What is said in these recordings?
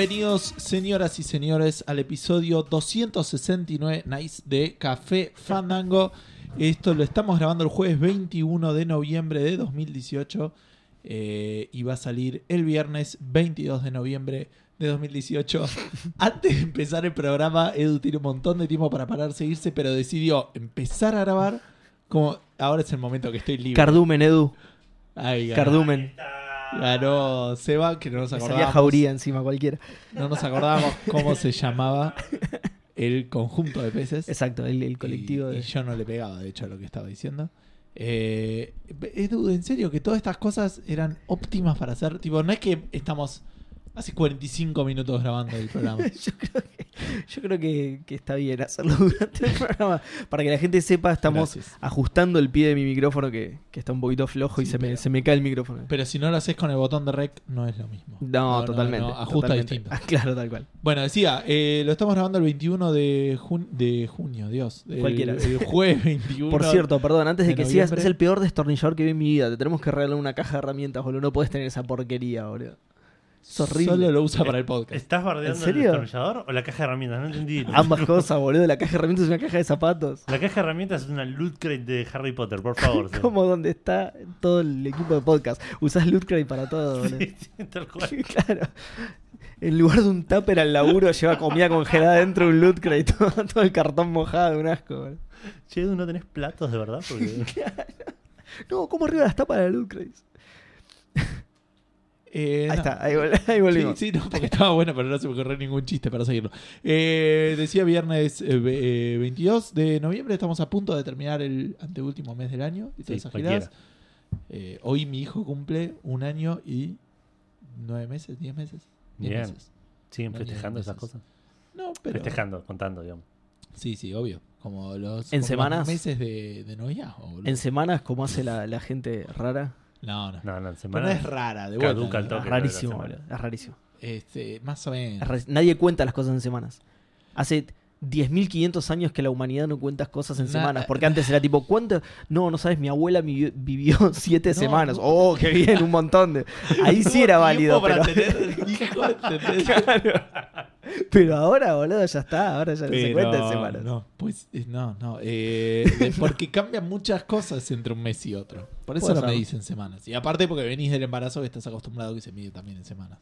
Bienvenidos, señoras y señores, al episodio 269 nice de Café Fandango. Esto lo estamos grabando el jueves 21 de noviembre de 2018 eh, y va a salir el viernes 22 de noviembre de 2018. Antes de empezar el programa, Edu tiene un montón de tiempo para parar, seguirse, pero decidió empezar a grabar como ahora es el momento que estoy libre. Cardumen, Edu. Cardumen. Ganó Seba, que no nos Me salía acordábamos. jauría encima cualquiera. No nos acordábamos cómo se llamaba el conjunto de peces. Exacto, el, el colectivo y, de... y yo no le pegaba, de hecho, a lo que estaba diciendo. Eh, Edu, en serio, que todas estas cosas eran óptimas para hacer. Tipo, no es que estamos hace 45 minutos grabando el programa. yo creo, que, yo creo que, que está bien hacerlo durante el programa. Para que la gente sepa, estamos Gracias. ajustando el pie de mi micrófono que, que está un poquito flojo y se, me, pero- se me cae el micrófono. Pero si no lo haces con el botón de rec, no es lo mismo. No, totalmente. no, ajusta totalmente. distinto. Ah, claro, tal cual. Bueno, decía, eh, lo estamos grabando el 21 de, jun- de junio, Dios. El, Cualquiera. El jueves 21. Por cierto, perdón, antes de, de que sigas, es el peor destornillador que vi en mi vida. Te tenemos que regalar una caja de herramientas, boludo. No puedes tener esa porquería, boludo. Es horrible. Solo lo usa para el podcast. ¿Estás bardeando ¿En el destornillador o la caja de herramientas? No entendí. Ambas cosas, boludo. La caja de herramientas es una caja de zapatos. La caja de herramientas es una loot crate de Harry Potter, por favor. sí. Como donde está todo el equipo de podcast. Usás Loot Crate para todo, boludo. Sí, sí, tal cual. claro. En lugar de un tupper al laburo, lleva comida congelada dentro de un Loot Crate. Todo, todo el cartón mojado, un asco, boludo. Che, ¿no tenés platos de verdad? Porque... No, ¿cómo arriba las tapas de la Loot Crates? Eh, Ahí no. está, ahí, vol- ahí volvimos. Sí, sí, no, porque estaba bueno, pero no se me ocurrió ningún chiste para seguirlo. Eh, decía viernes eh, ve- eh, 22 de noviembre, estamos a punto de terminar el anteúltimo mes del año y todas Sí, esas. Eh, hoy mi hijo cumple un año y nueve meses, diez meses. Diez Bien. meses. ¿Siguen No, festejando esas meses. cosas? No, pero. Festejando, contando, digamos. Sí, sí, obvio. Como los, ¿En como semanas? los meses de, de noviazgo. En semanas, como hace la, la gente rara. No, no. No, no, en Pero no semana. es rara, de Caduca vuelta. el ¿no? toque. Es rarísimo, semana. boludo. Es rarísimo. Este, más o menos. Nadie cuenta las cosas en semanas. Hace 10.500 años que la humanidad no cuenta cosas en Na- semanas. Porque antes era tipo, ¿cuánto? No, no sabes, mi abuela vivió siete No, semanas. no. Oh, qué bien, un montón de. Ahí sí era válido, tiempo pero, para tener hijo, ¿entendés? pero ahora, boludo, ya está. Ahora ya no se Pero cuenta en semanas. No, pues eh, no, no. eh, porque cambian muchas cosas entre un mes y otro. Por eso no me dicen semanas. Y aparte porque venís del embarazo que estás acostumbrado que se mide también en semanas.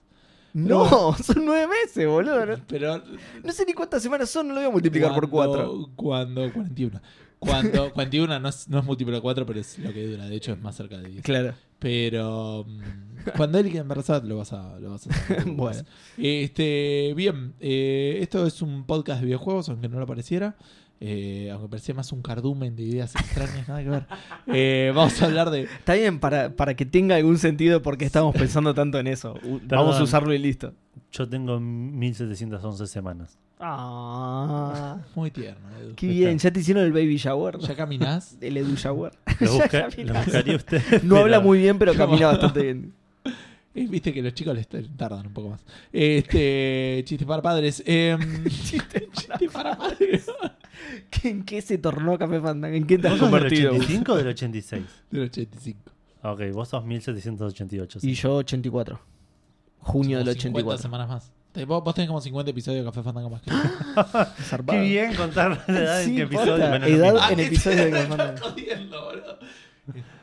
No, son nueve meses, boludo. Pero no sé ni cuántas semanas son, no lo voy a multiplicar por cuatro. Cuando 41. Cuando 41 no es, no es múltiplo de 4, pero es lo que dura. De hecho, es más cerca de 10. Claro. Pero mm, cuando él quede embarazada lo vas a, lo vas a saber. Bueno. Este, bien, eh, esto es un podcast de videojuegos, aunque no lo pareciera. Eh, aunque parecía más un cardumen de ideas extrañas, nada que ver. Eh, vamos a hablar de. Está bien, para, para que tenga algún sentido porque estamos pensando tanto en eso. Vamos a usarlo y listo. Yo tengo 1711 semanas. Ah, Muy tierno, Edu. qué bien. ¿Ya te hicieron el baby shower? ¿Ya caminás? El Edu shower. Lo, Ya busca- lo caminás. buscaría usted. No pero- habla muy bien, pero camina bastante bien. Eh, Viste que los chicos les tardan un poco más. Este, chiste para padres. Em, chiste, para padres. ¿Qué- ¿En qué se tornó Café Fandango? ¿En qué te has ¿Vos sos del convertido? 85 o del 86? Del 85. Ok, vos sos 1788. Y yo 84. Junio del Somos 50 84. semanas más. Vos, tenés como 50 episodios de Café Fandango más que. Qué bien contar la edad Sí, en qué episodio. Bueno, Edad no, en episodios de Café Fandango.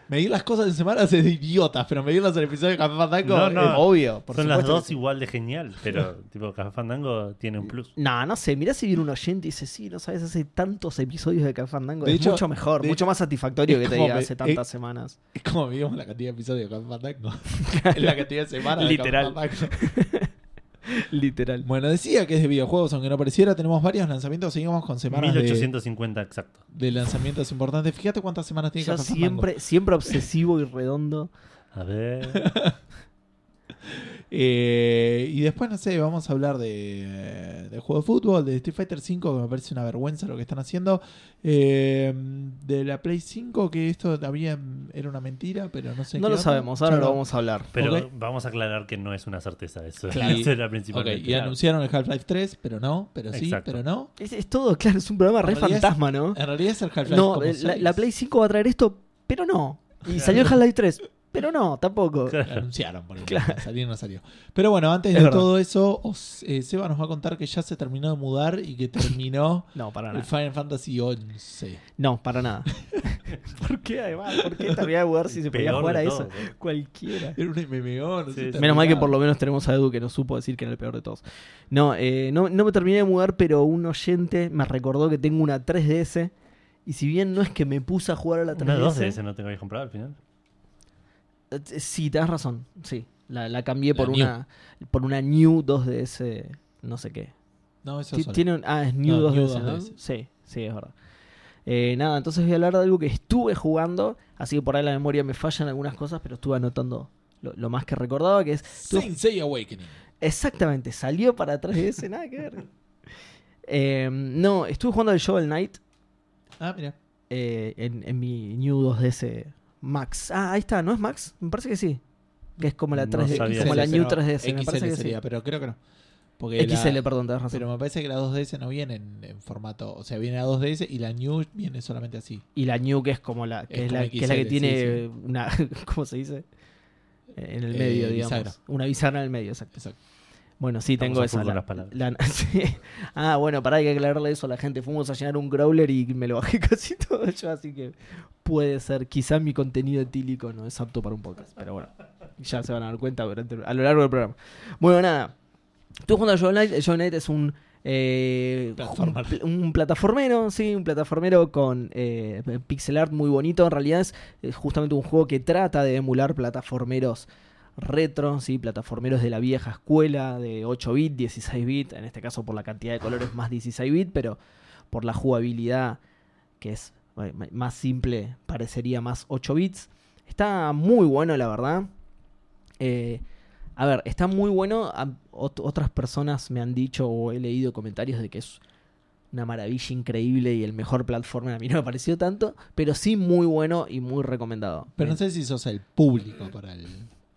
Medir las cosas en semanas es de idiotas, pero medirlas en episodios de Café Fandango No, es-. Obvio, por Son las dos igual de genial, pero tipo Café Fandango tiene un plus. No, no sé, mirá si viene un oyente y dice, sí, no sabes, hace tantos episodios de Café Fandango. De es hecho- mucho mejor, de mucho más satisfactorio que te diga me- hace tantas es- semanas. Es como medimos la cantidad de episodios de Café Fandango. es la cantidad de semanas de Café Literal. Fandango. Literal. Bueno, decía que es de videojuegos, aunque no pareciera. Tenemos varios lanzamientos. Seguimos con semanas de, 1850 exacto. de lanzamientos importantes. Fíjate cuántas semanas tiene Yo Café Fandango. siempre, siempre obsesivo y redondo. A ver. Eh, y después, no sé, vamos a hablar de, de juego de fútbol, de Street Fighter 5, que me parece una vergüenza lo que están haciendo. Eh, de la Play 5, que esto había, era una mentira, pero no sé No qué lo onda. sabemos, ahora lo vamos a hablar. Pero vamos a aclarar que no es una certeza eso. Claro. Eso era Ok, principalmente. y anunciaron el Half-Life 3, pero no, pero sí, Exacto. pero no. Es, es todo, claro, es un programa re es- fantasma, ¿no? En realidad es el Half-Life No, como eh, la Play 5 va a traer esto, pero no. Y salió el Half-Life 3, pero no, tampoco. Claro. Lo anunciaron, por eso. Claro. Salió no salió. Pero bueno, antes Es de verdad. todo eso, os- eh, Seba nos va a contar que ya se terminó de mudar y que terminó No, para el nada. Final Fantasy XI. No, para nada. ¿Por qué además? ¿Por qué terminar de jugar si se podía jugar a eso? Cualquiera. Era un MMO, no Sí, sé. sí. Menos mal que por lo menos tenemos a Edu que nos supo decir que era el peor de todos. No, eh, no, no me terminé de mudar, pero un oyente me recordó que tengo una 3DS. Y si bien no es que me puse a jugar a la 3DS. Una 2 de ese no te habías comprado al final. Eh, Sí, tenés razón. Sí. La, la cambié La por New. una por una New 2DS, no sé qué. No, eso un- ah, es New No, 2DS, New ¿no? 2DS. Sí, sí, es verdad. Eh, nada, entonces voy a hablar de algo que estuve jugando, así que por ahí la memoria me fallan algunas cosas, pero estuve anotando lo, lo más que recordaba, que es... Seiya Awakening. Exactamente, salió para 3DS, nada que ver. Eh, no, estuve jugando al Shovel Knight Ah, mira. eh, en, en mi New 2DS Max. Ah, ahí está, ¿no es Max? Me parece que sí. Que es como la No 3D, sabía como eso. la New pero 3DS, me XL parece que sí. sería, pero creo que no. Porque XL, la- perdón, razón. Pero me parece que la 2DS no viene en, en formato. O sea, viene la 2DS y la New viene solamente así. Y la New que es como la que Es es, la, que, es la que tiene sí, una ¿cómo se dice? En el Eh, medio, digamos. bisagra. Una bisagra en el medio, exacto. Exacto. Bueno, sí, Estamos tengo esa. la- las palabras. la- sí. Ah, bueno, para hay que aclararle eso a la gente. Fuimos a llenar un growler y me lo bajé casi todo yo, así que puede ser. Quizá mi contenido etílico no es apto para un podcast, pero bueno, ya se van a dar cuenta durante, a lo largo del programa. Bueno, nada. Estoy jugando a Shovel Knight. Shovel Knight es un. eh, un, pl- un plataformero, sí, un plataformero con eh, pixel art muy bonito. En realidad es, es justamente un juego que trata de emular plataformeros retro, ¿sí? plataformeros de la vieja escuela, de 8 bit, 16 bit, en este caso por la cantidad de colores más 16 bit, pero por la jugabilidad que es eh, más simple, parecería más 8 bits. Está muy bueno, la verdad. Eh, a ver, está muy bueno. Ot- otras personas me han dicho o he leído comentarios de que es una maravilla increíble y el mejor platformer. A mí no me pareció tanto, pero sí muy bueno y muy recomendado. Pero no Eh, sé si sos el público para el.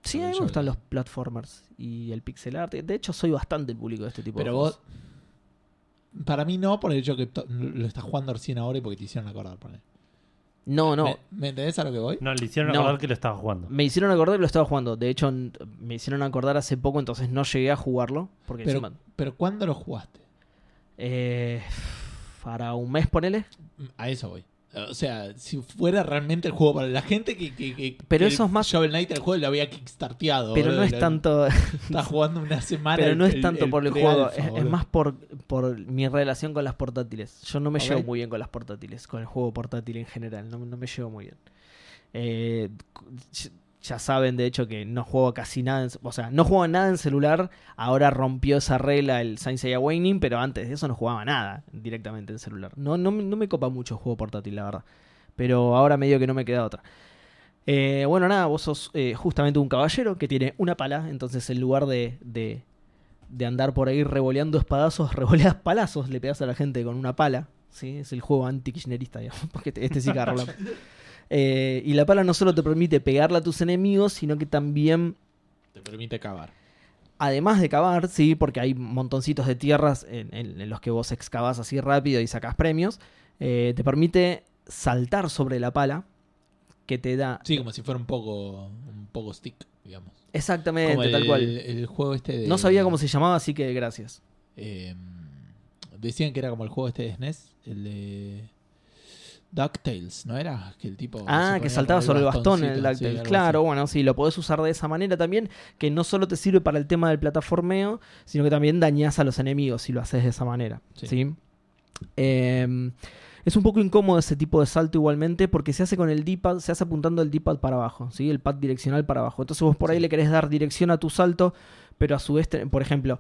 Sí, a mí me gustan los platformers y el pixel art. De hecho, soy bastante el público de este tipo Pero de vos. juegos. Para mí no, por el hecho que lo estás jugando recién ahora y porque te hicieron acordar. Por No, no. ¿Me, me entendés a lo que voy? No, le hicieron No. acordar que lo estaba jugando. Me hicieron acordar que lo estaba jugando. De hecho, me hicieron acordar hace poco, entonces no llegué a jugarlo. Porque Pero, encima, pero ¿cuándo lo jugaste? eh, para un mes, ponele. A eso voy. O sea, si fuera realmente el juego para la gente que. que, que- Pero que eso es más- Shovel Knight el juego lo había kickstarteado. Pero no es lo- tanto. Está jugando una semana. Pero no el- es tanto el por el juego, es, más por, por mi relación con las portátiles. Yo no me llevo muy bien con las portátiles, con el juego portátil en general, no, no me llevo muy bien. Eh, ya saben, de hecho, que no juego casi nada, en, o sea, no juego nada en celular, ahora rompió esa regla el Saint Seiya Awakening, pero antes de eso no jugaba nada directamente en celular. No, no, me- no me copa mucho el juego portátil, la verdad. Pero ahora medio que no me queda otra. Eh, bueno, nada, vos sos eh, justamente un caballero que tiene una pala, entonces en lugar de, de, de andar por ahí revoleando espadazos, revoleas palazos, le pegas a la gente con una pala. ¿sí? Es el juego anti-kirchnerista, digamos, porque este, este sí que Eh, y la pala no solo te permite pegarle a tus enemigos, sino que también Te permite cavar. Además de cavar, sí, porque hay montoncitos de tierras en, en- en los que vos excavas así rápido y sacas premios, eh, te permite saltar sobre la pala que te da... Sí, como si fuera un poco. Un poco stick, digamos. Exactamente, Como el, tal cual. el juego este de. No sabía cómo se llamaba, así que gracias. eh, decían que era como el juego este de SNES, el de. DuckTales, ¿no era? Que el tipo. Ah, que saltaba sobre el bastón en el sí, DuckTales. claro, así. bueno, sí, lo podés usar de esa manera también, que no solo te sirve para el tema del plataformeo, sino que también dañás a los enemigos si lo haces de esa manera. Sí. ¿sí? Eh, es un poco incómodo ese tipo de salto igualmente porque se hace con el D-pad, se hace apuntando el D-pad para abajo, ¿sí? el pad direccional para abajo. Entonces vos por ahí Sí. le querés dar dirección a tu salto, pero a su vez, por ejemplo,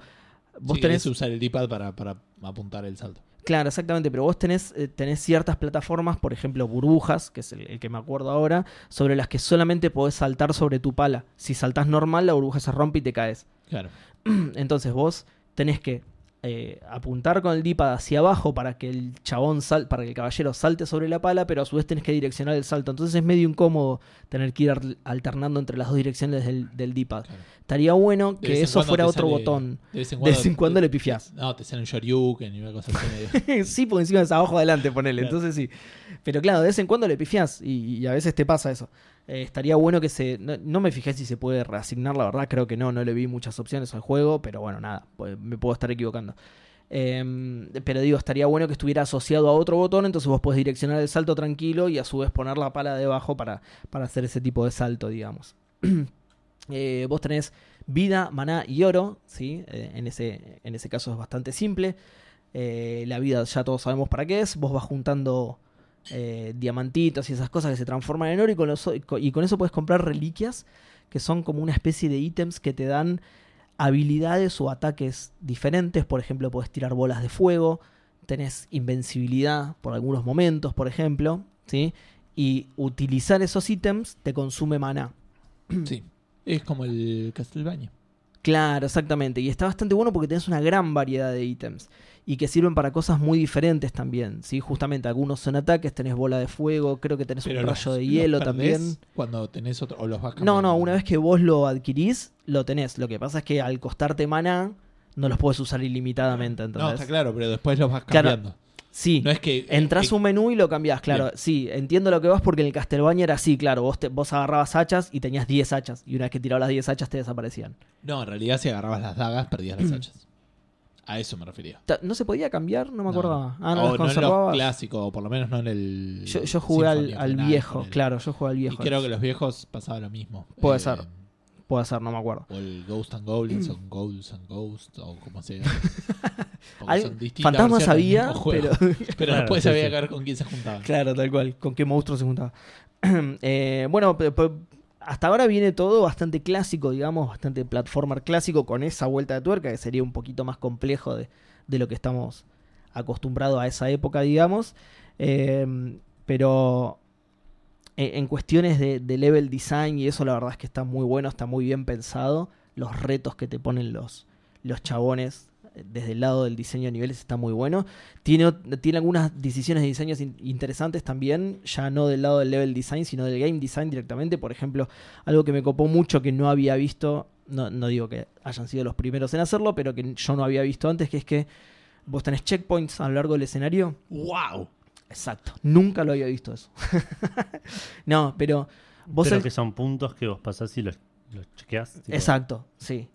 vos Sí, tenés... es usar el D-pad para, para apuntar el salto. Claro, exactamente, pero vos tenés, eh, tenés ciertas plataformas, por ejemplo, burbujas, que es el, el que me acuerdo ahora, sobre las que solamente podés saltar sobre tu pala. Si saltás normal, la burbuja se rompe y te caes. Claro. Entonces vos tenés que eh, apuntar con el D-pad hacia abajo para que el chabón sal, para que el caballero salte sobre la pala, pero a su vez tenés que direccionar el salto. Entonces es medio incómodo tener que ir alternando entre las dos direcciones del, del D-pad. Claro. Estaría bueno que eso fuera otro sale- botón. De vez en De cuando, vez en cuando le pifiás. No, te sale un Shoryuken y una cosa así medio. sí, porque encima es abajo adelante, ponele. Claro. Entonces sí. Pero claro, de vez en cuando le pifiás y, y a veces te pasa eso. Eh, estaría bueno que se. No, me fijé si se puede reasignar, la verdad, creo que no, no le vi muchas opciones al juego, pero bueno, nada, pues, me puedo estar equivocando. Em, pero digo, estaría bueno que estuviera asociado a otro botón, entonces vos podés direccionar el salto tranquilo y a su vez poner la pala debajo para, para hacer ese tipo de salto, digamos. Eh, vos tenés vida, maná y oro, ¿sí? Eh, en, ese, en ese caso es bastante simple. La vida ya todos sabemos para qué es. Vos vas juntando eh, diamantitos y esas cosas que se transforman en oro y con, los- y con eso puedes comprar reliquias que son como una especie de ítems que te dan habilidades o ataques diferentes. Por ejemplo, puedes tirar bolas de fuego, tenés invencibilidad por algunos momentos, por ejemplo, ¿sí? Y utilizar esos ítems te consume maná. sí. Es como el Castlevania. Claro, exactamente. Y está bastante bueno porque tenés una gran variedad de ítems. Y que sirven para cosas muy diferentes también. ¿sí? Justamente algunos son ataques, tenés bola de fuego, creo que tenés Pero un los- rayo de hielo también. Cuando tenés otro. O los vas No, cambiando. no, una vez que vos lo adquirís, lo tenés. Lo que pasa es que al costarte maná, no los puedes usar ilimitadamente. No, ¿entendés? está claro, pero después los vas Claro, cambiando. Sí. No es que. Entrás eh, un menú y lo cambiás, claro. Bien. Sí, entiendo lo que vas porque en el Castlevania era así, claro. Vos, te- vos agarrabas hachas y tenías 10 hachas. Y una vez que tirabas las 10 hachas te desaparecían. No, en realidad si agarrabas las dagas, perdías las hachas. A eso me refería. ¿No se podía cambiar? No me acordaba. Ah, no o no en los clásicos, o por lo menos no en el. Yo, yo jugué al, al viejo, claro, yo jugué al Y viejo. creo que los viejos pasaba lo mismo. Puede Eh, ser. Puede ser, no me acuerdo. O el Ghost and Goblins, o Ghouls and Ghosts, o como sea. Mismo juego. pero. Pero Claro, después sí, había sí. que ver con quién se juntaban. claro, tal cual. ¿Con qué monstruo se juntaba? Eh, bueno, hasta ahora viene todo bastante clásico, digamos, bastante platformer clásico, con esa vuelta de tuerca que sería un poquito más complejo de, de lo que estamos acostumbrados a esa época, digamos. Eh, pero en, en cuestiones de, de level design y eso, la verdad es que está muy bueno, está muy bien pensado. Los retos que te ponen los, los chabones desde el lado del diseño de niveles está muy bueno. Tiene, tiene algunas decisiones de diseños in- interesantes también, ya no del lado del level design, sino del game design directamente. Por ejemplo, algo que me copó mucho que no había visto, no, no digo que hayan sido los primeros en hacerlo, pero que yo no había visto antes, que es que vos tenés checkpoints a lo largo del escenario. ¡Wow! Exacto. Nunca lo había visto eso. no, pero vos Pero el- que son puntos que vos pasás y los, los chequeás. tipo, Exacto, sí.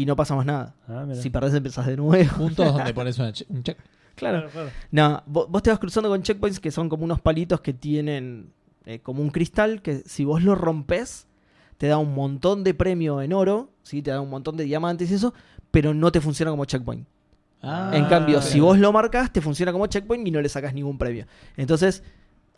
Y no pasa más nada. Ah. Si perdés empezás de nuevo. Puntos donde pones una che- un check. claro. Claro, claro. No, vo- vos te vas cruzando con checkpoints que son como unos palitos que tienen eh, como un cristal que si vos lo rompes te da un montón de premio en oro, ¿sí? te da un montón de diamantes y eso, pero no te funciona como checkpoint. Ah, en cambio, si vos lo marcas, te funciona como checkpoint y no le sacas ningún premio. Entonces,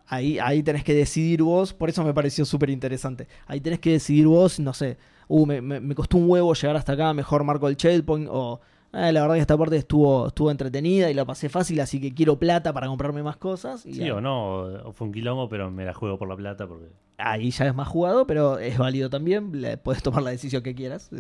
ahí, ahí tenés que decidir vos, por eso me pareció súper interesante. Ahí tenés que decidir vos, no sé, uh, me, me- me costó un huevo llegar hasta acá, mejor marco el checkpoint, o "Eh, la verdad que esta parte estuvo, estuvo entretenida y la pasé fácil, así que quiero plata para comprarme más cosas. Y Sí o no, o fue un quilombo, pero me la juego por la plata porque... ahí ya es más jugado, pero es válido también. le- puedes tomar la decisión que quieras.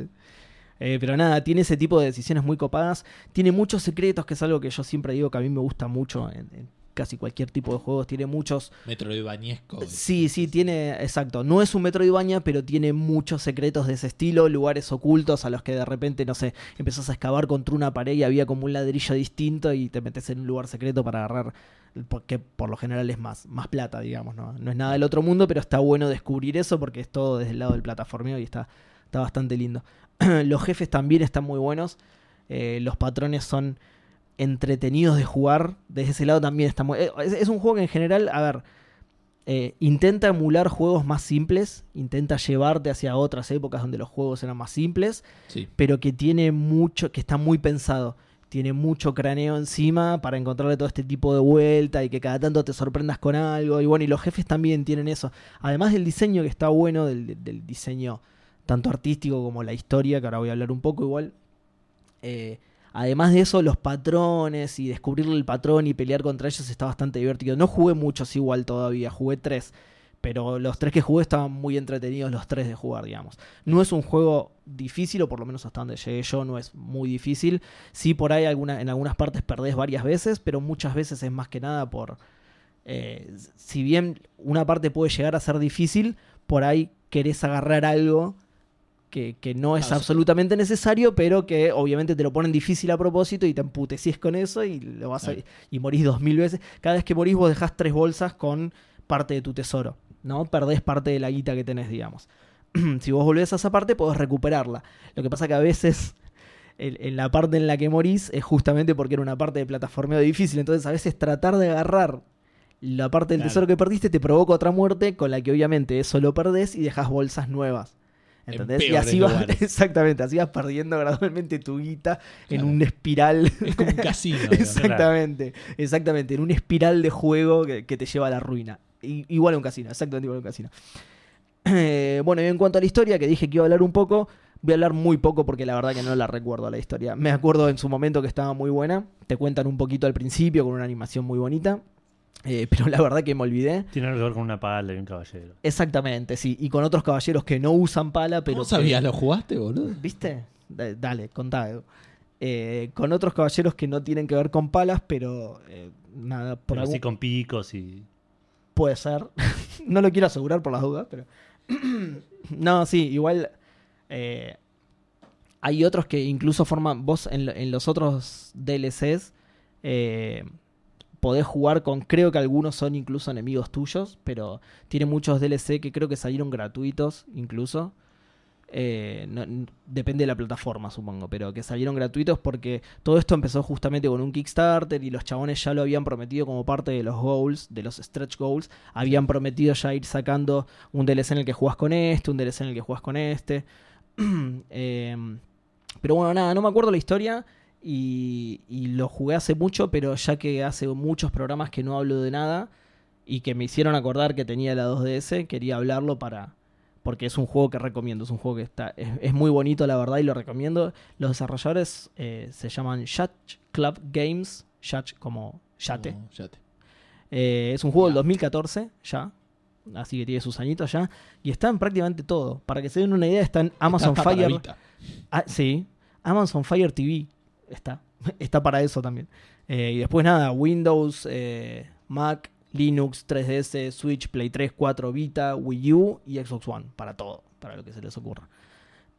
Eh, pero nada, tiene ese tipo de decisiones muy copadas. Tiene muchos secretos, que es algo que yo siempre digo que a mí me gusta mucho en, en casi cualquier tipo de juegos. Tiene muchos. Metroidvaniesco. Sí, sí, tiene. Exacto. No es un Metroidvania, pero tiene muchos secretos de ese estilo. Lugares ocultos a los que de repente, no sé, empezás a excavar contra una pared y había como un ladrillo distinto y te metes en un lugar secreto para agarrar. Porque por lo general es más, más plata, digamos, ¿no? No es nada del otro mundo, pero está bueno descubrir eso porque es todo desde el lado del plataformeo y está, está bastante lindo. los jefes también están muy buenos. Eh, los patrones son entretenidos de jugar. Desde ese lado también está muy... eh, Es, es un juego que en general, a ver, eh, intenta emular juegos más simples, intenta llevarte hacia otras épocas donde los juegos eran más simples, Sí. pero que tiene mucho, que está muy pensado. Tiene mucho craneo encima para encontrarle todo este tipo de vuelta y que cada tanto te sorprendas con algo. Y bueno, y los jefes también tienen eso. Además del diseño que está bueno, del, del diseño tanto artístico como la historia, que ahora voy a hablar un poco igual. Eh, además de eso, los patrones y descubrirle el patrón y pelear contra ellos está bastante divertido. No jugué muchos igual todavía, jugué tres. Pero los tres que jugué estaban muy entretenidos los tres de jugar, digamos. No es un juego difícil, o por lo menos hasta donde llegué yo, no es muy difícil. Sí, por ahí en algunas partes perdés varias veces, pero muchas veces es más que nada por... eh, si bien una parte puede llegar a ser difícil, por ahí querés agarrar algo que, que no es Claro, absolutamente necesario, pero que obviamente te lo ponen difícil a propósito y te emputecies con eso y lo vas a, y morís dos mil veces. Cada vez que morís vos dejás tres bolsas con parte de tu tesoro, ¿no? Perdés parte de la guita que tenés, digamos. si vos volvés a esa parte, podés recuperarla. Lo que pasa que a veces en, en la parte en la que morís es justamente porque era una parte de plataformeo difícil. Entonces a veces tratar de agarrar la parte del Claro. tesoro que perdiste te provoca otra muerte con la que obviamente eso lo perdés y dejas bolsas nuevas. En ¿Entendés? Y así vas, lugares. exactamente, así vas perdiendo gradualmente tu guita en una espiral. Es como un casino. Exactamente, exactamente, en una espiral de juego que, que te lleva a la ruina. I- igual a un casino, exactamente igual a un casino. Eh, bueno, y en cuanto a la historia, que dije que iba a hablar un poco, voy a hablar muy poco porque la verdad que no la recuerdo la historia. Me acuerdo en su momento que estaba muy buena, te cuentan un poquito al principio con una animación muy bonita, eh, pero la verdad que me olvidé. Tiene algo que ver con una pala y un caballero. Exactamente, sí, y con otros caballeros que no usan pala, pero... ¿Cómo que- sabías? ¿Lo jugaste, boludo? ¿Viste? Da- Dale, contá. Eh, con otros caballeros que no tienen que ver con palas, pero eh, nada, por Pero algún... sí con picos y. Puede ser. no lo quiero asegurar por las dudas, pero. no, sí, igual. eh, hay otros que incluso forman. Vos en, lo- en los otros DLCs. eh, podés jugar con. Creo que algunos son incluso enemigos tuyos. Pero tiene muchos DLC que creo que salieron gratuitos, incluso. Eh, no- depende de la plataforma, supongo, pero que salieron gratuitos porque todo esto empezó justamente con un Kickstarter y los chabones ya lo habían prometido como parte de los goals, de los stretch goals. Habían prometido ya ir sacando un DLC en el que jugás con este, un DLC en el que jugás con este. Eh, pero bueno, nada, no me acuerdo la historia y, y lo jugué hace mucho, pero ya que hace muchos programas que no hablo de nada y que me hicieron acordar que tenía la 2DS, quería hablarlo para porque es un juego que recomiendo, es un juego que está es, es muy bonito la verdad y lo recomiendo. Los desarrolladores eh, se llaman Yacht Club Games, Yacht como yate. No, yate. Eh, es un juego del Ya. 2014 ya, así que tiene sus añitos ya y está en prácticamente todo. Para que se den una idea, está en Amazon Está Fire. Ah, sí, Amazon Fire TV está. Está para eso también. Eh, y después nada, Windows, eh, Mac, Linux, 3DS, Switch, Play 3, 4, Vita, Wii U y Xbox One. Para todo, para lo que se les ocurra.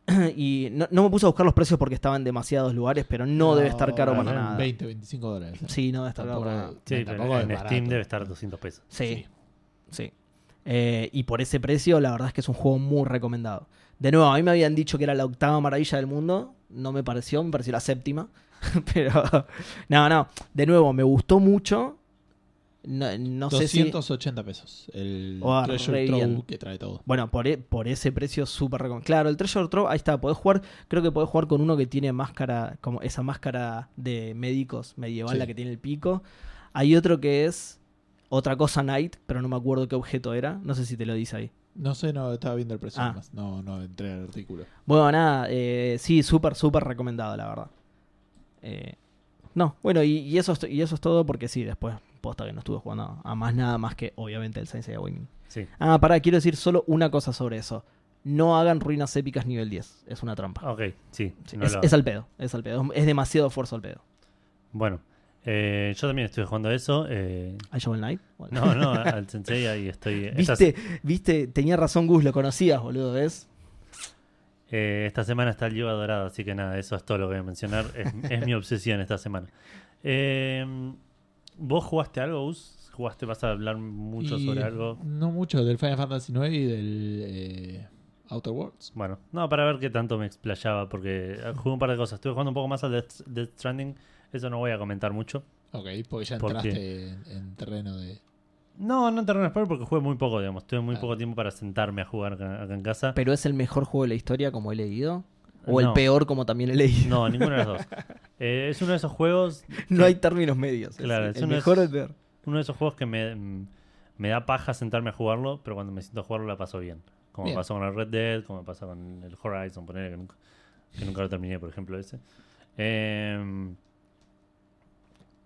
y no, no me puse a buscar los precios porque estaban en demasiados lugares, pero no, debe estar caro para nada. 20, 25 dólares. Sí, no debe estar caro Tampoco- para nada. Sí, No, pero en. Steam debe estar 200 pesos. Sí, sí. Eh, y por ese precio, la verdad es que es un juego muy recomendado. De nuevo, a mí me habían dicho que era la octava maravilla del mundo. No me pareció, me pareció la séptima. Pero, no, no. De nuevo, me gustó mucho. No, no sé si. 280 pesos. El Oh, Treasure re Trove que trae todo. Bueno, por, e- por ese precio súper recomendado. Claro, el Treasure Trove, ahí está. Podés jugar, creo que podés jugar con uno que tiene máscara, como esa máscara de médicos medieval, Sí. la que tiene el pico. Hay otro que es otra cosa Knight, pero no me acuerdo qué objeto era. No sé si te lo dice ahí. No sé, no, estaba viendo el precio Ah. nomás. No, no entré al artículo. Bueno, nada, eh, sí, súper, súper recomendado, la verdad. Eh, no, bueno, y, y eso es, y eso es todo porque sí, después, posta que no estuve jugando a más nada más que, obviamente, el Sensei Awakening. Sí. Ah, pará, quiero decir solo una cosa sobre eso. No hagan ruinas épicas nivel 10, es una trampa. Ok, sí. Sí, no es, lo- es al pedo, es al pedo. Es demasiado esfuerzo al pedo. Bueno, eh, yo también estoy jugando a eso. eh, ¿Al Shovel Knight? no, no, al Sensei ahí estoy. ¿Viste? ¿Viste? Tenía razón Gus, lo conocías, boludo, ¿ves? eh, esta semana está el Yoga Dorado, así que nada, eso es todo lo que voy a mencionar. Es, es mi obsesión esta semana. Eh, ¿Vos jugaste algo, Gus? ¿Jugaste? ¿Vas a hablar mucho Y sobre algo? No mucho, del Final Fantasy IX y del eh, Outer Worlds. Bueno, no, para ver qué tanto me explayaba, porque eh, jugué un par de cosas. Estuve jugando un poco más al Death, Death Stranding. Eso no voy a comentar mucho. Ok, porque ya ¿Por entraste en, en terreno de... No, no en spoiler porque jugué muy poco, digamos. Tuve muy Ah. poco tiempo para sentarme a jugar acá, acá en casa. Pero es el mejor juego de la historia, como he leído. O el peor, como también he leído. No, ninguno de los dos. Eh, es uno de esos juegos No hay términos medios. Es Claro, el, es uno de mejor el esos- peor. uno de esos juegos que me, mm, me da paja sentarme a jugarlo, pero cuando me siento a jugarlo la paso bien. Como Bien. me pasó con el Red Dead, como me pasa con el Horizon, poner que nunca, que nunca lo terminé, por ejemplo, ese. Eh,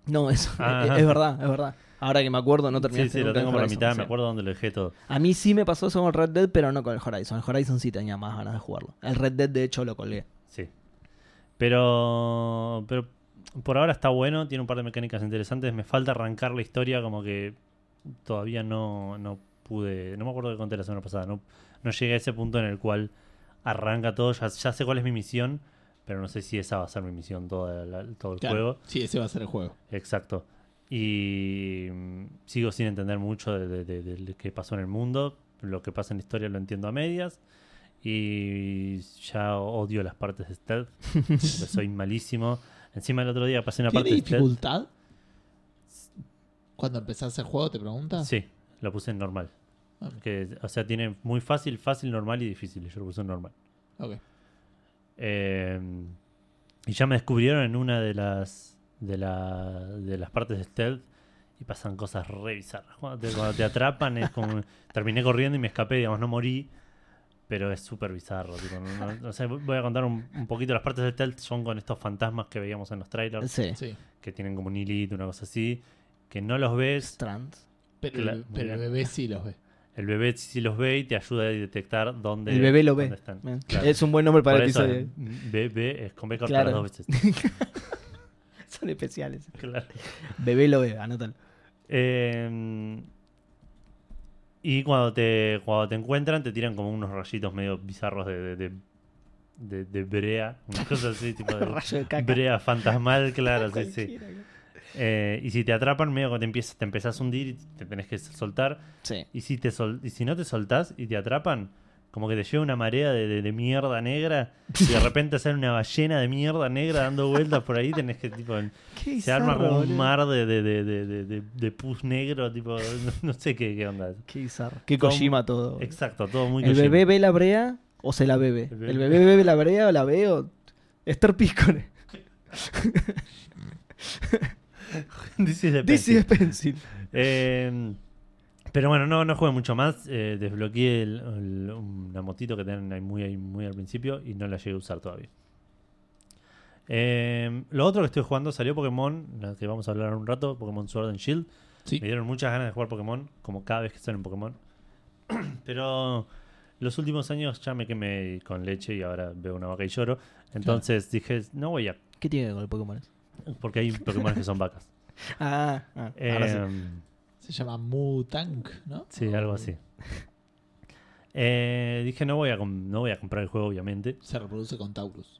No, eso Ah. es, es verdad, es verdad. Ahora que me acuerdo, no Sí, terminaste sí, lo tengo por la mitad, sí. me acuerdo dónde lo dejé todo. A mí sí me pasó eso con el Red Dead, pero no con el Horizon. El Horizon sí tenía más ganas de jugarlo. El Red Dead, de hecho, lo colgué. Sí. Pero, pero por ahora está bueno, tiene un par de mecánicas interesantes. Me falta arrancar la historia, como que todavía no, no pude. No me acuerdo que conté la semana pasada. No, no llegué a ese punto en el cual arranca todo. Ya, ya sé cuál es mi misión, pero no sé si esa va a ser mi misión toda la- todo el Claro. juego. Sí, ese va a ser el juego. Exacto. Y mm, sigo sin entender mucho de, de- de- de lo que pasó en el mundo. Lo que pasa en la historia lo entiendo a medias. Y ya odio las partes de stealth. soy malísimo. Encima el otro día pasé una ¿Tiene parte de stealth. dificultad? Cuando empezás el juego, te preguntas. Sí, lo puse en normal. Ah. Que, o sea, tiene muy fácil, fácil, normal y difícil. Yo lo puse en normal. Ok. Eh, y ya me descubrieron en una de las de, la, de las partes de stealth y pasan cosas re bizarras. Cuando te, cuando te atrapan es como... terminé corriendo y me escapé, digamos, no morí. Pero es súper bizarro. tipo, no- no- voy a contar un, un poquito. Las partes de stealth son con estos fantasmas que veíamos en los trailers, Sí. Sí. que tienen como un hilito, una cosa así, que no los ves. Strand. Pero, pero el bebé sí los ve. El bebé sí los ve y te ayuda a detectar dónde, El bebé lo ve. están. Claro. Es un buen nombre para Por el eso, episodio. Bebé es con B cortada Claro. dos veces. Son especiales. Claro. Bebé lo ve, anótalo. Eh, y cuando te, cuando te encuentran, te tiran como unos rayitos medio bizarros de, de, de, brea. Una cosa así, tipo de Rayo de caca. brea fantasmal, claro, sí, sí. Eh, y si te atrapan, medio que te empiezas, te empezás a hundir y te tenés que soltar. Sí. Y si, te sol- y si no te soltás y te atrapan, como que te lleva una marea de, de- de mierda negra y de repente sale una ballena de mierda negra dando vueltas por ahí, tenés que tipo... Qué Se arma como un mar de, de, de, de, de, de- de pus negro, tipo, no, no sé qué, qué onda. Qué bizarro. Qué Kojima todo. boludo. Exacto, todo muy ¿El Kojima. bebé ve la brea o se la bebe? El bebé- ¿El bebé bebe la brea o la ve o Esther Piscone? This is the This is pencil. Eh, pero bueno, no, no jugué mucho más. Eh, desbloqueé el- el- una motito que tienen ahí muy, ahí muy al principio y no la llegué a usar todavía. Eh, lo otro que estoy jugando salió Pokémon, la que vamos a hablar un rato, Pokémon Sword and Shield. Sí. Me dieron muchas ganas de jugar Pokémon, como cada vez que salen Pokémon. Pero los últimos años ya me quemé con leche y ahora veo una vaca y lloro. Entonces dije, no voy a. ¿Qué tiene con el Pokémon? Porque hay Pokémon que son vacas. Ah, ah, ahora sí. Eh, Se llama Mutank, ¿no? sí, algo así. Eh, dije, no voy, a no voy a comprar el juego, obviamente. Se reproduce con Taurus.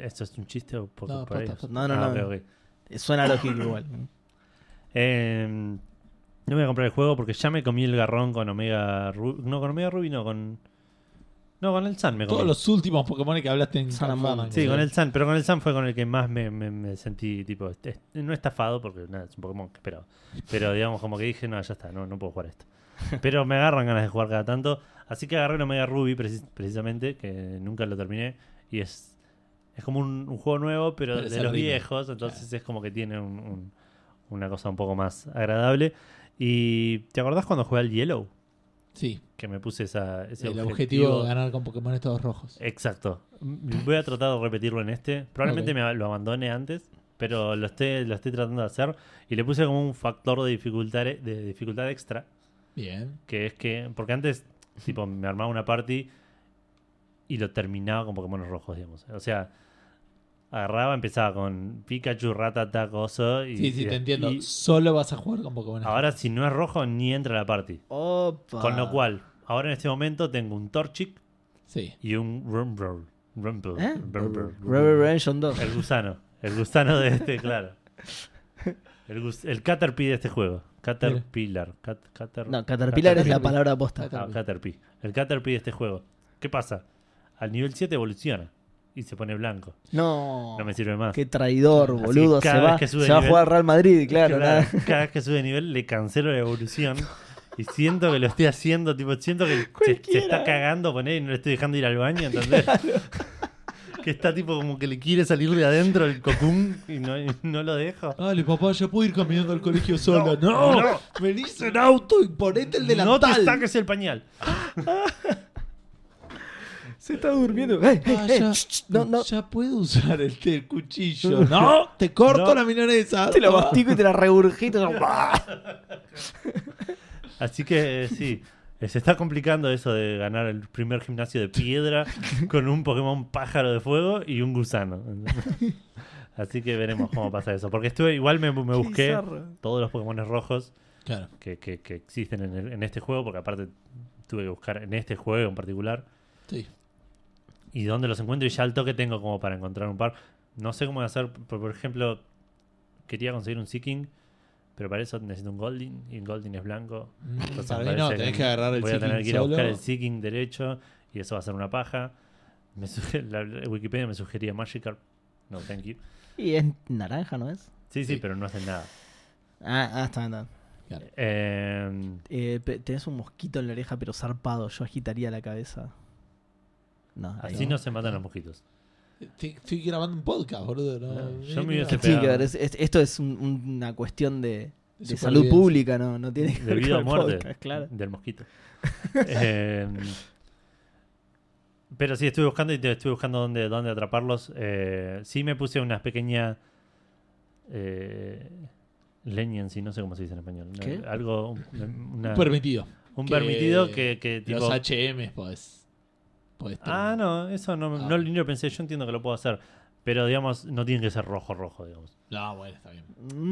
¿Esto es un chiste o por, No, por posta. No, no, Ah, no. ok, ok. Suena lógico igual. Eh, no voy a comprar el juego porque ya me comí el garrón con Omega Ruby. No, con Omega Ruby no, con. No, con el Sun me comí. Todos los últimos Pokémon que hablaste en Sun and Moon. Sí, ¿no? con el Sun, pero con el Sun fue con el que más me, me- me sentí, tipo, no estafado, porque nada, es un Pokémon que esperaba. Pero digamos, como que dije, no, ya está, no, no puedo jugar esto. Pero me agarran ganas de jugar cada tanto. Así que agarré el Omega Ruby precis- precisamente, que nunca lo terminé. Y es, es como un, un juego nuevo, pero, Pero es de el los remake, viejos. Entonces es como que tiene un- un- una cosa un poco más agradable. ¿Y te acordás cuando jugué al Yellow? Sí, Que me puse esa, ese el objetivo de ganar con Pokémon todos rojos. Exacto. Voy a tratar de repetirlo en este. Probablemente me lo abandone antes, pero lo estoy, lo estoy tratando de hacer. Y le puse como un factor de dificultad, de dificultad extra, Bien. que es que, porque antes, tipo, me armaba una party y lo terminaba con Pokémon rojos, digamos. O sea, agarraba, empezaba con Pikachu, Ratata, Coso. Y, Sí, sí, y- te entiendo. y Solo vas a jugar con Pokémon. ahora, si no es rojo, ni entra a la party. Opa. Con lo cual, ahora en este momento tengo un Torchic Sí. y un Rumble. Rumble. ¿Eh? Rumble. Rebel Redemption 2. El gusano. El gusano de este, claro. El, gus- el Caterpie de este juego. Caterpillar. Cat- cater- No, Caterpillar es la palabra posta. Caterpie. Ah, Caterpie. El Caterpie de este juego. ¿Qué pasa? Al nivel 7 evoluciona. Y se pone blanco. No. No me sirve más. Qué traidor, Así boludo. Se cada va, vez que sube se va a nivel- jugar al Real Madrid, claro. Claro, nada. cada vez que sube de nivel le cancelo la evolución. Y siento que lo estoy haciendo, tipo, siento que se, se está cagando con él y no le estoy dejando ir al baño, ¿entendés? Que está tipo como que le quiere salir de adentro el cocún y no, y no lo dejo. Dale, papá, ya puedo ir caminando al colegio sola. No, no. no, venís en auto y ponete el No te delantal. saques el pañal. Se está durmiendo. ¡Ey, ey, Ah, ya, No, no. ya puedo usar el, el cuchillo. No, te corto No. la milanesa. Te la mastico y te la regurgito. Así que eh, sí, eh, se está complicando eso de ganar el primer gimnasio de piedra con un Pokémon pájaro de fuego y un gusano. Así que veremos cómo pasa eso. Porque estuve, igual me, me busqué todos los Pokémon rojos Claro. que, que- que existen en, el- en este juego, porque aparte tuve que buscar en este juego en particular. Sí. Y dónde los encuentro y ya al toque tengo como para encontrar un par. No sé cómo hacer, por, por ejemplo, quería conseguir un Seeking, pero para eso necesito un Golding y el Golding es blanco. Mm, Entonces no, tenés que agarrar el Voy a tener Seeking que ir a buscar solo. el Seeking derecho y eso va a ser una paja. Me la, la Wikipedia me sugería Magikarp. No, thank you. Y es naranja, ¿no es? Sí, sí, Sí. pero no hacen nada. Ah, ah está, está. Claro. Eh, Eh, tenés un mosquito en la oreja, pero zarpado. Yo agitaría la cabeza. No, así no se matan los mosquitos. Estoy, estoy grabando un podcast, boludo. No, yo me hubiese Sí, que pegado. ver, es- es- esto es un- un- una cuestión de, salud pública, ¿no? No tiene que ver De vida o con el muerte podcast, claro. del mosquito. Eh, pero sí, estuve buscando y te estuve buscando dónde, dónde atraparlos. Eh, sí me puse unas pequeñas eh, leniency, no sé cómo se dice en español. Algo, una- Permitido. un que permitido que, que tipo... Los HM, pues. Podés. Ah, no, eso no, Ah. no lo pensé. Yo entiendo que lo puedo hacer. Pero, digamos, no tiene que ser rojo, rojo, digamos. No, bueno, está bien.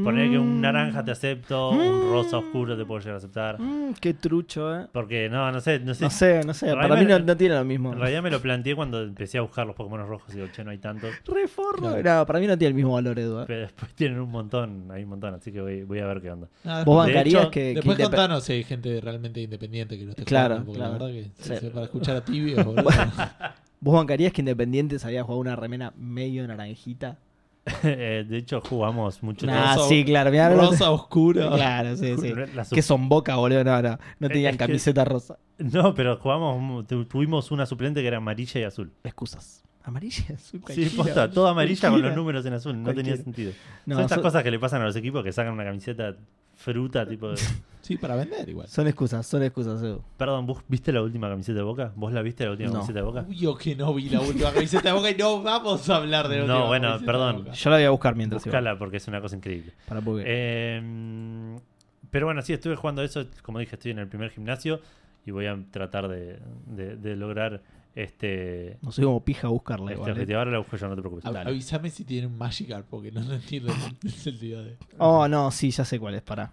Poner que un Mm. naranja te acepto, un rosa oscuro te puedo llegar a aceptar. Mm, qué trucho, ¿eh? Porque, no, no sé, no sé. No sé, no sé. Para mí no, no tiene lo mismo. En realidad me lo planteé cuando empecé a buscar los Pokémon rojos y digo, che, no hay tantos. Re forro. Claro. No, para mí no tiene el mismo valor, Edu. ¿eh? Pero después tienen un montón, hay un montón, así que voy, voy a ver qué onda. Vos bancarías hecho, que. que Después indep- contanos si hay gente realmente independiente que lo esté Claro, jugando, porque claro. la verdad que Sí. se- para escuchar a tibios, boludo. ¿Vos bancarías que Independiente sabía jugar una remena medio naranjita? Eh, de hecho, jugamos mucho Ah, rosa- sí, claro. mirá, Rosa oscuro. Claro, sí, sí. Que son boca, boludo. No, no. No tenían es que- camiseta rosa. No, pero jugamos, tu- tuvimos una suplente que era amarilla y azul. Excusas. Amarilla, azul, Sí, posta, toda amarilla con los números en azul, no tenía sentido. No, son estas cosas que le pasan a los equipos que sacan una camiseta fruta, tipo de... Sí, para vender igual. son excusas, son excusas, Edu. Perdón, ¿vos viste la última camiseta de Boca? ¿Vos la viste la última No. camiseta de Boca? Obvio que no vi la última camiseta de Boca y no vamos a hablar de la No, última bueno, camiseta de perdón. Boca. Yo la voy a buscar mientras. Búscala porque es una cosa increíble. Para porque... Eh, pero bueno, sí, estuve jugando eso. Como dije, estoy en el primer gimnasio y voy a tratar de, de- de lograr este, no soy como pija a buscarla este igual. ¿eh? objetivo. Ahora la busco yo, no te preocupes. Avísame si tiene un Magikarp porque no, no entiendo el sentido de. Oh, no, sí, ya sé cuál es, pará.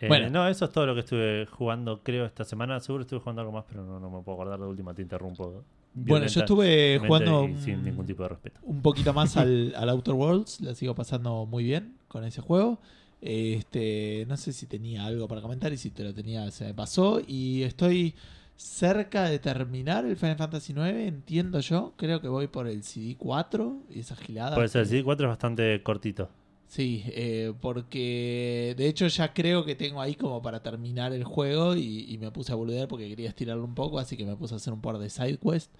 Eh, Bueno. No, eso es todo lo que estuve jugando, creo, esta semana. Seguro estuve jugando algo más, pero no, no me puedo acordar de última, te interrumpo. Bueno, yo estuve jugando y sin ningún tipo de respeto. un poquito más al, al Outer Worlds. La sigo pasando muy bien con ese juego. Este, no sé si tenía algo para comentar y si te lo tenía se me pasó. Y estoy cerca de terminar el Final Fantasy IX, entiendo yo. Creo que voy por el CD4 y esa gilada. Puede ser, sí, 4 es bastante cortito. Sí, eh, porque de hecho ya creo que tengo ahí como para terminar el juego y, y me puse a boludear porque quería estirarlo un poco, así que me puse a hacer un par de side quest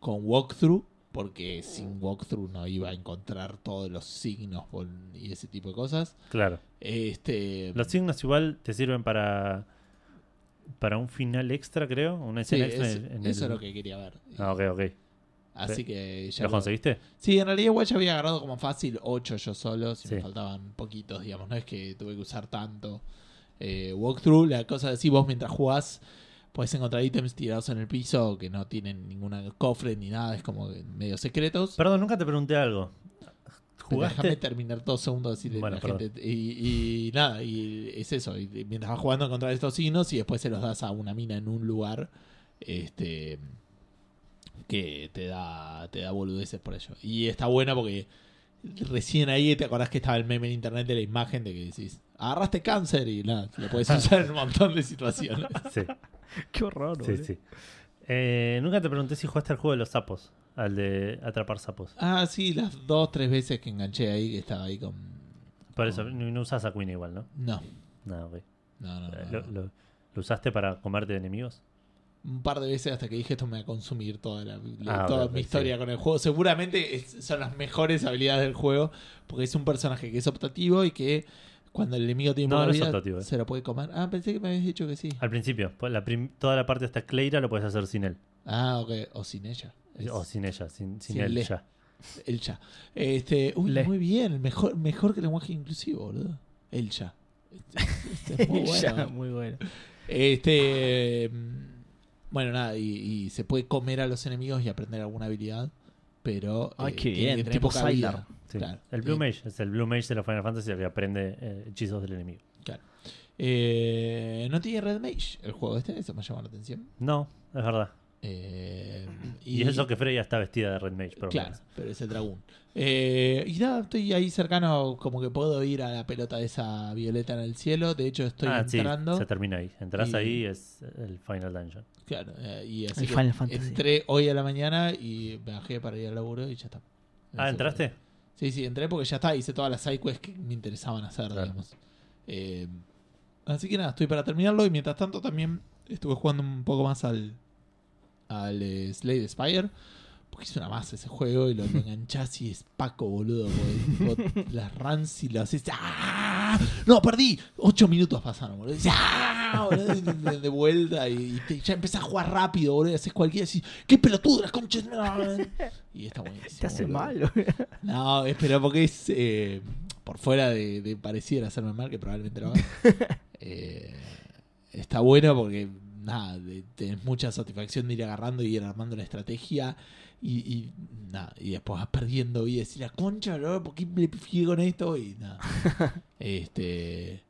con walkthrough, porque sin walkthrough no iba a encontrar todos los signos y ese tipo de cosas. Claro. Este, Los signos igual te sirven para para un final extra, creo. Una sí, escena extra es- en- en eso es lo que quería ver. Ah, ok, ok. Así que ya ¿Lo lo- conseguiste? Sí, en realidad igual ya había agarrado como fácil 8 yo solo, si me faltaban poquitos, digamos, no es que tuve que usar tanto. Eh, walkthrough, la cosa de si vos mientras jugás podés encontrar ítems tirados en el piso que no tienen ninguna cofre ni nada, es como medio secretos. Perdón, nunca te pregunté algo. Pero Déjame ¿Jugaste? terminar dos segundos así de Bueno, la gente. Y, y nada, y es eso. Y mientras vas jugando encontrar estos signos y después se los das a una mina en un lugar este que te da, te da boludeces por ello. Y está bueno porque recién ahí te acordás que estaba el meme en internet de la imagen de que decís, agarraste cáncer y nada, lo puedes usar en un montón de situaciones. Sí, Qué horror, sí, sí. Eh, nunca te pregunté si jugaste al juego de los sapos, al de atrapar sapos. Ah, sí, las dos, tres veces que enganché ahí, que estaba ahí con... Por eso, no, no usas a Queen igual, ¿no? No, No, ok. no, no. no, ¿Lo, no. lo- lo usaste para comerte de enemigos? un par de veces hasta que dije esto me va a consumir toda, la, la- Ah, toda mi historia sí. con el juego. Seguramente es- son las mejores habilidades del juego porque es un personaje que es optativo y que cuando el enemigo tiene No, poca no vida, optativo, eh. se lo puede comer. Ah, pensé que me habías dicho que sí. Al principio, pues la toda la parte hasta Cleira lo puedes hacer sin él. Ah, ok. O sin ella. Es O sin ella, sin, sin Sin él le. ya. el ya. Este, uy, Le. muy bien, mejor, mejor que el lenguaje inclusivo, boludo. El ya. Este, este es muy bueno. muy bueno. Este. mm, Bueno, nada, y, y se puede comer a los enemigos y aprender alguna habilidad. Pero. Ay, eh, qué bien, tipo. Sylar. Sí. Claro. El Blue Mage es el Blue Mage de los Final Fantasy el que aprende eh, hechizos del enemigo. Eh, no tiene Red Mage el juego este, eso me llama la atención. No, es verdad. Eh, Y, eso que Freya está vestida de Red Mage, pero Claro, pero es el dragón. Eh, y nada, estoy ahí cercano, como que puedo ir a la pelota de esa violeta en el cielo. De hecho, estoy ah, sí, entrando. se termina ahí. Entras Y- ahí es el Final Dungeon. Claro, eh, y así El que Final Fantasy. entré hoy a la mañana y me bajé para ir al laburo y ya está. Ah, ¿entraste? Sí, sí, entré porque ya está. Hice todas las sidequests que me interesaban hacer, Claro. digamos. Eh, así que nada, estoy para terminarlo. Y mientras tanto también estuve jugando un poco más al, al eh, Slade Spire. Porque es una masa ese juego y lo, lo enganchás y es Paco, boludo. porque, tipo, las runs y lo haces. ¡Ah! ¡No, perdí! Ocho minutos pasaron, boludo. Y, ¡Ah! boludo, de, de- de vuelta y, y te- ya empezás a jugar rápido, boludo. y Haces cualquiera así. ¡Qué pelotudo las conchas! Y está buenísimo. Te hace boludo. mal. No, es pero porque es eh, por fuera de, de pareciera hacerme mal, que probablemente lo haga. eh, está bueno porque nada, de- tenés mucha satisfacción de ir agarrando y ir armando una estrategia y, y nada, y después vas perdiendo y decir la concha, bro, ¿por qué me pifié con esto? Y nada. este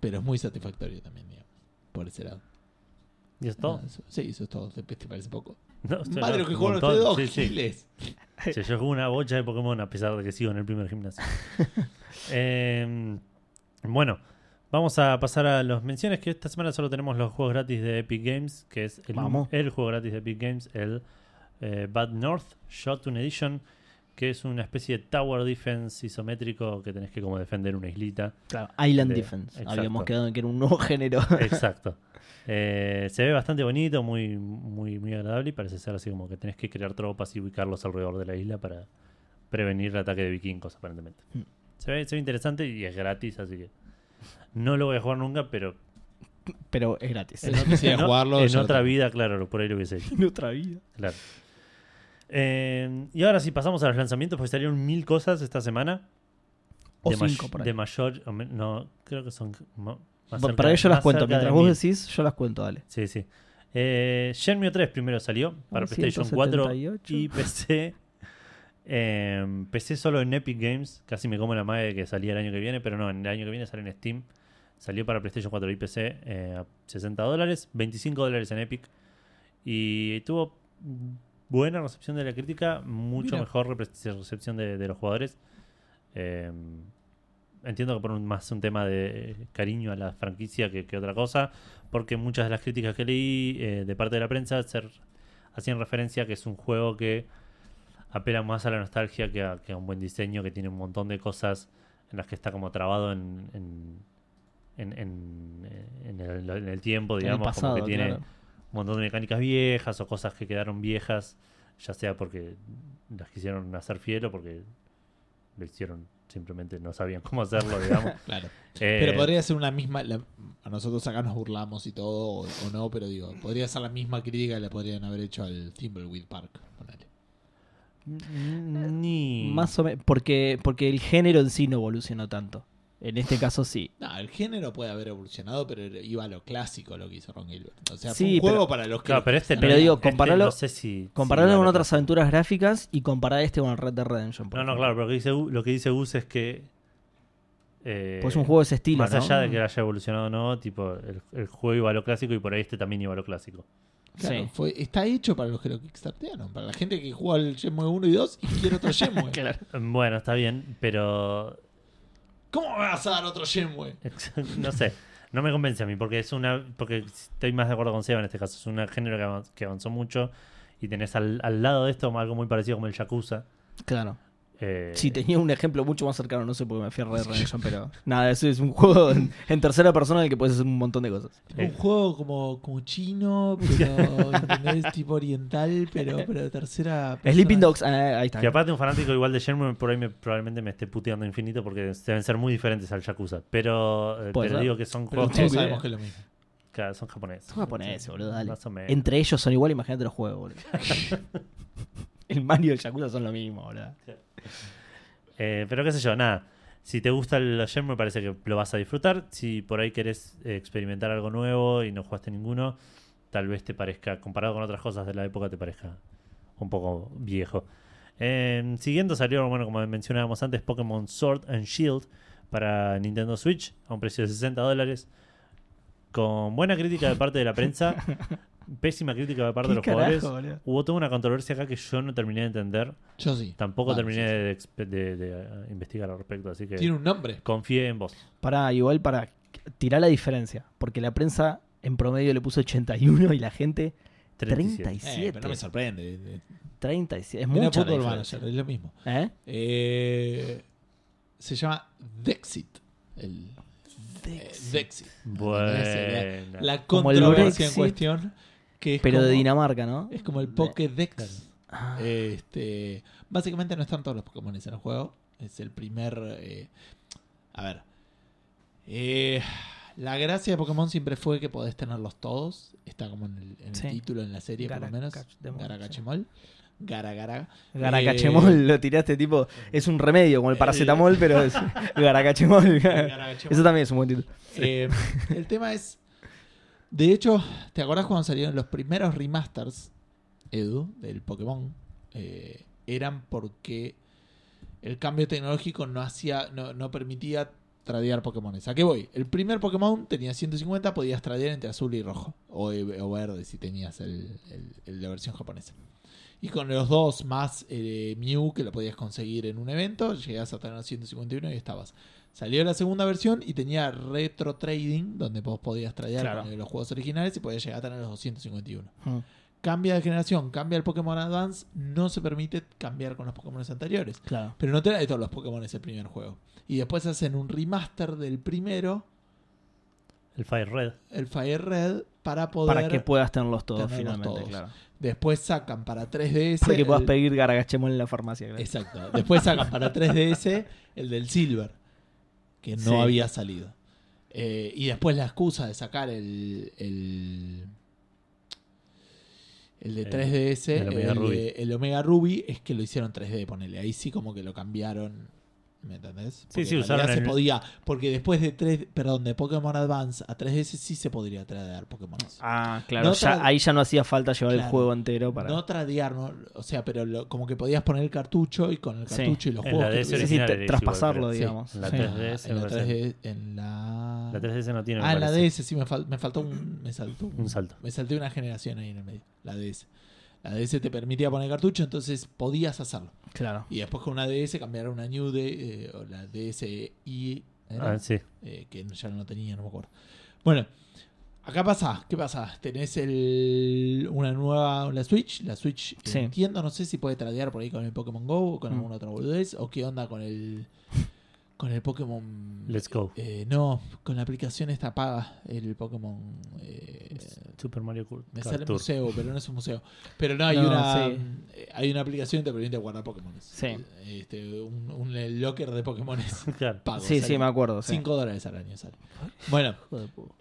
pero es muy satisfactorio también, digamos, por ese lado. ¿Y eso es todo? Eso- sí, eso es todo. ¿Te, te parece poco? No, Madre no, lo que jugaron ustedes dos, Sí, giles. Sí, yo juego una bocha de Pokémon a pesar de que sigo en el primer gimnasio. Eh, bueno, vamos a pasar a las menciones que esta semana solo tenemos los juegos gratis de Epic Games, que es el, juego gratis de Epic Games, el eh, Bad North Shotgun Edition, que es una especie de tower defense isométrico que tenés que como defender una islita. Claro, Island De- Defense. exacto. Habíamos quedado en que era un nuevo género. Exacto. Eh, se ve bastante bonito, muy, muy, muy agradable y parece ser así como que tenés que crear tropas y ubicarlos alrededor de la isla para prevenir el ataque de vikingos, aparentemente. Mm. Se ve, se ve interesante y es gratis, así que no lo voy a jugar nunca, pero Pero es gratis. En, jugarlo, otra tengo. vida, claro, por ahí lo hubiese hecho. En otra vida. Claro. Eh, y ahora sí pasamos a los lanzamientos, porque salieron mil cosas esta semana. O de, cinco por ahí. de mayor, no, creo que son más Bueno, cerca- para ello las más cuento. Mientras vos mil. decís, yo las cuento, dale. Sí, sí. Eh, Shenmue 3 primero salió para PlayStation 4 178. y PC. Eh, solo en Epic Games. Casi me como la madre de que salía el año que viene, pero no, en el año que viene sale en Steam. Salió para PlayStation 4 y PC eh, a 60 dólares, 25 dólares en Epic. Y tuvo buena recepción de la crítica, mucho Mira. mejor recepción de, de los jugadores. Eh, entiendo que por un, más un tema de cariño a la franquicia que, que otra cosa, porque muchas de las críticas que leí eh, de parte de la prensa hacían referencia a que es un juego que apela más a la nostalgia que a, que a un buen diseño, que tiene un montón de cosas en las que está como trabado en, en, en, en- en el, el tiempo, En el digamos, pasado, como que tiene claro. un montón de mecánicas viejas o cosas que quedaron viejas, ya sea porque las quisieron hacer fiel o porque lo hicieron simplemente no sabían cómo hacerlo, digamos. Claro. Eh, Pero podría ser una misma. la- a nosotros acá nos burlamos y todo, o, o no, pero digo, podría ser la misma crítica que le podrían haber hecho al Thimbleweed Park. ponele. Ni... Más o menos. Porque, porque el género en sí no evolucionó tanto. En este caso sí. No, el género puede haber evolucionado, pero iba a lo clásico lo que hizo Ron Gilbert. O sea, Sí, fue un juego para los que. Claro, pero este no Pero es- digo, este no sé si... Compararlo si con otras aventuras gráficas y comparar este con el Red Dead Redemption. No, no, claro, pero lo que dice, lo que dice Gus es que... eh, Pues es un juego de ese estilo. Más ¿no? allá de que haya evolucionado o no, tipo, el, el juego iba a lo clásico y por ahí este también iba a lo clásico. Claro, Sí. fue, está hecho para los que lo kickstartearon. Para la gente que juega al Shenmue 1 y 2 y quiere otro Shenmue. Claro. Bueno, está bien, pero ¿Cómo me vas a dar otro Shenmue? no sé, no me convence a mí porque es una porque estoy más de acuerdo con Seba en este caso, es un género que avanzó, que avanzó mucho y tenés al, al lado de esto algo muy parecido como el Yakuza. Claro. Eh, Sí, tenía un ejemplo mucho más cercano, no sé por qué me fui a Red Redemption, pero nada, eso es un juego en, en tercera persona en el que puedes hacer un montón de cosas. Eh. Un juego como, como chino, pero ¿entendés? tipo oriental, pero, pero de tercera. persona. Sleeping Dogs, ah, ahí está. que aparte un fanático igual de Shenmue por ahí me- probablemente me esté puteando infinito porque deben ser muy diferentes al Yakuza, pero, eh, pero ser. digo que son Pero juegos sabemos que es lo mismo. que son japoneses. Son japoneses, boludo, dale. Más o menos. Entre ellos son igual, imagínate los juegos, boludo. El Mario y el Yakuza son lo mismo, boludo. Eh, pero qué sé yo, nada. Si te gusta el Gem, me parece que lo vas a disfrutar. Si por ahí querés eh, experimentar algo nuevo y no jugaste ninguno, tal vez te parezca, comparado con otras cosas de la época, te parezca un poco viejo. Eh, siguiendo salió, bueno, como mencionábamos antes, Pokémon Sword and Shield para Nintendo Switch a un precio de 60 dólares. Con buena crítica de parte de la prensa, pésima crítica de parte de los ¿Qué jugadores. carajo, boludo? Hubo toda una controversia acá que yo no terminé de entender. Yo sí. Tampoco Vale, terminé sí, sí. de, expe- de- de, eh, investigar al respecto, así que Tiene un nombre. confié en vos. Para, igual para tirar la diferencia. Porque la prensa en promedio le puso 81 y la gente 37. 37. Eh, pero no me sorprende. 37. Es Mira mucha la Football diferencia. Manager, es lo mismo. ¿Eh? Eh, se llama Dexit. El eh, Dexit. Buena. La, la Como el controversia en cuestión. Que es Pero de Dinamarca, ¿no? Es como el Pokédex. Ah, Este, básicamente no están todos los Pokémon en el juego. Es el primer. eh, a ver. Eh, la gracia de Pokémon siempre fue que podés tenerlos todos. Está como en el, en el Sí. título, en la serie, por lo menos. Garacachemol, Garagachemol. Garagara. Garacachemol Eh, lo tiraste tipo. Es un remedio como el paracetamol, pero es Garacachemol. Garagachemol. Eso también es un buen título. Eh, el tema es. De hecho, ¿te acordás cuando salieron los primeros remasters, Edu, del Pokémon? Eh, eran porque el cambio tecnológico no hacía, no, no permitía tradear Pokémones. ¿A qué voy? El primer Pokémon tenía 150, podías tradear entre azul y rojo. O, o verde si tenías el, el- de versión japonesa. Y con los dos más eh, Mew que lo podías conseguir en un evento, llegabas a tener 151 y estabas. Salió la segunda versión y tenía retro trading, donde vos podías tradear Claro. con los juegos originales y podías llegar a tener los 251. Mm. Cambia de generación, cambia el Pokémon Advance, no se permite cambiar con los Pokémon anteriores. Claro. Pero no te trae todos los Pokémon el primer juego. Y después hacen un remaster del primero, El Fire Red. el Fire Red, para poder. Para que puedas tenerlos todos tenerlos finalmente, todos. claro. Después sacan para 3DS. Para que puedas el- pedir Garagachemol en la farmacia. claro. Exacto. Después sacan para 3DS el del Silver, que no Sí. había salido. Eh, y después la excusa de sacar el. el el de El- 3DS, el Omega el, de- el Omega Ruby, es que lo hicieron 3D, ponele. Ahí sí como que lo cambiaron. ¿Me entendés? Porque sí, en usaron realidad se el- podía. Porque después de 3, perdón, de Pokémon Advance a 3DS sí se podría tradear Pokémon. Ah, claro. No ya- ahí ya no hacía falta llevar el Claro. juego entero para. No tradear, no, o sea, pero lo- como que podías poner el cartucho y con el Sí. cartucho y los En juegos la que DS sí, sí, traspasarlo, digamos. sí, la Sí. 3DS. en la me parece. 3D, en la... La 3DS no tiene. ah, en la. DS sí me, fal- me faltó un... Me saltó Un salto. Me salté una generación ahí en el medio, la DS. La DS te permitía poner cartucho, entonces podías hacerlo. Claro. Y después con una DS cambiar a una New de, eh, o la DSi, ¿era? Ah, sí. Eh, que ya no lo tenía, no me acuerdo. Bueno, acá pasa, ¿qué pasa? Tenés el, una nueva, la Switch, la Switch Sí. entiendo, no sé si puede tradear por ahí con el Pokémon Go o con Mm. alguna otra boludez, o qué onda con el con el Pokémon Let's Go. eh, no, con la aplicación esta paga, el Pokémon eh, Super Mario Kart me sale Tour. museo, pero no es un museo. Pero no, hay No, una sí. eh, hay una aplicación que te permite guardar Pokémon. Sí. Este, un, locker de Pokémon Claro. pago. Sí, sale sí, me acuerdo. sí. 5 dólares al año sale. Bueno,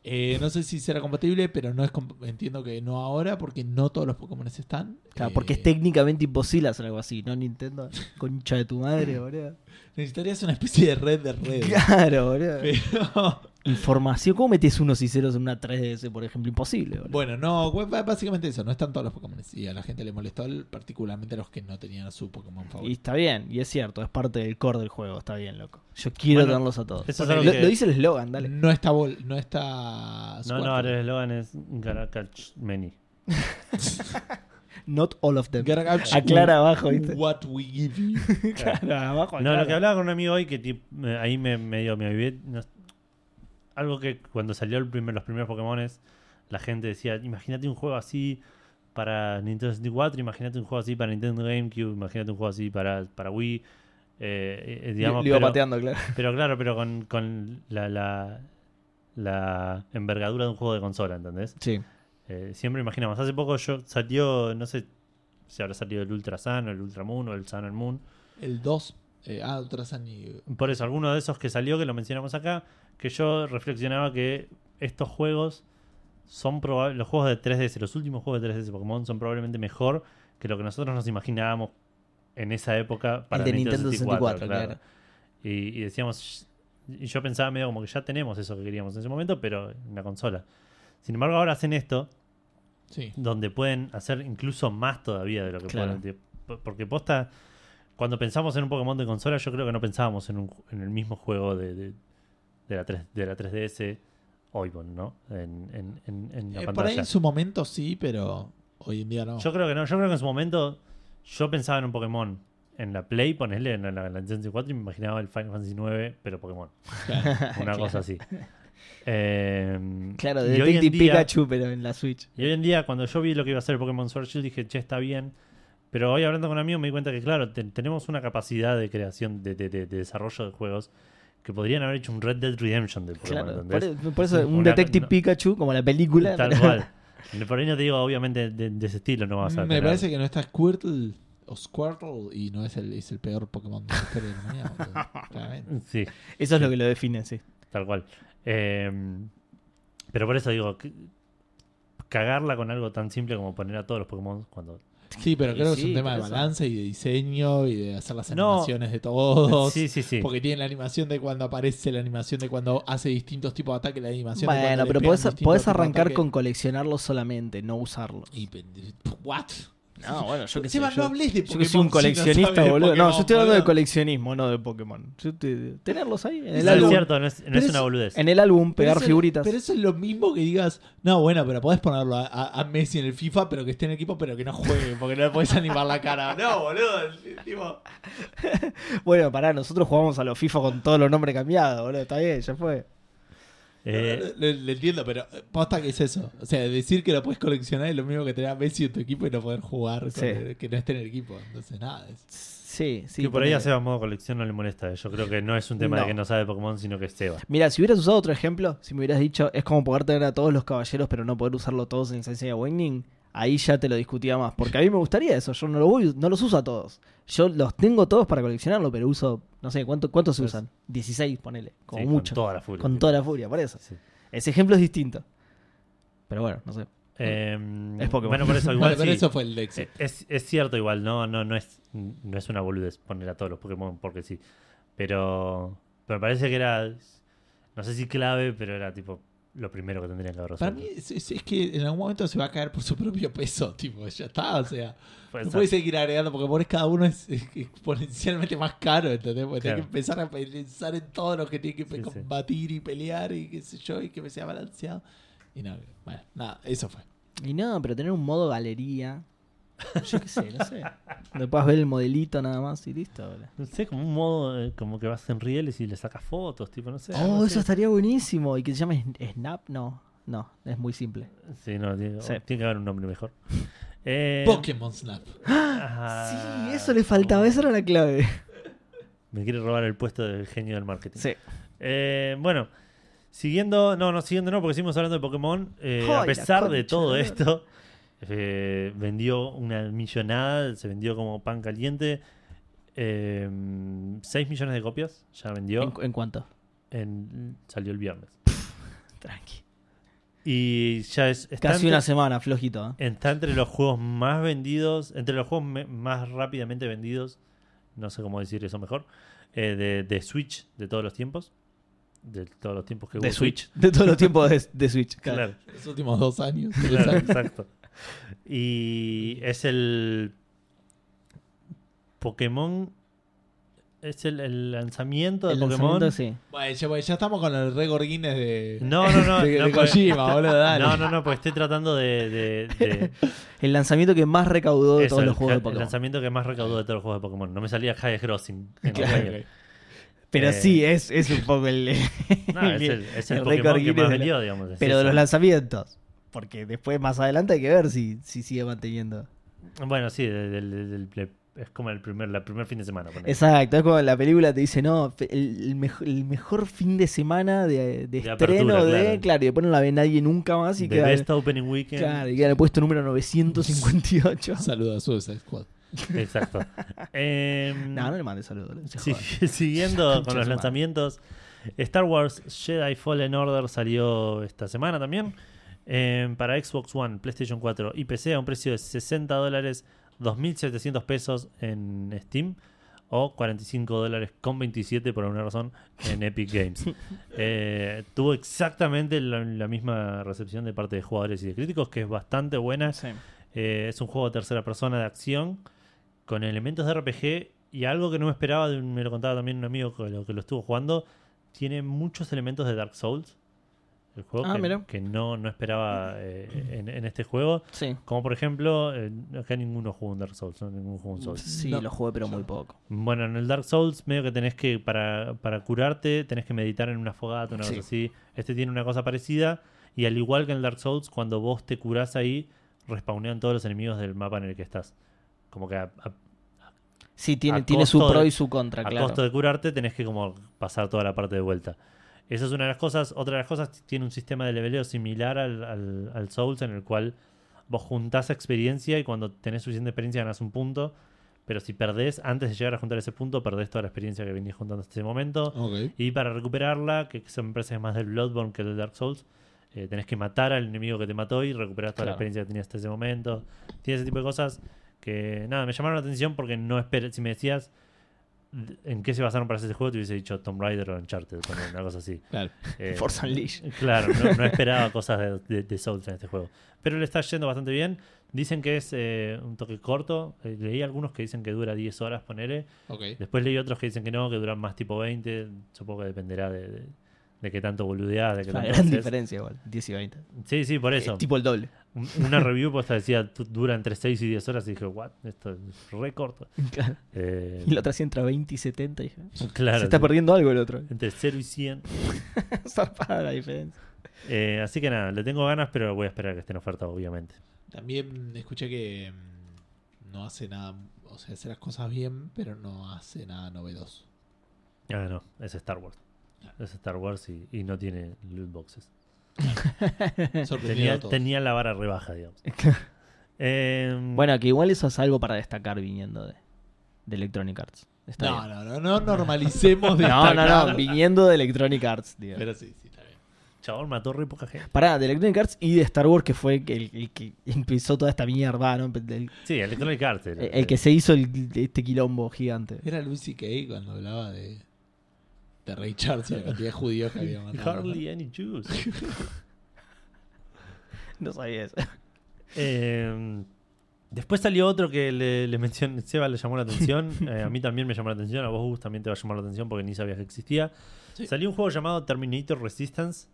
eh, no sé si será compatible, pero no es comp- entiendo que no ahora porque no todos los Pokémon están. Claro, Eh, porque es técnicamente imposible hacer algo así, ¿no? Nintendo, concha de tu madre, boludo. Necesitarías una especie de red de redes. Claro, boludo. Pero, Información, ¿cómo metes unos y ceros en una 3DS, por ejemplo? Imposible, boludo. bueno, no, básicamente eso, no están todos los Pokémon. Y a la gente le molestó, particularmente a los que no tenían a su Pokémon Y favorito. está bien, y es cierto, es parte del core del juego, está bien, loco. Yo quiero Bueno, tenerlos a todos. eso es lo, que- lo dice el eslogan, dale. No está, bol- no está No, no, ahora el eslogan es Garacach Many. Not all of them. Aclara abajo, ¿viste? What we give you. Claro, abajo. No, aclara. lo que hablaba con un amigo hoy que eh, ahí me, medio me no- algo que cuando salió el primer, los primeros Pokémones, la gente decía, imagínate un juego así para Nintendo 64, imagínate un juego así para Nintendo GameCube, imagínate un juego así para, para Wii. eh, eh, digamos, iba pero- pateando, claro. Pero claro, pero con, con la, la, la envergadura de un juego de consola, ¿entendés? Sí. Eh, siempre imaginamos. Hace poco yo salió, no sé si habrá salido el Ultra Sun o el Ultra Moon o el Sun and Moon. El 2. Eh, ah, Ultra Sun y. Por eso, alguno de esos que salió, que lo mencionamos acá, que yo reflexionaba que estos juegos son probables, los juegos de 3DS, los últimos juegos de 3DS Pokémon son probablemente mejor que lo que nosotros nos imaginábamos en esa época para el de Nintendo 64, claro. Y, y decíamos, y yo pensaba medio como que ya tenemos eso que queríamos en ese momento, pero en una consola. Sin embargo, ahora hacen esto, Sí. donde pueden hacer incluso más todavía de lo que Claro. pueden. Porque posta, cuando pensamos en un Pokémon de consola, yo creo que no pensábamos en, un, en el mismo juego de, de, de la, 3, de la 3DS hoy, bueno, ¿no? En, en, en, en la Eh, por ahí pantalla. en su momento sí, pero hoy en día no. Yo creo que no, yo creo que en su momento yo pensaba en un Pokémon en la Play, ponerle en la, en la Nintendo 64 y me imaginaba el Final Fantasy 9, pero Pokémon. Una cosa así. Eh, Claro, de Detective día- Pikachu, pero en la Switch. Y hoy en día, cuando yo vi lo que iba a ser el Pokémon Sword Shield, dije, che, está bien. Pero hoy hablando con amigos me di cuenta que, claro, te- tenemos una capacidad de creación, de, de- de- de desarrollo de juegos que podrían haber hecho un Red Dead Redemption del Pokémon, por, por eso un una- Detective no- Pikachu, como la película. Tal pero- cual. Por ahí no te digo, obviamente, de, de ese estilo no vas a Me tener. parece que no está Squirtle o Squirtle y no es el, es el peor Pokémon de la historia de la humanidad. boludo. Claramente. Sí, Eso es lo que lo define, sí. Tal cual. Eh, pero por eso digo, cagarla con algo tan simple como poner a todos los Pokémon cuando... Sí, pero creo que es sí, un tema de balance y de diseño y de hacer las No. animaciones de todos. Sí, sí, sí. Porque tiene la animación de cuando aparece, la animación de cuando hace distintos tipos de ataque, la animación de Bueno, cuando le pero podés, podés de arrancar con coleccionarlos solamente, no usarlos. Y, ¿What? No, bueno, yo qué sé. Yo- no hables de Yo que soy un si no coleccionista, sabes de boludo. no, Pokémon, yo estoy hablando de coleccionismo, no de Pokémon. Yo te- tenerlos ahí en el No es álbum. cierto, no es, no Pero es una boludez. En el álbum, Pero pegar eso- figuritas. Pero eso es lo mismo que digas, no, bueno, pero podés ponerlo a, a- a Messi en el FIFA, pero que esté en el equipo, pero que no juegue, porque no le podés animar la cara. No, boludo. tipo, Bueno, pará, nosotros jugamos a los FIFA con todos los nombres cambiados, boludo. Está bien, ya fue. Eh, le, le entiendo, pero eh, posta que es eso. O sea, decir que lo puedes coleccionar es lo mismo que tener a Messi en tu equipo y no poder jugar, con Sí. el- que no esté en el equipo. Entonces, nada. es- Sí, sí. que por ahí a Seba modo colección no le molesta. Yo creo que no es un tema de que no sabe Pokémon, sino que es Seba. Mira, si hubieras usado otro ejemplo, si me hubieras dicho, es como poder tener a todos los caballeros, pero no poder usarlo todos en Sensei Awakening, ahí ya te lo discutía más. Porque a mí me gustaría eso, yo no, lo voy, no los uso a todos. Yo los tengo todos para coleccionarlo, pero uso, no sé, ¿cuánto, ¿cuántos se Pues- usan? 16, ponele, como Sí, mucho. Con toda la furia. Con toda la furia, por eso. Sí. Ese ejemplo es distinto. Pero bueno, no sé. Eh, Es Pokémon. Bueno, por eso igual pero sí. eso fue el Es, es cierto igual, no, no, no es, no es una boludez poner a todos los Pokémon porque sí. Pero, pero me parece que era, no sé si clave, pero era tipo lo primero que tendrían que haber Para mí es, es- es que en algún momento se va a caer por su propio peso, tipo, ya está, o sea, Puede no ser. puedes seguir agregando porque por cada uno es, es exponencialmente más caro, ¿entendés? Porque Claro. tenés que empezar a pensar en todo lo que tiene que Sí, sí. combatir y pelear y qué sé yo, y que me sea balanceado. Y no, bueno, nada, eso fue. Y no, pero tener un modo galería. Yo qué sé, no sé. Donde puedas ver el modelito nada más y listo. boludo. No sé, como un modo, eh, como que vas en rieles y le sacas fotos, tipo, no sé. Oh, no eso sé. estaría buenísimo. ¿Y que se llame Snap? No, no, es muy simple. Sí, no, tiene, Sí. tiene que haber un nombre mejor. Eh, Pokémon Snap. ah, sí, eso le faltaba, esa era la clave. Me quiere robar el puesto del genio del marketing. Sí. Eh, bueno, siguiendo, no, no, siguiendo no, porque seguimos hablando de Pokémon. Eh, a pesar de todo esto, eh, vendió una millonada, se vendió como pan caliente. 6 millones de copias ya vendió. ¿En, en cuánto? en- salió el viernes. Tranqui. Y ya es. Está Casi entre, una semana, flojito. ¿eh? está entre los juegos más vendidos, entre los juegos me- más rápidamente vendidos, no sé cómo decir eso mejor, eh, de, de Switch de todos los tiempos. De todos los tiempos que hubo De Switch. De todos los tiempos de, de Switch. claro. Claro. Los últimos dos años. tres Claro, años. exacto. Y es el Pokémon. Es el, el lanzamiento de El Pokémon. lanzamiento, sí. Bueno, ya, ya estamos con el récord Guinness de, No, no, no. de, no, de pues- Kojima, boludo, dale. no, no, no, porque estoy tratando de. de- de- El lanzamiento que más recaudó de eso, todos el, los juegos de el Pokémon. lanzamiento que más recaudó de todos los juegos de Pokémon. No me salía High Crossing. en Claro. Pero Eh, sí, es, es un poco el. No, es el, es el el Pokémon récord que Guinness más de la- vendió, digamos. es Pero de los lanzamientos. Porque después, más adelante, hay que ver si, si sigue manteniendo. Bueno, sí, del- del- del- es como el primer, la primer fin de semana. Exacto, es como la película te dice, no, el, el mej- el mejor fin de semana de, de De estreno apertura, de. claro. Claro, y después no la ve nadie nunca más y The queda. Best Opening Weekend. Claro, y queda el puesto número 958. Saludos a Suicide Squad. Exacto. Em, no, no le mandes saludos. Sí, siguiendo con los lanzamientos, Star Wars Jedi Fallen Order salió esta semana también. Eh, para Xbox One, PlayStation 4 y PC a un precio de 60 dólares 2.700 pesos en Steam o 45 dólares con 27 por alguna razón en Epic Games. Eh, tuvo exactamente la, la misma recepción de parte de jugadores y de críticos, que es bastante buena. Sí. Eh, es un juego de tercera persona de acción con elementos de RPG y algo que no me esperaba, me lo contaba también un amigo que lo, que lo estuvo jugando, tiene muchos elementos de Dark Souls. El juego Ah, que, no, no esperaba eh, en, en este juego. Sí. Como por ejemplo, eh, acá ninguno jugó un Dark Souls, no ningún jugó un Souls. Sí, No. lo jugué, pero muy poco. Bueno, en el Dark Souls, medio que tenés que, para, para curarte, tenés que meditar en una fogata, una Sí. cosa así. Este tiene una cosa parecida. Y al igual que en el Dark Souls, cuando vos te curás ahí, respawnean todos los enemigos del mapa en el que estás. Como que a, a- Sí, tiene, A tiene su pro de- y su contra, a claro. costo de curarte, tenés que como pasar toda la parte de vuelta. Esa es una de las cosas. Otra de las cosas, tiene un sistema de leveleo similar al, al- al Souls, en el cual vos juntás experiencia y cuando tenés suficiente experiencia ganas un punto. Pero si perdés, antes de llegar a juntar ese punto, perdés toda la experiencia que venís juntando hasta ese momento. Ok. Y para recuperarla, que me parece más del Bloodborne que del Dark Souls, eh, tenés que matar al enemigo que te mató y recuperar toda la experiencia que tenías hasta ese momento. Tiene ese tipo de cosas que, nada, me llamaron la atención porque no esperé. Si me decías en qué se basaron para hacer ese juego, te hubiese dicho Tomb Raider o Uncharted, una cosa así. Claro. Eh, Force Unleashed. Claro, no, no esperaba cosas de, de- de Souls en este juego. Pero le está yendo bastante bien. Dicen que es eh, un toque corto. Eh, leí algunos que dicen que dura 10 horas, ponele. Ok. Después leí otros que dicen que no, que duran más tipo 20. Supongo que dependerá de, de, qué tanto boludeás, de qué Una tanto gran haces. diferencia igual, 10 y 20. Sí, sí, por eso. Es tipo el doble. Un- Una review posta decía "Tu- dura entre 6 y 10 horas y dije, what, esto es re corto. Claro. Eh, Y la otra sí entre 20 y 70. Dije, claro, Se está sí. perdiendo algo el otro. Entre 0 y 100. Zarpada la diferencia. Eh, así que nada, le tengo ganas, pero voy a esperar a que esté en oferta, obviamente. También escuché que mm, no hace nada, o sea, hace las cosas bien, pero no hace nada novedoso. Ah, no, es Star Wars. Es Star Wars y, y no tiene loot boxes. Tenía, tenía la vara rebaja, digamos. Eh, Bueno, que igual eso es algo para destacar viniendo de, de Electronic Arts. Está No, bien. no, no, no normalicemos de No, no, no, viniendo de Electronic Arts, digo. Pero sí, sí, está bien. chabón mató re poca gente. Pará, de Electronic Arts y de Star Wars, que fue el, el que empezó toda esta mierda, ¿no? El, Sí, Electronic Arts. el- el que se hizo el- este quilombo gigante. Era Luis C.K. cuando hablaba de, de Ray Charles y la cantidad de judíos que había matado. Hardly any Jews. No sabía eso. Eh, después salió otro que le, le mencioné, Seba le llamó la atención. eh, a mí también me llamó la atención. A vos, Gus, también te va a llamar la atención porque ni sabías que existía. Sí. Salió un juego llamado Terminator Resistance,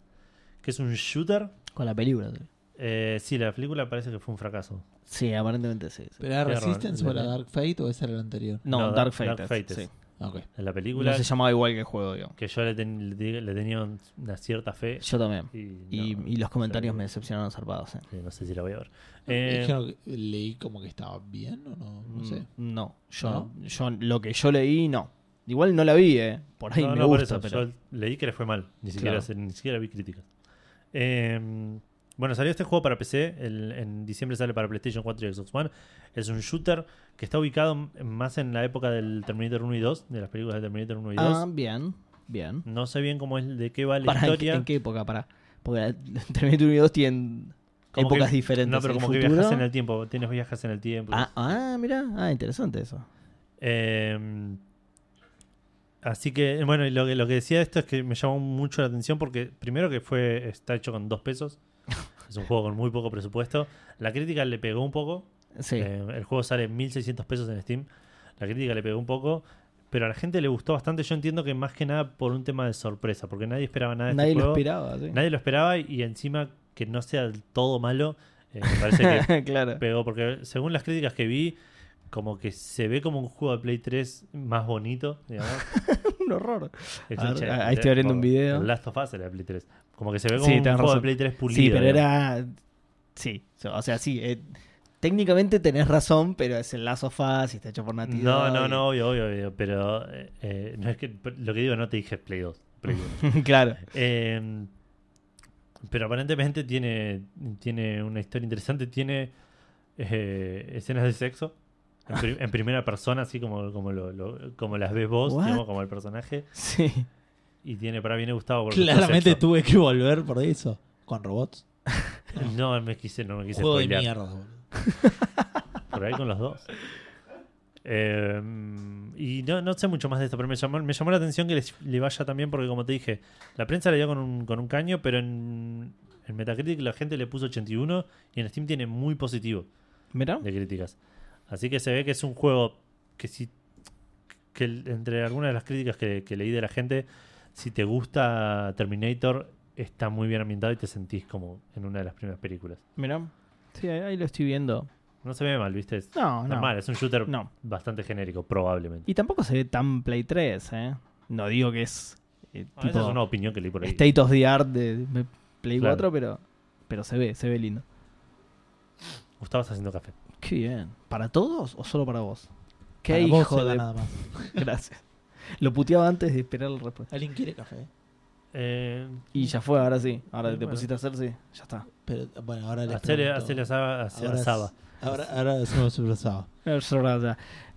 que es un shooter. Con la película. sí. Eh, sí, la película parece que fue un fracaso. Sí, aparentemente sí. sí. ¿Pero era. Resistance o era Dark Fate o ese era el anterior? No, No, Dark Dark- Fate. Dark Fate sí. Es. En la película, No se llamaba igual que el juego, digamos. que yo le, ten- le di- le tenía un- una cierta fe. Yo también. Y, Y, no, y los comentarios o sea, me decepcionaron zarpados. eh. sí, no sé si la voy a ver. Es Eh, que no- leí como que estaba bien o no, no sé. Mm, No, yo, ¿No? yo lo que yo leí, no. Igual no la vi, ¿eh? Por ahí no, me no, por gusta, eso, pero... Yo leí que le fue mal. Ni siquiera, Claro. ni siquiera vi críticas. Eh, bueno, salió este juego para PC. el- en diciembre sale para PlayStation 4 y Xbox One. Es un shooter que está ubicado más en la época del Terminator 1 y 2, de las películas de Terminator 1 y 2. Ah, bien, bien. No sé bien cómo es, de qué va la Pará, ¿en, qué- historia. en qué época? Para. Porque Terminator 1 y 2 tienen Como épocas que- diferentes. No, pero como que viajas en el tiempo. Tienes viajes en el tiempo. Ah, ah, mira. Ah, interesante eso. Eh, así que, bueno, lo que, lo que decía esto es que me llamó mucho la atención porque, primero, que fue está hecho con dos pesos. Es un juego con muy poco presupuesto. La crítica le pegó un poco. Sí. Eh, el juego sale 1600 pesos en Steam. La crítica le pegó un poco. Pero a la gente le gustó bastante. Yo entiendo que más que nada por un tema de sorpresa. Porque nadie esperaba nada de Nadie este lo juego. esperaba, sí. Nadie lo esperaba. Y encima que no sea del todo malo. eh, me parece que claro. pegó, porque según las críticas que vi, como que se ve como un juego de Play 3 más bonito, digamos. un horror. Es ver, ahí estoy abriendo un video. Last of Us era de Play 3. Como que se ve como Sí, un juego de. Play 3 pulido. Sí, pero digamos. era. Sí, o sea, sí. eh, técnicamente tenés razón, pero es el Last of Us y está hecho por Naughty No, no, y- no, obvio, obvio, obvio, pero eh, eh, no es que lo que digo no te dije Play 2. Play 2. claro. Eh, pero aparentemente tiene, tiene una historia interesante, tiene eh, escenas de sexo en, pri- en primera persona, así como, como, lo, lo- como las ves vos, digamos, como el personaje. Sí. Y tiene para bien Gustavo porque Claramente tuve que volver por eso. Con robots. No, me quise, no me quise Juego de mierda, boludo. por ahí con los dos. Eh, y no, no sé mucho más de esto, pero me llamó, me llamó la atención que les- le vaya también porque, como te dije, la prensa le dio con un, con un caño, pero en, en Metacritic la gente le puso 81 y en Steam tiene muy positivo Mira. de críticas. Así que se ve que es un juego que si que entre algunas de las críticas que, que leí de la gente, si te gusta Terminator, está muy bien ambientado y te sentís como en una de las primeras películas. Mira. Sí, ahí, ahí lo estoy viendo. No se ve mal, ¿viste? Es No, no. es un shooter No. bastante genérico, probablemente. Y tampoco se ve tan Play 3, ¿eh? No digo que es eh, Ah, tipo esa es una opinión que leí por ahí. state of the art de, Play Claro. 4, pero, pero se ve, se ve lindo. Gustavo está haciendo café. Qué bien. ¿Para todos o solo para vos? Qué Para hijo de... nada más. Gracias. Lo puteaba antes de esperar la respuesta. ¿Alguien quiere café? Eh, Y ya fue, ahora sí. Ahora te pusiste a hacer, sí. Ya está. Pero bueno, ahora hacerle asaba, hacer Ahora, asaba. ahora, ahora hacemos asado.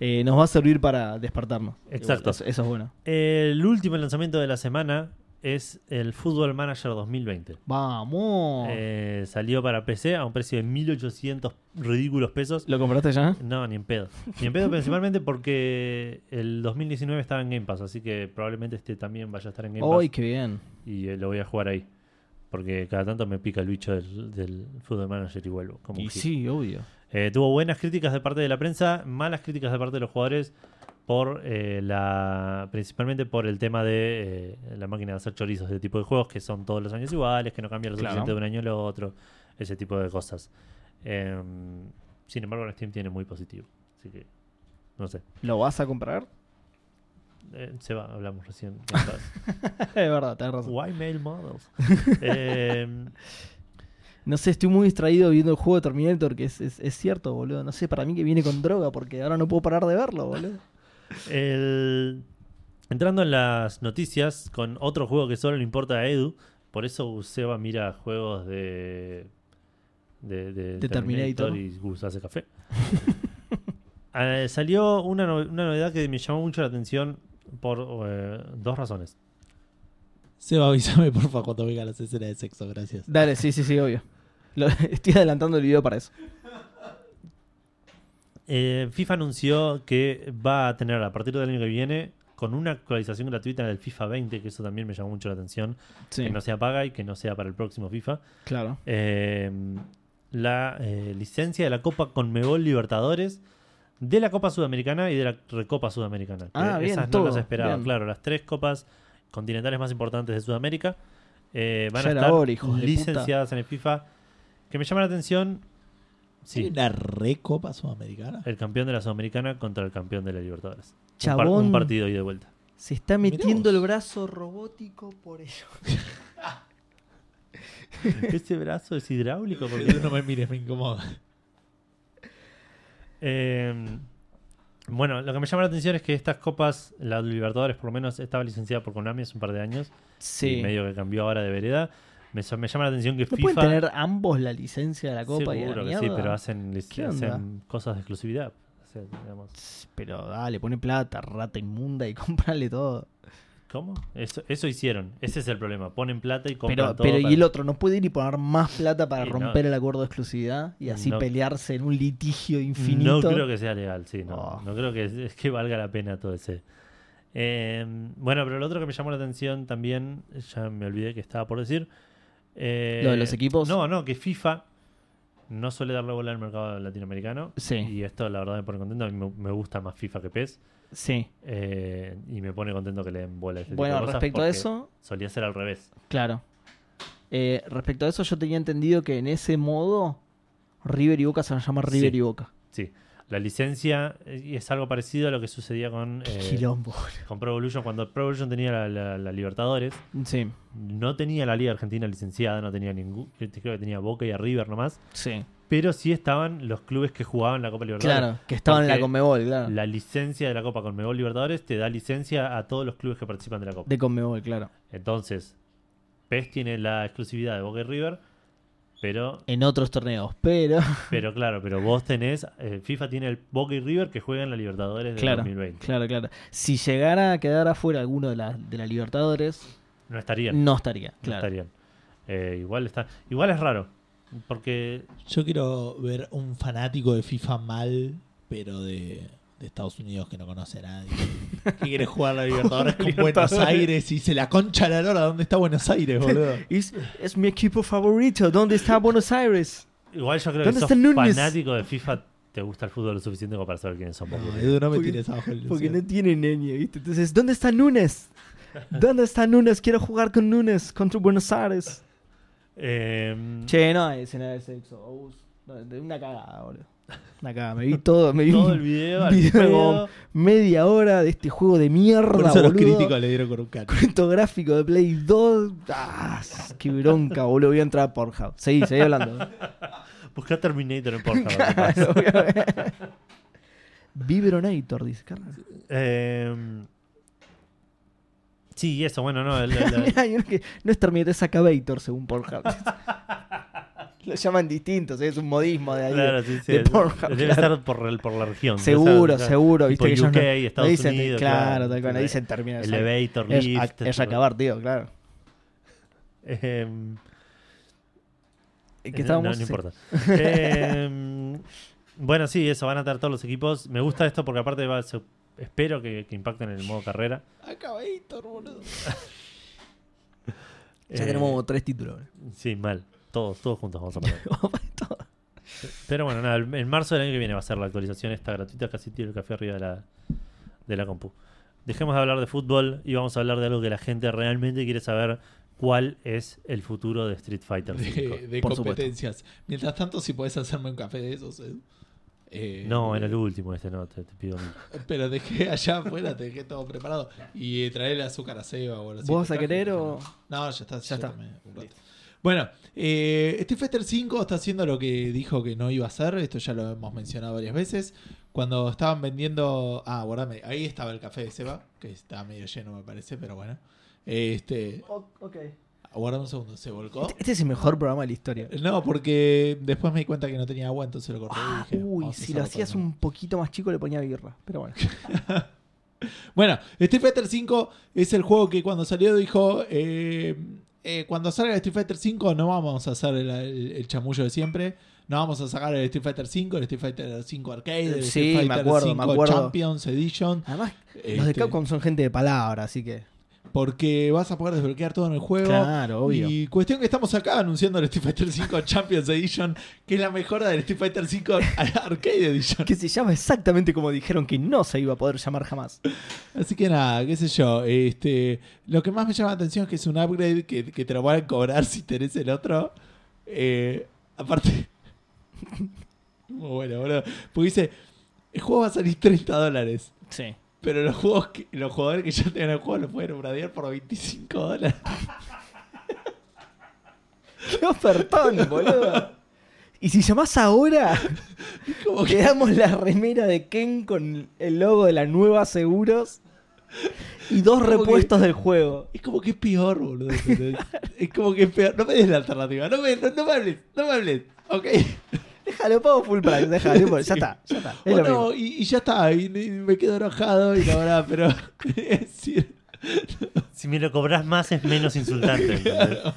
Eh, nos va a servir para despertarnos. Exacto. Eso, eso es bueno. El último lanzamiento de la semana es el Football Manager 2020. Vamos. Eh, salió para PC a un precio de 1800 ridículos pesos. ¿Lo compraste ya? No, ni en pedo. Ni en pedo principalmente porque el 2019 estaba en Game Pass, así que probablemente este también vaya a estar en Game ¡Ay, Pass qué bien! y eh, lo voy a jugar ahí. Porque cada tanto me pica el bicho del, del Football Manager y vuelvo. Como Y sí, obvio. Eh, tuvo buenas críticas de parte de la prensa, malas críticas de parte de los jugadores por eh, la principalmente por el tema de eh, la máquina de hacer chorizos de tipo de juegos que son todos los años iguales, que no cambia lo Claro. suficiente de un año al otro, ese tipo de cosas. Eh, sin embargo, en Steam tiene muy positivo, así que no sé. ¿Lo vas a comprar? Eh, se va, hablamos recién. es verdad, tenés razón. Why mail models? Eh, No sé, estoy muy distraído viendo el juego de Terminator, que es, es, es cierto, boludo. No sé, para mí que viene con droga, porque ahora no puedo parar de verlo, boludo. El- Entrando en las noticias con otro juego que solo le importa a Edu, por eso Seba mira juegos de de, de De Terminator. y Gus hace café. Eh, salió una, no- una novedad que me llamó mucho la atención por eh, dos razones. Seba, avísame porfa cuando venga las escenas de sexo, gracias. Dale, sí, sí, sí, obvio. Lo- estoy adelantando el video para eso. Eh, FIFA anunció que va a tener a partir del año que viene con una actualización gratuita del FIFA 20, que eso también me llamó mucho la atención, Sí, que no sea paga y que no sea para el próximo FIFA. claro. eh, la eh, licencia de la Copa Conmebol Libertadores, de la Copa Sudamericana y de la Recopa Sudamericana. Ah, bien, esas no todo, las esperaba, bien. claro, las tres copas continentales más importantes de Sudamérica eh, van Ya a estar hora, licenciadas en el FIFA. Que me llama la atención, ¿Hay sí, una recopa sudamericana? el campeón de la Sudamericana contra el campeón de la Libertadores. Un, par- Chabón, un partido y de vuelta. se está metiendo el brazo robótico por ello. Ese brazo es hidráulico porque no me mires, me incomoda. Eh, bueno, lo que me llama la atención es que estas copas, la de Libertadores por lo menos, estaba licenciada por Konami hace un par de años. Sí. Y medio que cambió ahora de vereda. Me, me llama la atención que ¿No FIFA. pueden tener ambos la licencia de la copa y la que sí, pero hacen, cosas de exclusividad. O sea, digamos, Pero dale, pone plata, rata inmunda y comprale todo. ¿Cómo? Eso, eso hicieron. Ese es el problema. Ponen plata y compran Pero, todo. pero para- y el otro no puede ir y poner más plata para no. romper el acuerdo de exclusividad y así No. pelearse en un litigio infinito. No creo que sea legal, sí, no. Oh. No creo que, es que valga la pena todo ese. Eh, bueno, pero lo otro que me llamó la atención también, ya me olvidé que estaba por decir. Eh, ¿Lo de los equipos? No, no, que FIFA no suele darle bola al mercado latinoamericano. Sí. Y esto, la verdad, me pone contento. A mí me, gusta más FIFA que PES. Sí. eh, y me pone contento que le den bola a este Bueno, tipo de cosas respecto a eso, Solía ser al revés. claro. Eh, respecto a eso, yo tenía entendido que en ese modo River y Boca se van a llamar River Sí. y Boca. Sí. La licencia eh, es algo parecido a lo que sucedía con, eh, con Pro Evolution. Cuando Pro Evolution tenía la, la- la Libertadores, Sí, no tenía la Liga Argentina licenciada, no tenía ningún. Creo que tenía Boca y a River nomás. sí. Pero sí estaban los clubes que jugaban la Copa Libertadores. Claro, que estaban en la Conmebol, claro. La licencia de la Copa Conmebol Libertadores te da licencia a todos los clubes que participan de la Copa. De Conmebol, claro. Entonces, PES tiene la exclusividad de Boca y River, pero, En otros torneos, pero. pero claro, pero vos tenés, eh, FIFA tiene el Boca y River que juegan la Libertadores del Claro, 2020. claro, claro. Si llegara a quedar afuera alguno de la, de la Libertadores, No estarían. no estaría, no claro. estarían. Eh, igual está, igual es raro. Porque Yo quiero ver un fanático de FIFA mal, pero de, de Estados Unidos que no conoce a nadie. Que quiere jugar la Libertadores con. Buenos Aires y se la concha la lora. ¿Dónde está Buenos Aires, boludo? Es, es mi equipo favorito. ¿Dónde está Buenos Aires? igual yo creo que ¿Dónde sos fanático de FIFA, te gusta el fútbol lo suficiente como para saber quiénes son. No, porque- Edu, no me Porque- tires abajo el Porque ilusión. no tiene ñeñe, ¿viste? Entonces, ¿dónde está Núñez? ¿Dónde está Núñez? Quiero jugar con Núñez contra Buenos Aires. Eh, Che, no hay escena de sexo. De Una cagada, boludo. Cagada. Me vi todo. Me vi todo el video, video pedo. media hora de este juego de mierda, Por eso los críticos le dieron con un. Cuento gráfico de Play 2. Ah, qué bronca, boludo. Voy a entrar a Pornhub. Seguí, seguí hablando. Busca Terminator en Pornhub. Claro, voy a ver. Vibronator, dice Carlos. Eh, sí, eso, bueno, no. el- el- que no es Terminator, es Acavator según Pornhub. Lo llaman distintos, es un modismo de ahí. claro, sí, sí, de Pornhub, Debe claro. estar por, el- por la región. Seguro, seguro. Viste que ellos UK, no, Estados no dicen, Unidos, claro, claro. tal cual, no dicen Terminator. Elevator, Es, lift. es acabar, tío, claro. Eh, ¿En Eh, qué estábamos? No, no Sí. importa. Eh, bueno, sí, eso, van a estar todos los equipos. Me gusta esto porque aparte va, se- espero que, que impacten en el modo carrera. Acavator, boludo. Ya Eh, tenemos tres títulos. Sí, mal. Todos, todos juntos vamos a poner. Pero bueno, nada, en marzo del año que viene va a ser la actualización esta gratuita, casi tiro el café arriba de la, de la compu. Dejemos de hablar de fútbol y vamos a hablar de algo que la gente realmente quiere saber cuál es el futuro de Street Fighter V. De, de por competencias. Mientras tanto, si podés hacerme un café de esos. Eh, No, en el último este no, te, te pido. Pero dejé allá afuera, te dejé todo preparado. Y eh, trae el azúcar a Seba o algo así. ¿Vos vas ¿Te a querer o...? No, ya está. Ya está. tomé un rato. Bueno, eh, Street Fighter 5 está haciendo lo que dijo que no iba a hacer. Esto ya lo hemos mencionado varias veces. Cuando estaban vendiendo. Ah, guardame. Ahí estaba el café de Seba, que está medio lleno, me parece, pero bueno. Este. ok. Guardame un segundo, ¿se volcó? Este, este es el mejor programa de la historia. No, porque después me di cuenta que no tenía agua, entonces lo corté y Ah, dije. uy, a si lo hacías un poquito más chico le ponía birra. Pero bueno. Bueno, Street Fighter 5 es el juego que cuando salió dijo, eh, eh, cuando salga Street Fighter 5 no vamos a hacer el, el- el chamullo de siempre, no vamos a sacar el Street Fighter 5, el Street Fighter 5 Arcade, el Sí, Street me Fighter acuerdo, 5 me acuerdo. Champions Edition, Además, los de este, Capcom son gente de palabra, así que... porque vas a poder desbloquear todo en el juego. Claro, obvio. Y cuestión que estamos acá anunciando el Street Fighter 5 Champions Edition, que es la mejora del Street Fighter 5 Arcade Edition. Que se llama exactamente como dijeron que no se iba a poder llamar jamás. Así que nada, qué sé yo. Este, lo que más me llama la atención es que es un upgrade que, que te lo van a cobrar si tenés el otro. Eh, aparte, muy bueno, boludo. Porque dice: el juego va a salir 30 dólares. Sí. Pero los juegos que- los jugadores que ya tengan el juego lo pueden bradear por 25 dólares. ¡Qué ofertón, boludo! Y si llamás ahora, Como que- te damos la remera de Ken con el logo de la nueva Seguros y dos Como que- repuestos del juego. es como que es peor, boludo. ¿entendés? es como que es peor. No me des la alternativa. No me, no, no me hables. No me hables. Ok. Déjalo, pago full price, déjalo. Ya está, ya está. Es lo Bueno, mismo. y, y ya está. Y, y me quedo enojado y la verdad, pero. es decir, Si me lo cobras más es menos insultante.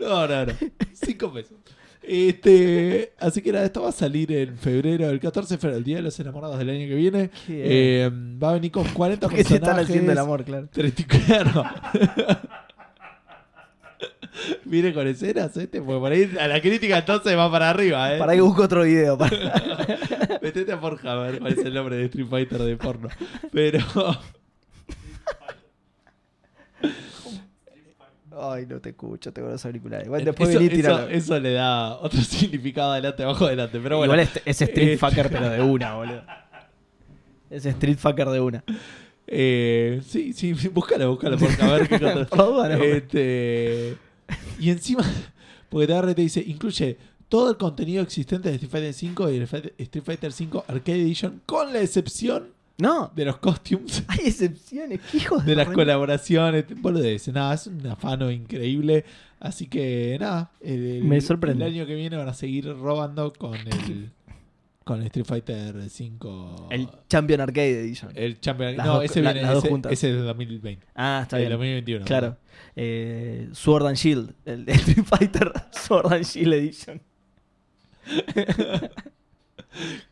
No, no, no. Cinco pesos. Este, así que nada, esto va a salir en febrero, el 14 de febrero, el Día de los Enamorados del año que viene. Eh, va a venir con 40 Porque te personajes. están haciendo el amor, claro. 34. Viene con escenas este, porque por ahí a la crítica entonces va para arriba, eh. Para que busque otro video. para- Metete a ver cuál es el nombre de Street Fighter de porno. Pero. Ay, no te escucho, tengo los auriculares. Bueno, después eso, eso, eso le da otro significado adelante, abajo, adelante. Pero bueno. Igual es, es Street Este- Fucker, pero de una, boludo. Es Street Fucker de una. Eh, sí, sí, búscalo, búscalo, porque a ver qué. Por. Este, y encima, porque y te dice, incluye todo el contenido existente de Street Fighter 5 y el Street Fighter 5 Arcade Edition, con la excepción No, de los costumes, hay excepciones. ¿Qué hijos de las re- colaboraciones, boludeces. Nada, es un afano increíble. Así que nada, el, Me sorprende. el año que viene van a seguir robando con el con Street Fighter 5. El Champion Arcade Edition. el Champion. Las no, ese la- viene. las dos ese, ese es de 2020. ah, está el bien. 2021. Claro. Eh, Sword and Shield. El de Street Fighter Sword and Shield Edition.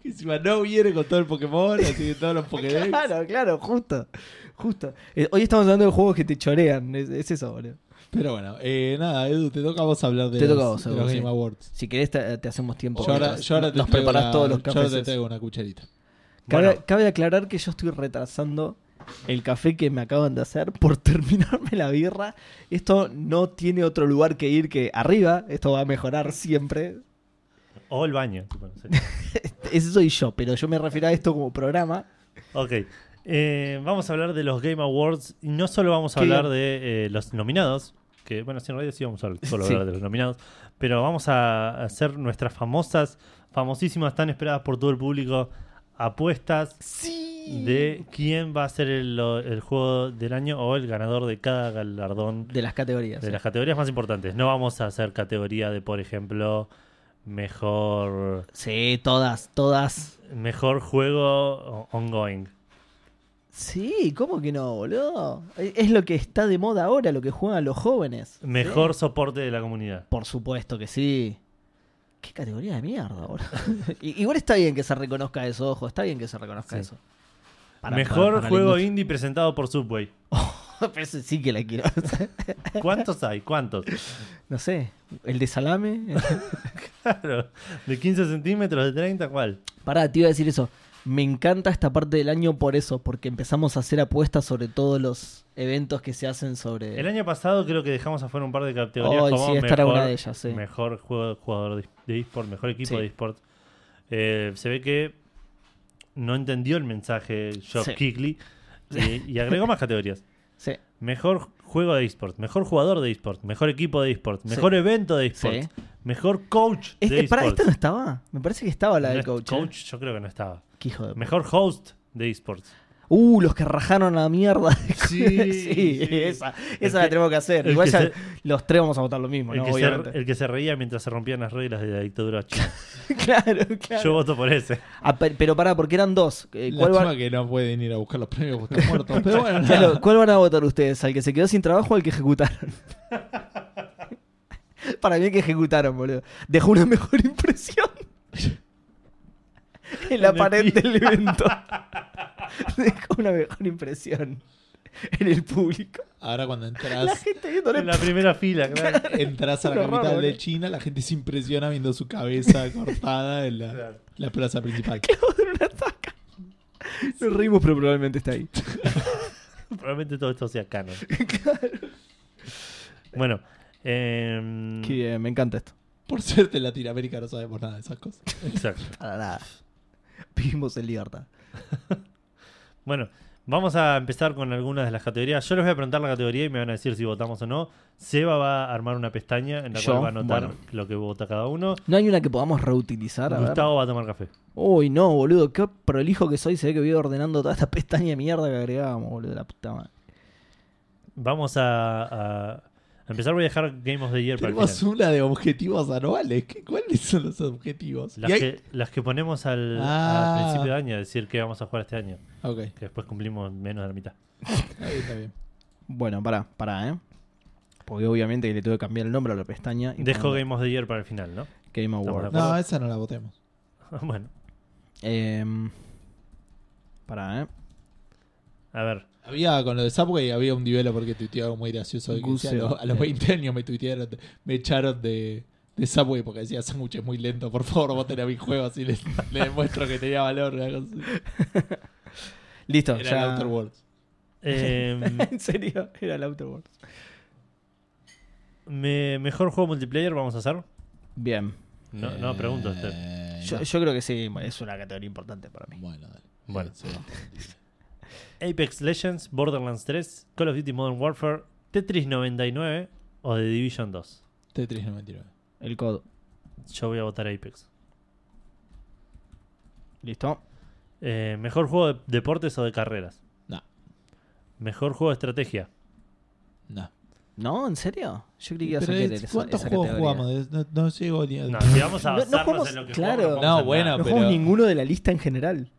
Que encima no viene con todo el Pokémon, así que todos los Pokédex. Claro, claro, justo. Justo. Eh, hoy estamos hablando de juegos que te chorean. Es, es eso, boludo. Pero bueno, eh, nada, Edu, te toca a vos hablar de Te los, toca a vos, de Edu, los sí. Game Awards. Si querés, te, te hacemos tiempo. Yo ahora, Nos- yo ahora te nos preparás una- todos los Yo ahora te cafés. traigo una cucharita. Cabe, Bueno. cabe aclarar que yo estoy retrasando el café que me acaban de hacer por terminarme la birra. Esto no tiene otro lugar que ir que arriba. Esto va a mejorar siempre. O el baño. Ese soy yo, pero yo me refiero a esto como programa. Ok. Eh, vamos a hablar de los Game Awards. Y no solo vamos a Qué hablar de eh, los nominados. Que bueno, sí, en realidad sí vamos a solo Sí. hablar de los nominados. Pero vamos a hacer nuestras famosas, famosísimas, tan esperadas por todo el público, apuestas Sí. De quién va a ser el, el juego del año o el ganador de cada galardón De las categorías. de sí. las categorías más importantes. No vamos a hacer categoría de, por ejemplo, mejor Sí, todas, todas. mejor juego ongoing. Sí, ¿cómo que no, boludo? Es lo que está de moda ahora, lo que juegan los jóvenes. Mejor Sí. soporte de la comunidad. Por supuesto que sí. Qué categoría de mierda, boludo. Igual está bien que se reconozca eso, ojo, está bien que se reconozca Sí. eso. Para- mejor para- para la juego indie presentado por Subway. Pero sí que la quiero. ¿Cuántos hay? ¿Cuántos? no sé, el de salame. Claro. ¿De 15 centímetros? ¿De 30? ¿Cuál? Pará, te iba a decir eso. Me encanta esta parte del año por eso, porque empezamos a hacer apuestas sobre todos los eventos que se hacen sobre. El año pasado creo que dejamos afuera un par de categorías Ay, como sí, esta era mejor, una de ellas, sí. mejor jugador de- de eSport, mejor equipo Sí. de eSport. Eh, se ve que no entendió el mensaje Job Sí. Kickley y, y agregó más categorías. Sí, Mejor juego de eSport, mejor jugador de eSport, mejor equipo de eSport, Sí. mejor evento de eSport, sí. mejor coach de Este, pará, eSport. ¿esta no estaba? Me parece que estaba la No del es- coach. ¿eh? yo creo que no estaba. Qué hijo de. Mejor host de eSports. Uh, los que rajaron la mierda. Sí, sí, sí. esa, esa la que- tenemos que hacer. Igual que ya se- los tres vamos a votar lo mismo, El, ¿no? que se, Obviamente. el que se reía mientras se rompían las reglas de la dictadura china. claro, claro. Yo voto por ese. Ah, pe- pero pará, porque eran dos. Eh, ¿Cuál, Lástima va- que no pueden ir a buscar los premios porque están muertos. Pero bueno. Claro, ¿Cuál van a votar ustedes? ¿Al que se quedó sin trabajo o al que ejecutaron? Para mí el que ejecutaron, boludo. Dejó una mejor impresión. en la pared del evento. Dejó una mejor impresión en el público. ahora cuando La entras, gente viéndole En la primera fila, claro. entras a la capital de boludo. China, la gente se impresiona viendo su cabeza cortada en la, Claro. la plaza principal. una taca. Nos reímos, pero probablemente está ahí. Probablemente todo esto sea canon. Bueno, em, Qué bien, me encanta esto. Por suerte en Latinoamérica no sabemos nada de esas cosas. exacto. Para nada. Vivimos en libertad. Bueno, vamos a empezar con algunas de las categorías. Yo les voy a preguntar la categoría y me van a decir si votamos o no. Seba va a armar una pestaña en la Yo, cual va a anotar bueno. lo que vota cada uno. ¿No hay una que podamos reutilizar? A ver. Gustavo va a tomar café. Uy, no, boludo, qué prolijo que soy. Se ve que voy ordenando toda esta pestaña de mierda que agregábamos, boludo, la puta madre. Vamos a, a- a empezar. Voy a dejar Game of the Year para el Tenemos final. una de objetivos anuales. ¿Qué- ¿Cuáles son los objetivos? Las hay- que, las que ponemos al, Ah. al principio de año, decir que vamos a jugar este año. Ok, Que después cumplimos menos de la mitad. ahí está bien. Bueno, pará, pará, ¿eh? Porque obviamente le tengo que cambiar el nombre a la pestaña. y Dejo ponerle Game of the Year para el final, ¿no? Game Award. No, esa no la votemos. bueno, Em, pará, ¿eh? a ver. Había con lo de Subway, había un developer que tuiteaba algo muy gracioso. que decía, a, los, a los 20 años me tuitearon, me echaron de, de Subway porque decía sándwiches muy lento. Por favor, voten a mi juego así les, les demuestro que tenía valor. Listo, Era el ya. Outer Worlds. Em, en serio, era el Outer Worlds. me- mejor juego multiplayer vamos a hacer. Bien. No, no pregunto usted. Eh, Yo, no. yo creo que sí, es una categoría importante para mí. Bueno, dale. Bueno. Sí. Apex Legends, Borderlands 3, Call of Duty Modern Warfare, Tetris 99 o The Division 2. Tetris 99. El codo. Yo voy a votar Apex. ¿Listo? Eh, mejor juego de deportes o de carreras. No, Mejor juego de estrategia. no. ¿No? ¿En serio? Yo creí que ibas a Pero esa, ¿Cuántos esa juegos categoría. jugamos? No, no llego ni a... No, si vamos a No- no basarnos jugamos- en lo que claro. jugamos, No, vamos a bueno, andar. No pero- jugamos ninguno de la lista en general.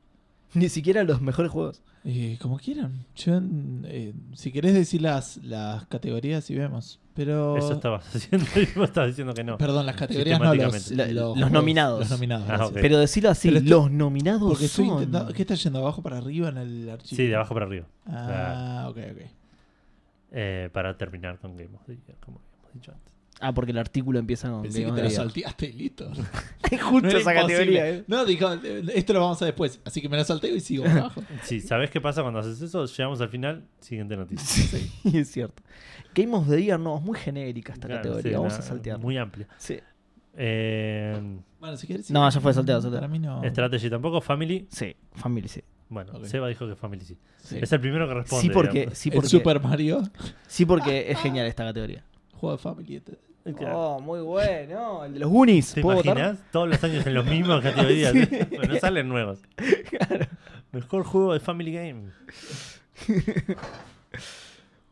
Ni siquiera los mejores juegos. Eh, como quieran. Yo, eh, si querés decir las, las categorías y vemos. Pero... Eso estabas haciendo vos estabas diciendo que no. Perdón, las categorías no, los, los nominados. Los nominados. Ah. Pero decirlo así, Pero los nominados Porque estoy son... intentando... ¿Qué está yendo abajo para arriba en el archivo? Sí, de abajo para arriba. Ah, ok, ok. Eh, para terminar con Game of the Year, como habíamos dicho antes. Ah, porque el artículo empieza con... Pensé que te lo salteaste y listo. Justo No esa imposible. categoría, ¿eh? No, dijo, esto lo vamos a después. Así que me lo salteo y sigo abajo. Sí, ¿sabés qué pasa cuando haces eso? Llegamos al final, siguiente noticia. Sí, es cierto. Game of the Year no, es muy genérica esta Claro, categoría. sí, Vamos una- a saltear. Muy amplia. Sí. Eh, Bueno, si querés... No, sí. ya fue salteado, salteado. Para mí no... Strategy tampoco. Family. Sí, Family sí. Bueno. Seba dijo que Family sí. Sí. Es el primero que responde. Sí porque, sí, El porque, Super Mario. sí porque es genial esta categoría. Juego de Family. este. Claro. Oh, muy bueno. El de los Goonies. ¿Te ¿Puedo votar? imaginas? Todos los años en los mismos categorías. Pero no salen nuevos. Mejor juego de Family Game.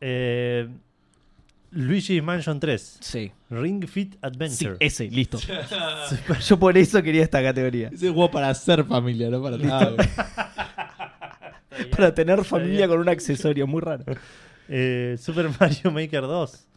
eh, Luigi Mansion 3. Sí. Ring Fit Sí, Adventure. ese, listo. Yo por eso quería esta categoría. Ese juego para ser familia, no para nada. Para tener familia con un accesorio muy raro. Eh, Super Mario Maker 2.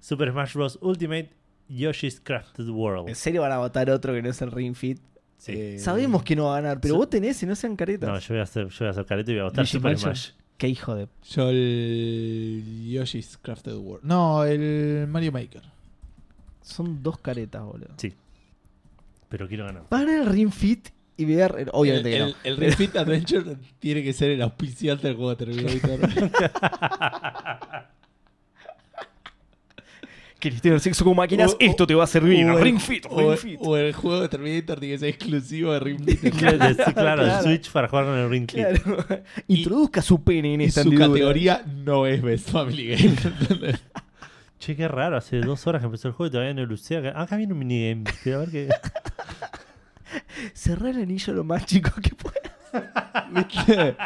Super Smash Bros. Ultimate. Yoshi's Crafted World. ¿En serio van a votar otro que no es el Ring Fit? Sí. Eh, Sabemos que no va a ganar, pero Sí. vos tenés y no sean caretas. No, yo voy a hacer, yo voy a hacer careta y voy a votar Super Mansion. Smash. Qué hijo de. Yo el Yoshi's Crafted World. No, el Mario Maker. Son dos caretas, boludo. Sí. Pero quiero ganar. Va a ganar el Ring Fit y VR. Obviamente el, que no. el, el Ring Fit Adventure tiene que ser el auspiciante del juego de Terminator. ¿Querés tener sexo con máquinas? O- Esto te va a servir. o el- Ring Fit, o, Ring el- Fit. o el juego de Terminator tiene que ser exclusivo de Ring Fit. Sí, claro, el. Switch para jugar con el Ring Fit. Claro. Introduzca su pene en y esta su hendidura. categoría no es Best Family Game. Che, qué raro. Hace dos horas que empezó el juego y todavía no lucé. Acá, acá viene un minigame. Quiero ver qué. Cerrar el anillo lo más chico que pueda. ¿Viste?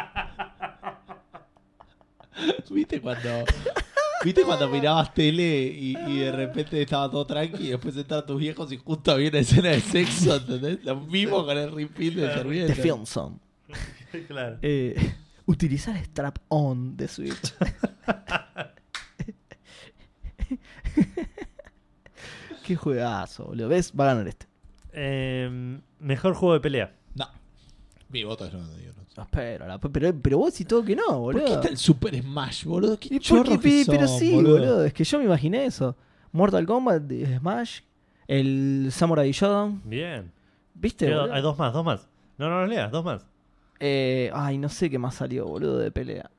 ¿Viste cuando... ¿Viste cuando mirabas tele y, y de repente estaba todo tranqui y después entraron tus viejos y justo había una escena de sexo, ¿entendés? Lo mismo con el Ring Fit de The Terminator. Film Zone. claro. Eh, utilizar Strap On de Switch. Qué juegazo, boludo. ¿Ves? Va a ganar este. Eh, mejor juego de pelea. No. Mi voto es no, digo, no. Espera, la- pero, pero vos y todo que no, ¿Por qué boludo. está el Super Smash, boludo? ¿Qué que pero son, sí, boludo. Es que yo me imaginé eso. Mortal Kombat, Smash, el Samurai Shodown. Bien. ¿Viste? Boludo? hay dos más, dos más. No, no los leas, dos más. Eh, ay, no sé qué más salió, boludo, de pelea.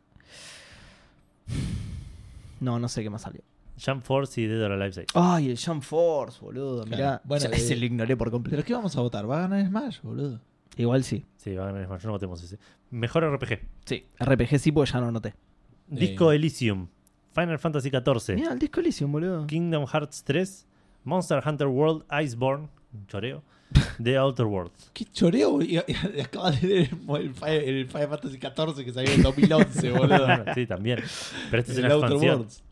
No, no sé qué más salió. Jump Force y Dead or Alive 6. Ay, el Jump Force, boludo. Claro. Mirá, Bueno, bueno, ese eh, lo ignoré por completo. ¿Pero qué vamos a votar? ¿Va a ganar Smash, boludo? Igual sí. Sí, va a ganar Smash. No votemos ese. Mejor RPG. Sí. RPG sí, porque ya no noté. Disco Elysium. Final Fantasy XIV. Mira, el disco Elysium, boludo. Kingdom Hearts 3. Monster Hunter World Iceborne. un Choreo. The Outer Worlds. Qué choreo, Acabas de leer el, Fi- el Final Fantasy XIV que salió en 2011, boludo. sí, también. Pero este es El una Outer expansión. Worlds.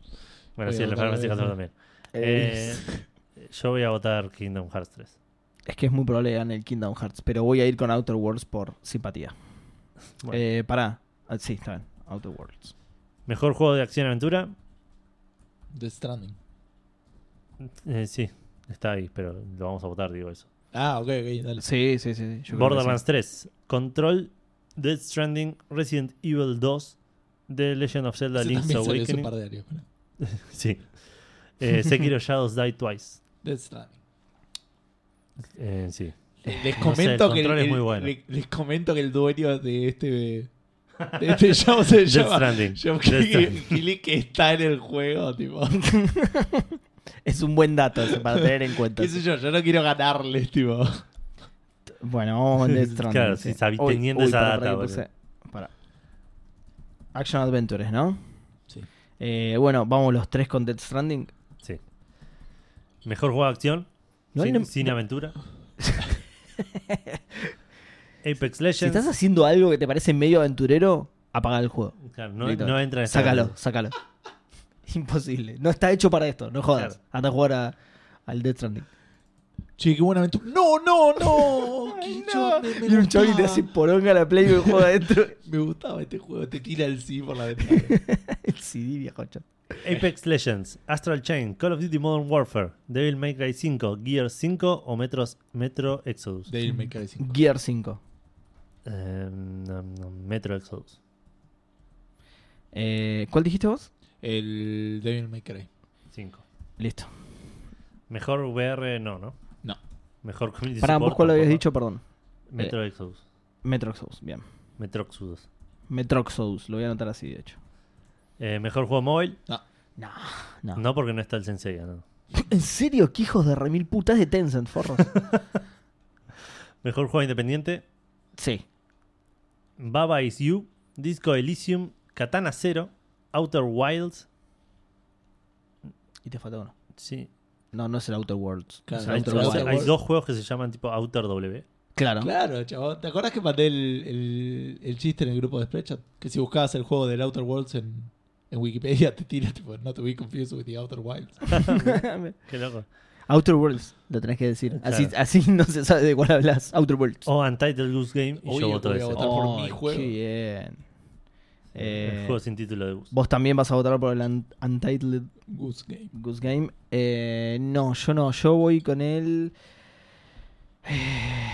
Bueno, Voy sí, el Final Fantasy XIV también. Eh, Eh, yo voy a votar Kingdom Hearts 3. Es que es muy probable que gane el Kingdom Hearts, pero voy a ir con Outer Worlds por simpatía. Bueno. Eh, pará. Ah, sí, está bien. Outer Worlds. Mejor juego de acción y aventura. The Stranding. Eh, sí, está ahí, pero lo vamos a votar, digo eso. Ah, ok, ok, dale. Sí, sí, sí. sí, Borderlands 3. Control. Death Stranding. Resident Evil 2. The Legend of Zelda Link's también salió hace un Awakening. par de años. Sí. Eh, Sekiro Shadows Die Twice. Death Stranding. Eh, sí. Les No sé, el comento que el, es muy bueno. le- les comento que el dueño de este de este show se Death llama que está en el juego, tipo. Es un buen dato ese para tener en cuenta. ¿Qué sé yo? Yo no quiero ganarles, tipo. Bueno, vamos con Death Stranding. Claro, sí, Uy, teniendo uy, esa data, puse- pará. Action Adventures, ¿no? Sí. Eh, bueno, vamos los tres con Death Stranding. Sí. Mejor juego de acción. No hay sin, aventura. Apex Si Legends. estás haciendo algo que te parece medio aventurero, apaga el juego. Claro, no, entra en esta Sácalo, sácalo. Imposible. No está hecho para esto, no jodas. Claro. Anda a jugar a- al Death Stranding. Che, qué buena aventura. No, no, no. Ay, no. me, me y un chaval gustaba. hace poronga la play y el juego adentro. Me gustaba este juego. Te tira el sí por la ventana. el CD, viejo chat. Apex Legends, Astral Chain, Call of Duty Modern Warfare, Devil May Cry 5, Gear 5 o Metros, Metro Exodus. Devil May Cry 5. Gear 5. Eh, no, no, Metro Exodus. Eh, ¿Cuál dijiste vos? El Devil May Cry. 5. Listo. Mejor VR, no, ¿no? No. Mejor Community Support, vos cuál habías tampoco. dicho, perdón. Metro Exodus. Metro Exodus, bien. Metro Exodus. Metro Exodus, lo voy a anotar así, de hecho. Eh, mejor juego móvil, No, no. no porque no está el Sensei, ¿no? ¿En serio? ¿Qué hijos de remil putas de Tencent, forros? Mejor juego independiente, sí. Baba Is You, Disco Elysium, Katana Zero, Outer Wilds. Y te falta uno. Sí. No, no es el Outer Worlds. Claro, Hay, Outer dos juegos que se llaman tipo Outer W. Claro. Claro, chabón. ¿Te acuerdas que mandé el, el, el chiste en el grupo de Spreadshot? Que si buscabas el juego del Outer Worlds en, en Wikipedia te tira tipo, no te be confused with the Outer Wilds. Qué loco. Outer Worlds, lo tenés que decir. Así, Claro. así no se sabe de cuál hablas. Outer Worlds. O Untitled Goose Game y Obvio yo voto voy a votar por mi juego. Qué bien. Eh, el juego sin título de Goose. ¿Vos también vas a votar por el Un- Untitled Goose Game. Goose Game? Eh, no, yo no. Yo voy con el. eh,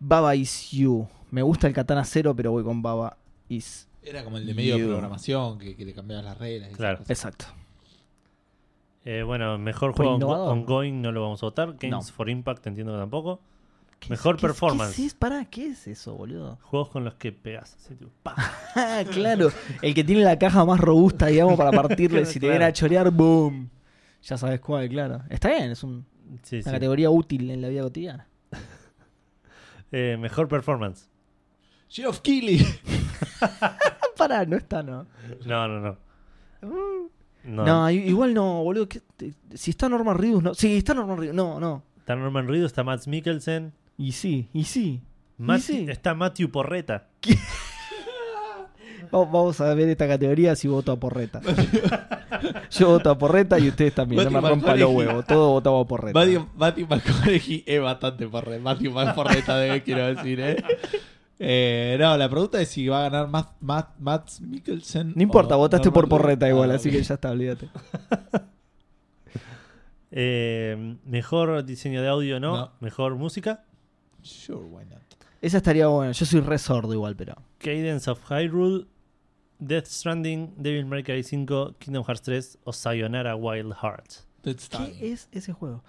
Baba Is You. Me gusta el Katana Zero, pero voy con Baba Is. Era como el de medio de programación, que, que le cambiabas las reglas. y esas Claro. cosas. Exacto. Eh, bueno, mejor juego ongo- innovador. ongoing no lo vamos a votar. Games No. for Impact entiendo que tampoco. ¿Qué Mejor es- qué es- performance. ¿Qué es, Pará, ¿qué es eso, boludo? Juegos con los que pegas. así, tipo, pa. Ah, claro. El que tiene la caja más robusta, digamos, para partirle. si te Claro. viene a chorear, ¡boom! Ya sabes cuál, claro. Está bien, es un- Sí, una sí. categoría útil en la vida cotidiana. Eh, mejor performance. Geoff Keighley. Pará, no está, ¿no? No, no, no. No. No, igual no, boludo. ¿qué te- si está Norman Reedus, no. Sí, está Norman Reedus. No, no. Está Norman Reedus, está Matt Mikkelsen. Y sí, y sí. Matt- sí. Está Matthew Porreta. Va- Vamos a ver esta categoría si voto a Porreta. Yo voto a Porreta y ustedes también. No me Matthew rompan los McConaughey. huevos. Todos votamos a Porreta. Matthew, Matthew McConaughey es bastante porre. Matthew más porreta de quiero decir, ¿eh? Eh, No, la pregunta es si va a ganar Matt, Matt, Matt Mikkelsen. No importa, votaste por Porreta igual, Ah, así que ya está, olvídate. Eh, mejor diseño de audio, no. No. Mejor música. Sure, why not? Esa estaría buena. Yo soy re sordo igual, pero. Cadence of Hyrule. Death Stranding. Devil May Cry 5. Kingdom Hearts 3. O Sayonara Wild. That's time. ¿Qué es ese juego?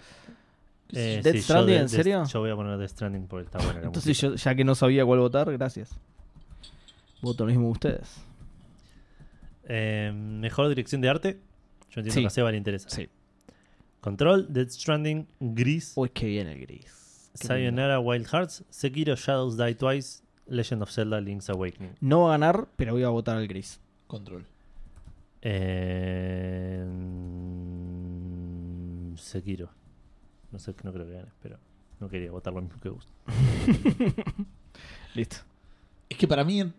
Eh, ¿Death sí, yo Stranding, de- en de- serio? Yo voy a poner Death Stranding porque está buena la Entonces yo, ya que no sabía cuál votar, gracias. Voto lo mismo que ustedes. Eh, mejor dirección de arte. Yo entiendo Sí. que a Seba le interesa. Sí. Control. Death Stranding. Gris. Uy, qué bien el gris. Qué lindo. Sayonara Wild Hearts. Sekiro Shadows Die Twice. Legend of Zelda Link's Awakening. No va a ganar, pero voy a votar al gris. Control. Eh, Sekiro. No sé, no creo que gane, pero no quería votar lo mismo que vos. Listo. Es que para mí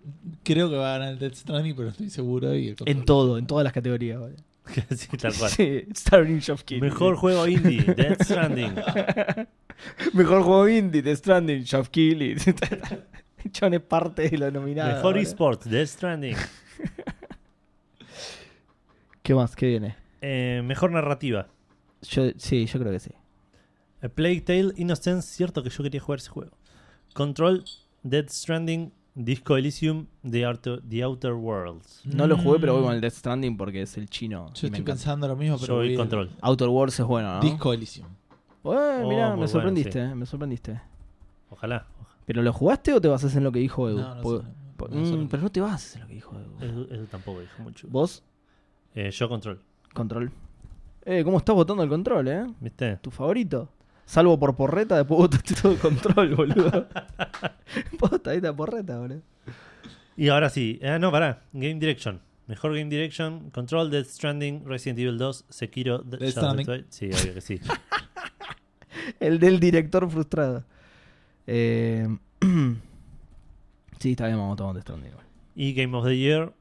creo que va a ganar el Death Stranding, pero estoy seguro. Y. En todo, en todas las categorías. ¿vale? sí, tal cual. Sí, Starring. Mejor juego indie, Death Stranding. Mejor juego indie, The Stranding, Shop Kill. John es parte de lo nominado. Mejor ¿vale? eSports, Death Stranding. ¿Qué más? ¿Qué viene? Eh, mejor narrativa. Yo, sí, yo creo que sí. A Plague Tale Innocence, cierto que yo quería jugar ese juego. Control, Death Stranding, Disco Elysium, The Outer, The Outer Worlds. No lo jugué, pero voy Mm. con el Death Stranding porque es el chino. Yo estoy pensando lo mismo, pero. Yo voy Control. Outer Worlds es bueno, ¿no? Disco Elysium. Eh, Oh, mirá, muy me bueno, sorprendiste, sí. eh, me sorprendiste. Ojalá. ¿Pero lo jugaste o te basas en lo que dijo Edu? No, no sé, no, mm, pero no te bases en lo que dijo Edu. Eso, eso tampoco dijo mucho. ¿Vos? Eh, yo Control. Control. Eh, ¿cómo estás votando el control, eh? ¿Viste? ¿Tu favorito? Salvo por porreta, después votaste todo el control, boludo. Posta, ahí está porreta, boludo. Y ahora sí. Ah, no, pará. Game Direction. Mejor Game Direction. Control, Death Stranding, Resident Evil 2, Sekiro, The Death Shadow Stranding. Die- Sí, obvio que sí. El del director frustrado. Eh, sí, está bien, vamos a tomar Death Stranding igual. Y Game of the Year.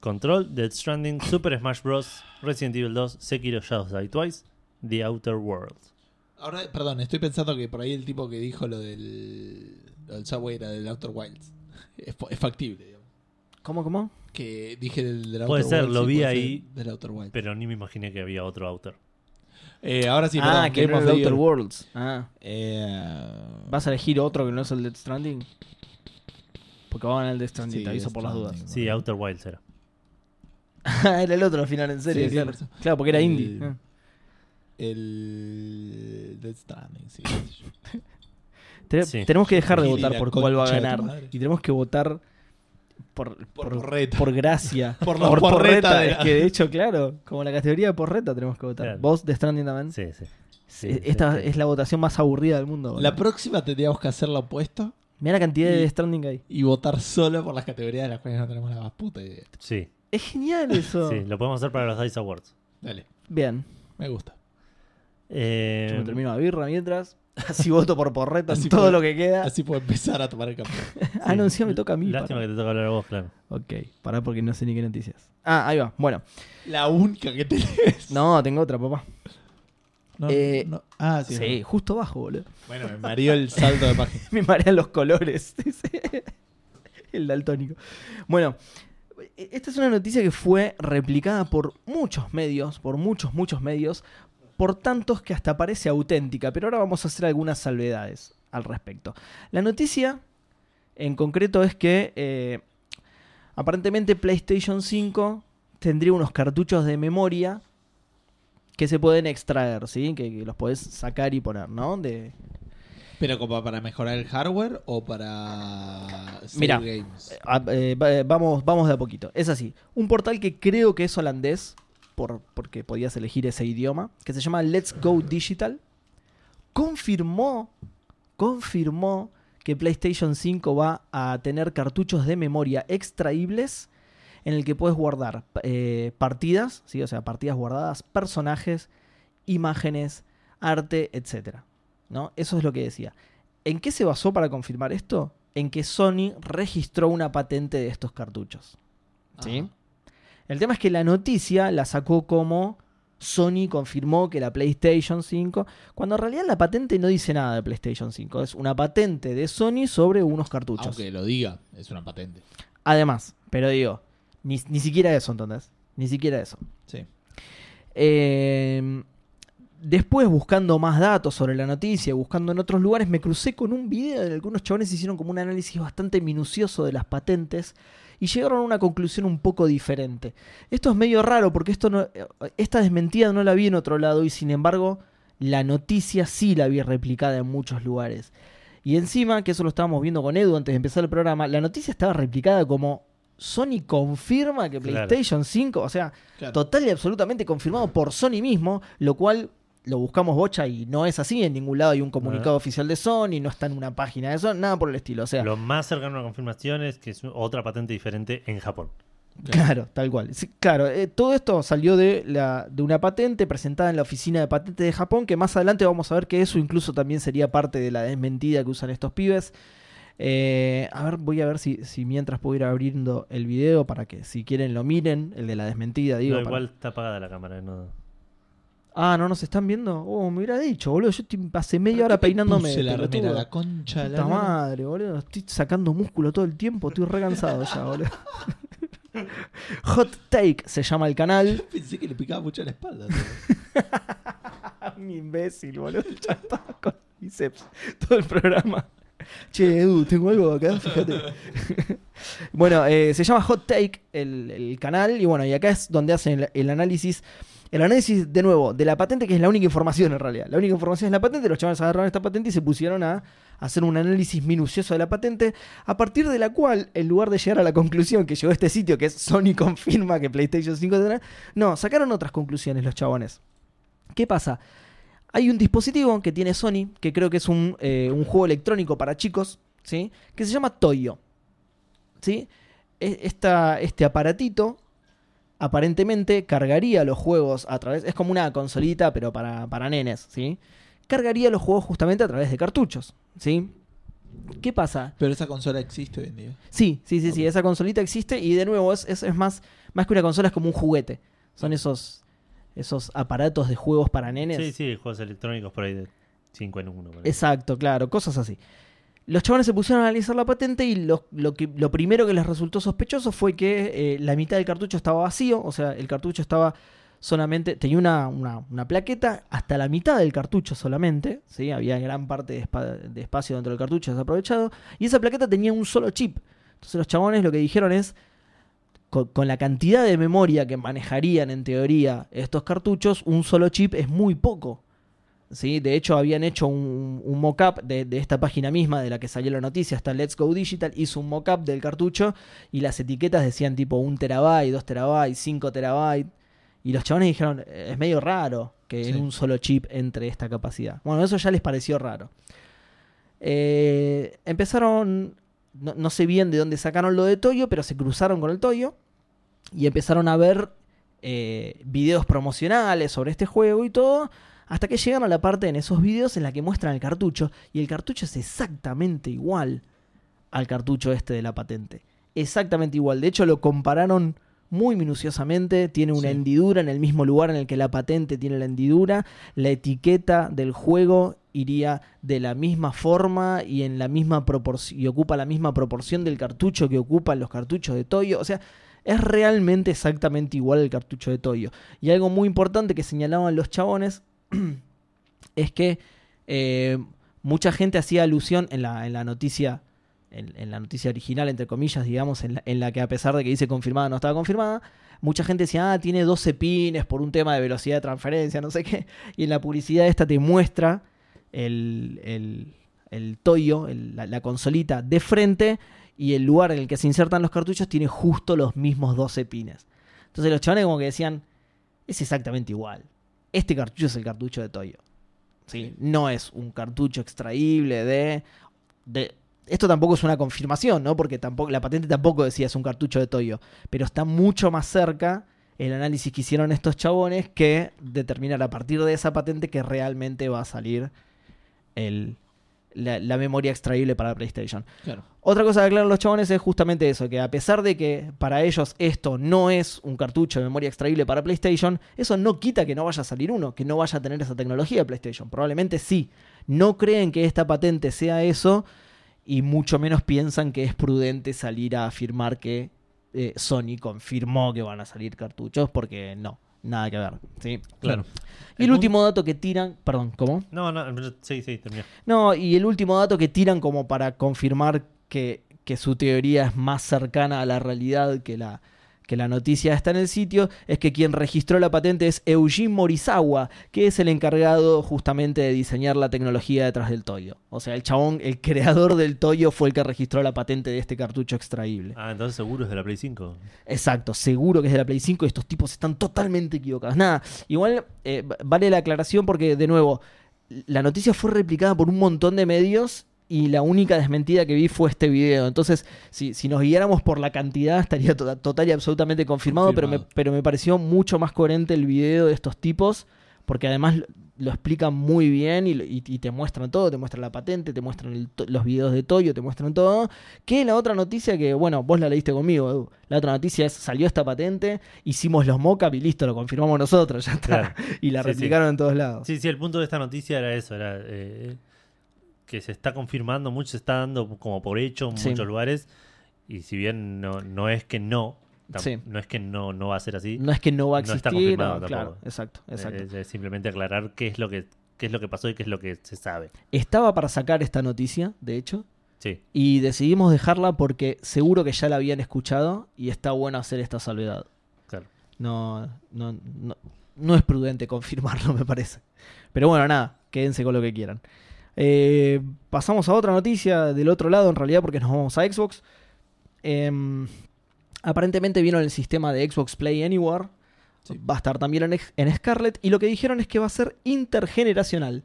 Control, Dead Stranding, Super Smash Bros., Resident Evil 2, Sekiro Shadows Die Twice, The Outer Worlds. Ahora, perdón, estoy pensando que por ahí el tipo que dijo lo del, lo del Subway era del Outer Wilds. Es, factible, digamos. ¿Cómo, cómo? Que dije del, del Puede Outer ser, Wilds, lo sí, vi puede ahí. ser Del Outer Wilds. Pero ni me imaginé que había otro Outer. Eh, ahora sí, ah, perdón, que Game no of era the el Outer Year. Worlds. Ah. Eh, ¿Vas a elegir otro que no es el Death Stranding? Porque va a ganar el Death Stranding, Sí, te aviso Death por las Stranding. dudas. Sí, Outer Wilds era. era el otro al final, en serio. Sí, sí, claro. por eso. Claro, porque era El- indie. Ah. El Death Stranding, sí. Te- Sí. Tenemos que dejar de Y votar por cuál va a de ganar. Y tenemos que votar por, Por por, porreta. por gracia. Por la porreta porreta. de la- Es que de hecho, claro, como la categoría de porreta tenemos que votar. Claro. Vos de Stranding también. Sí, sí. Sí, Esta sí, sí. es la votación más aburrida del mundo. La próxima tendríamos que hacer lo opuesto Mira la cantidad de Y- Death Stranding que hay. y votar solo por las categorías de las cuales no tenemos la más puta idea. Sí, Es genial eso. sí, lo podemos hacer para los Dice Awards. Dale, Bien. me gusta. Eh, Yo me termino la birra mientras. Así voto por porreta en Así todo lo que queda. Así puedo empezar a tomar el café. ah, no, encima me toca a mí. Lástima que te toca hablar a vos, claro. Ok, pará porque no sé ni qué noticias. Ah, ahí va. Bueno. La única que tenés. No, tengo otra, papá. No, Eh, no. Ah, sí. Sí, no. justo abajo, boludo. Bueno, me mareó el salto de página. Me marean los colores. dice El daltónico. Bueno, esta es una noticia que fue replicada por muchos medios, por muchos, muchos medios, por tantos que hasta parece auténtica, pero ahora vamos a hacer algunas salvedades al respecto. La noticia en concreto es que eh, aparentemente PlayStation 5 tendría unos cartuchos de memoria que se pueden extraer, ¿sí? Que, que los podés sacar y poner, ¿no? De, ¿Pero como para mejorar el hardware o para Mira, games? Ah, eh, va- eh, vamos, vamos de a poquito. Es así. Un portal que creo que es holandés, por, porque podías elegir ese idioma, que se llama Let's Go Digital, confirmó, confirmó que PlayStation 5 va a tener cartuchos de memoria extraíbles en el que puedes guardar eh, partidas, ¿sí? o sea, partidas guardadas, personajes, imágenes, arte, etc. ¿no? Eso es lo que decía. ¿En qué se basó para confirmar esto? En que Sony registró una patente de estos cartuchos. ¿sí? El tema es que la noticia la sacó como Sony confirmó que la PlayStation 5, cuando en realidad la patente no dice nada de PlayStation 5, es una patente de Sony sobre unos cartuchos. Aunque lo diga, es una patente. Además, pero digo, ni, ni siquiera eso, ¿entendés? Ni siquiera eso. Sí. Eh, después, buscando más datos sobre la noticia, buscando en otros lugares, me crucé con un video en el que unos chavales hicieron como un análisis bastante minucioso de las patentes y llegaron a una conclusión un poco diferente. Esto es medio raro porque esto no, esta desmentida no la vi en otro lado y sin embargo la noticia sí la vi replicada en muchos lugares. Y encima, que eso lo estábamos viendo con Edu antes de empezar el programa, la noticia estaba replicada como Sony confirma que Claro. PlayStation 5, o sea, Claro. total y absolutamente confirmado por Sony mismo, lo cual lo buscamos bocha y no es así, en ningún lado hay un comunicado oficial de Sony, no está en una página de Sony, nada por el estilo, o sea, Lo más cercano a una confirmación es que es otra patente diferente en Japón. claro, tal cual. Sí, claro, eh, todo esto salió de, la, de una patente presentada en la oficina de patentes de Japón, que más adelante vamos a ver que eso incluso también sería parte de la desmentida que usan estos pibes. Eh, a ver, voy a ver si, si mientras puedo ir abriendo el video para que si quieren lo miren, el de la desmentida, digo. No, para- igual está apagada la cámara. No. Ah, no nos están viendo. Oh, me hubiera dicho, boludo. Yo estoy, pasé media ¿Para hora peinándome. puse la remera, la concha la madre, boludo. Estoy sacando músculo todo el tiempo. Estoy re cansado ya, boludo. Hot Take se llama el canal. Pensé que le picaba mucho la espalda. Un imbécil, boludo. Ya estaba con bíceps todo el programa. Che, Edu, tengo algo acá, fíjate. bueno, eh, se llama Hot Take el, el canal. Y bueno, y acá es donde hacen el, el análisis. El análisis, de nuevo, de la patente, que es la única información en realidad. La única información es la patente. Los chavales agarraron esta patente y se pusieron a hacer un análisis minucioso de la patente. A partir de la cual, en lugar de llegar a la conclusión que llegó este sitio, que es Sony confirma que PlayStation 5 tendrá. No, sacaron otras conclusiones los chabones. ¿Qué pasa? Hay un dispositivo que tiene Sony, que creo que es un, eh, juego electrónico para chicos, ¿sí? Que se llama Toyo. ¿Sí? E- este aparatito aparentemente cargaría los juegos a través... Es como una consolita, pero para, para nenes, ¿sí? Cargaría los juegos justamente a través de cartuchos, ¿sí? ¿Qué pasa? Pero esa consola existe hoy en día. Sí, sí, sí, sí, esa consolita existe y de nuevo es, es, es más, más que una consola es como un juguete. Son esos, esos aparatos de juegos para nenes. Sí, sí, juegos electrónicos por ahí de 5 en 1. Exacto, claro, cosas así. Los chavales se pusieron a analizar la patente y lo, primero que les resultó sospechoso fue que eh, la mitad del cartucho estaba vacío, o sea, el cartucho estaba solamente, tenía una, una- una plaqueta hasta la mitad del cartucho solamente, ¿sí? había gran parte de, de espacio dentro del cartucho desaprovechado, y esa plaqueta tenía un solo chip. Entonces los chabones lo que dijeron es, con la cantidad de memoria que manejarían en teoría estos cartuchos, un solo chip es muy poco. ¿Sí? De hecho, habían hecho un, un mock-up de, de esta página misma de la que salió la noticia, hasta Let's Go Digital, hizo un mock-up del cartucho y las etiquetas decían tipo 1 terabyte, 2 terabytes, 5 terabytes. Y los chavales dijeron, "Eh, es medio raro que Sí. en un solo chip entre esta capacidad. Bueno, eso ya les pareció raro. Eh, empezaron, no, no sé bien de dónde sacaron lo de Toyo, pero se cruzaron con el Toyo y empezaron a ver eh, videos promocionales sobre este juego y todo, hasta que llegan a la parte en esos videos en la que muestran el cartucho y el cartucho es exactamente igual al cartucho este de la patente. Exactamente igual. De hecho, lo compararon muy minuciosamente. Tiene una Sí. hendidura en el mismo lugar en el que la patente tiene la hendidura. La etiqueta del juego iría de la misma forma y en la misma proporción y ocupa la misma proporción del cartucho que ocupan los cartuchos de Toyo. O sea, es realmente exactamente igual el cartucho de Toyo. Y algo muy importante que señalaban los chabones es que eh, mucha gente hacía alusión en la, en la noticia, en, la noticia original, entre comillas, digamos, en la, que a pesar de que dice confirmada, no estaba confirmada, mucha gente decía, ah, tiene 12 pines por un tema de velocidad de transferencia, no sé qué. Y en la publicidad esta te muestra el, el, el Toyo, la, la consolita de frente y el lugar en el que se insertan los cartuchos tiene justo los mismos 12 pines. Entonces los chavales como que decían, es exactamente igual. Este cartucho es el cartucho de Toyo. ¿sí? No es un cartucho extraíble de, de... Esto tampoco es una confirmación, ¿no? Porque tampoco, la patente tampoco decía es un cartucho de Toyo. Pero está mucho más cerca el análisis que hicieron estos chabones que determinar a partir de esa patente que realmente va a salir el, la, la memoria extraíble para PlayStation. Claro. Otra cosa que aclaran los chabones es justamente eso, que a pesar de que para ellos esto no es un cartucho de memoria extraíble para PlayStation, eso no quita que no vaya a salir uno, que no vaya a tener esa tecnología de PlayStation. Probablemente sí. No creen que esta patente sea eso y mucho menos piensan que es prudente salir a afirmar que eh, Sony confirmó que van a salir cartuchos porque no, nada que ver. ¿sí? Claro. Y el último dato que tiran, perdón, ¿cómo? No, no, sí, sí, terminó. No, y el último dato que tiran como para confirmar que, que su teoría es más cercana a la realidad que la, que la noticia está en el sitio, es que quien registró la patente es Eugene Morisawa, que es el encargado justamente de diseñar la tecnología detrás del Toyo. O sea, el chabón, el creador del Toyo fue el que registró la patente de este cartucho extraíble. Ah, entonces seguro es de la Play 5. Exacto, seguro que es de la Play 5 y estos tipos están totalmente equivocados. Nada, igual eh, vale la aclaración porque, de nuevo, la noticia fue replicada por un montón de medios y la única desmentida que vi fue este video. Entonces, si, si nos guiáramos por la cantidad, estaría to- total y absolutamente confirmado, Pero, me, pero me pareció mucho más coherente el video de estos tipos porque además lo, lo explican muy bien y, lo- y- y te muestran todo, te muestran la patente, te muestran el los videos de Toyo, te muestran todo. Que la otra noticia que, bueno, vos la leíste conmigo, Edu. La otra noticia es, salió esta patente, hicimos los mockup y listo, lo confirmamos nosotros, ya está. Claro. Y la Sí, sí. replicaron en todos lados. Sí, sí, el punto de esta noticia era eso, era eh, que se está confirmando, mucho se está dando como por hecho en Sí. muchos lugares, y si bien no, no es que no, Sí. no es que no, no va a ser así, No es que no va a No está existir, confirmado no, claro, tampoco. exacto, exacto. Es, es simplemente aclarar qué es lo que qué es lo que pasó y qué es lo que se sabe. Estaba para sacar esta noticia, de hecho, Sí, y decidimos dejarla porque seguro que ya la habían escuchado y está bueno hacer esta salvedad. claro. No, no, no, no es prudente confirmarlo, me parece. Pero bueno, nada, quédense con lo que quieran. Eh, pasamos a otra noticia del otro lado, en realidad, porque nos vamos a Xbox. Em, aparentemente vieron el sistema de Xbox Play Anywhere. Sí. Va a estar también en, en Scarlet. Y lo que dijeron es que va a ser intergeneracional.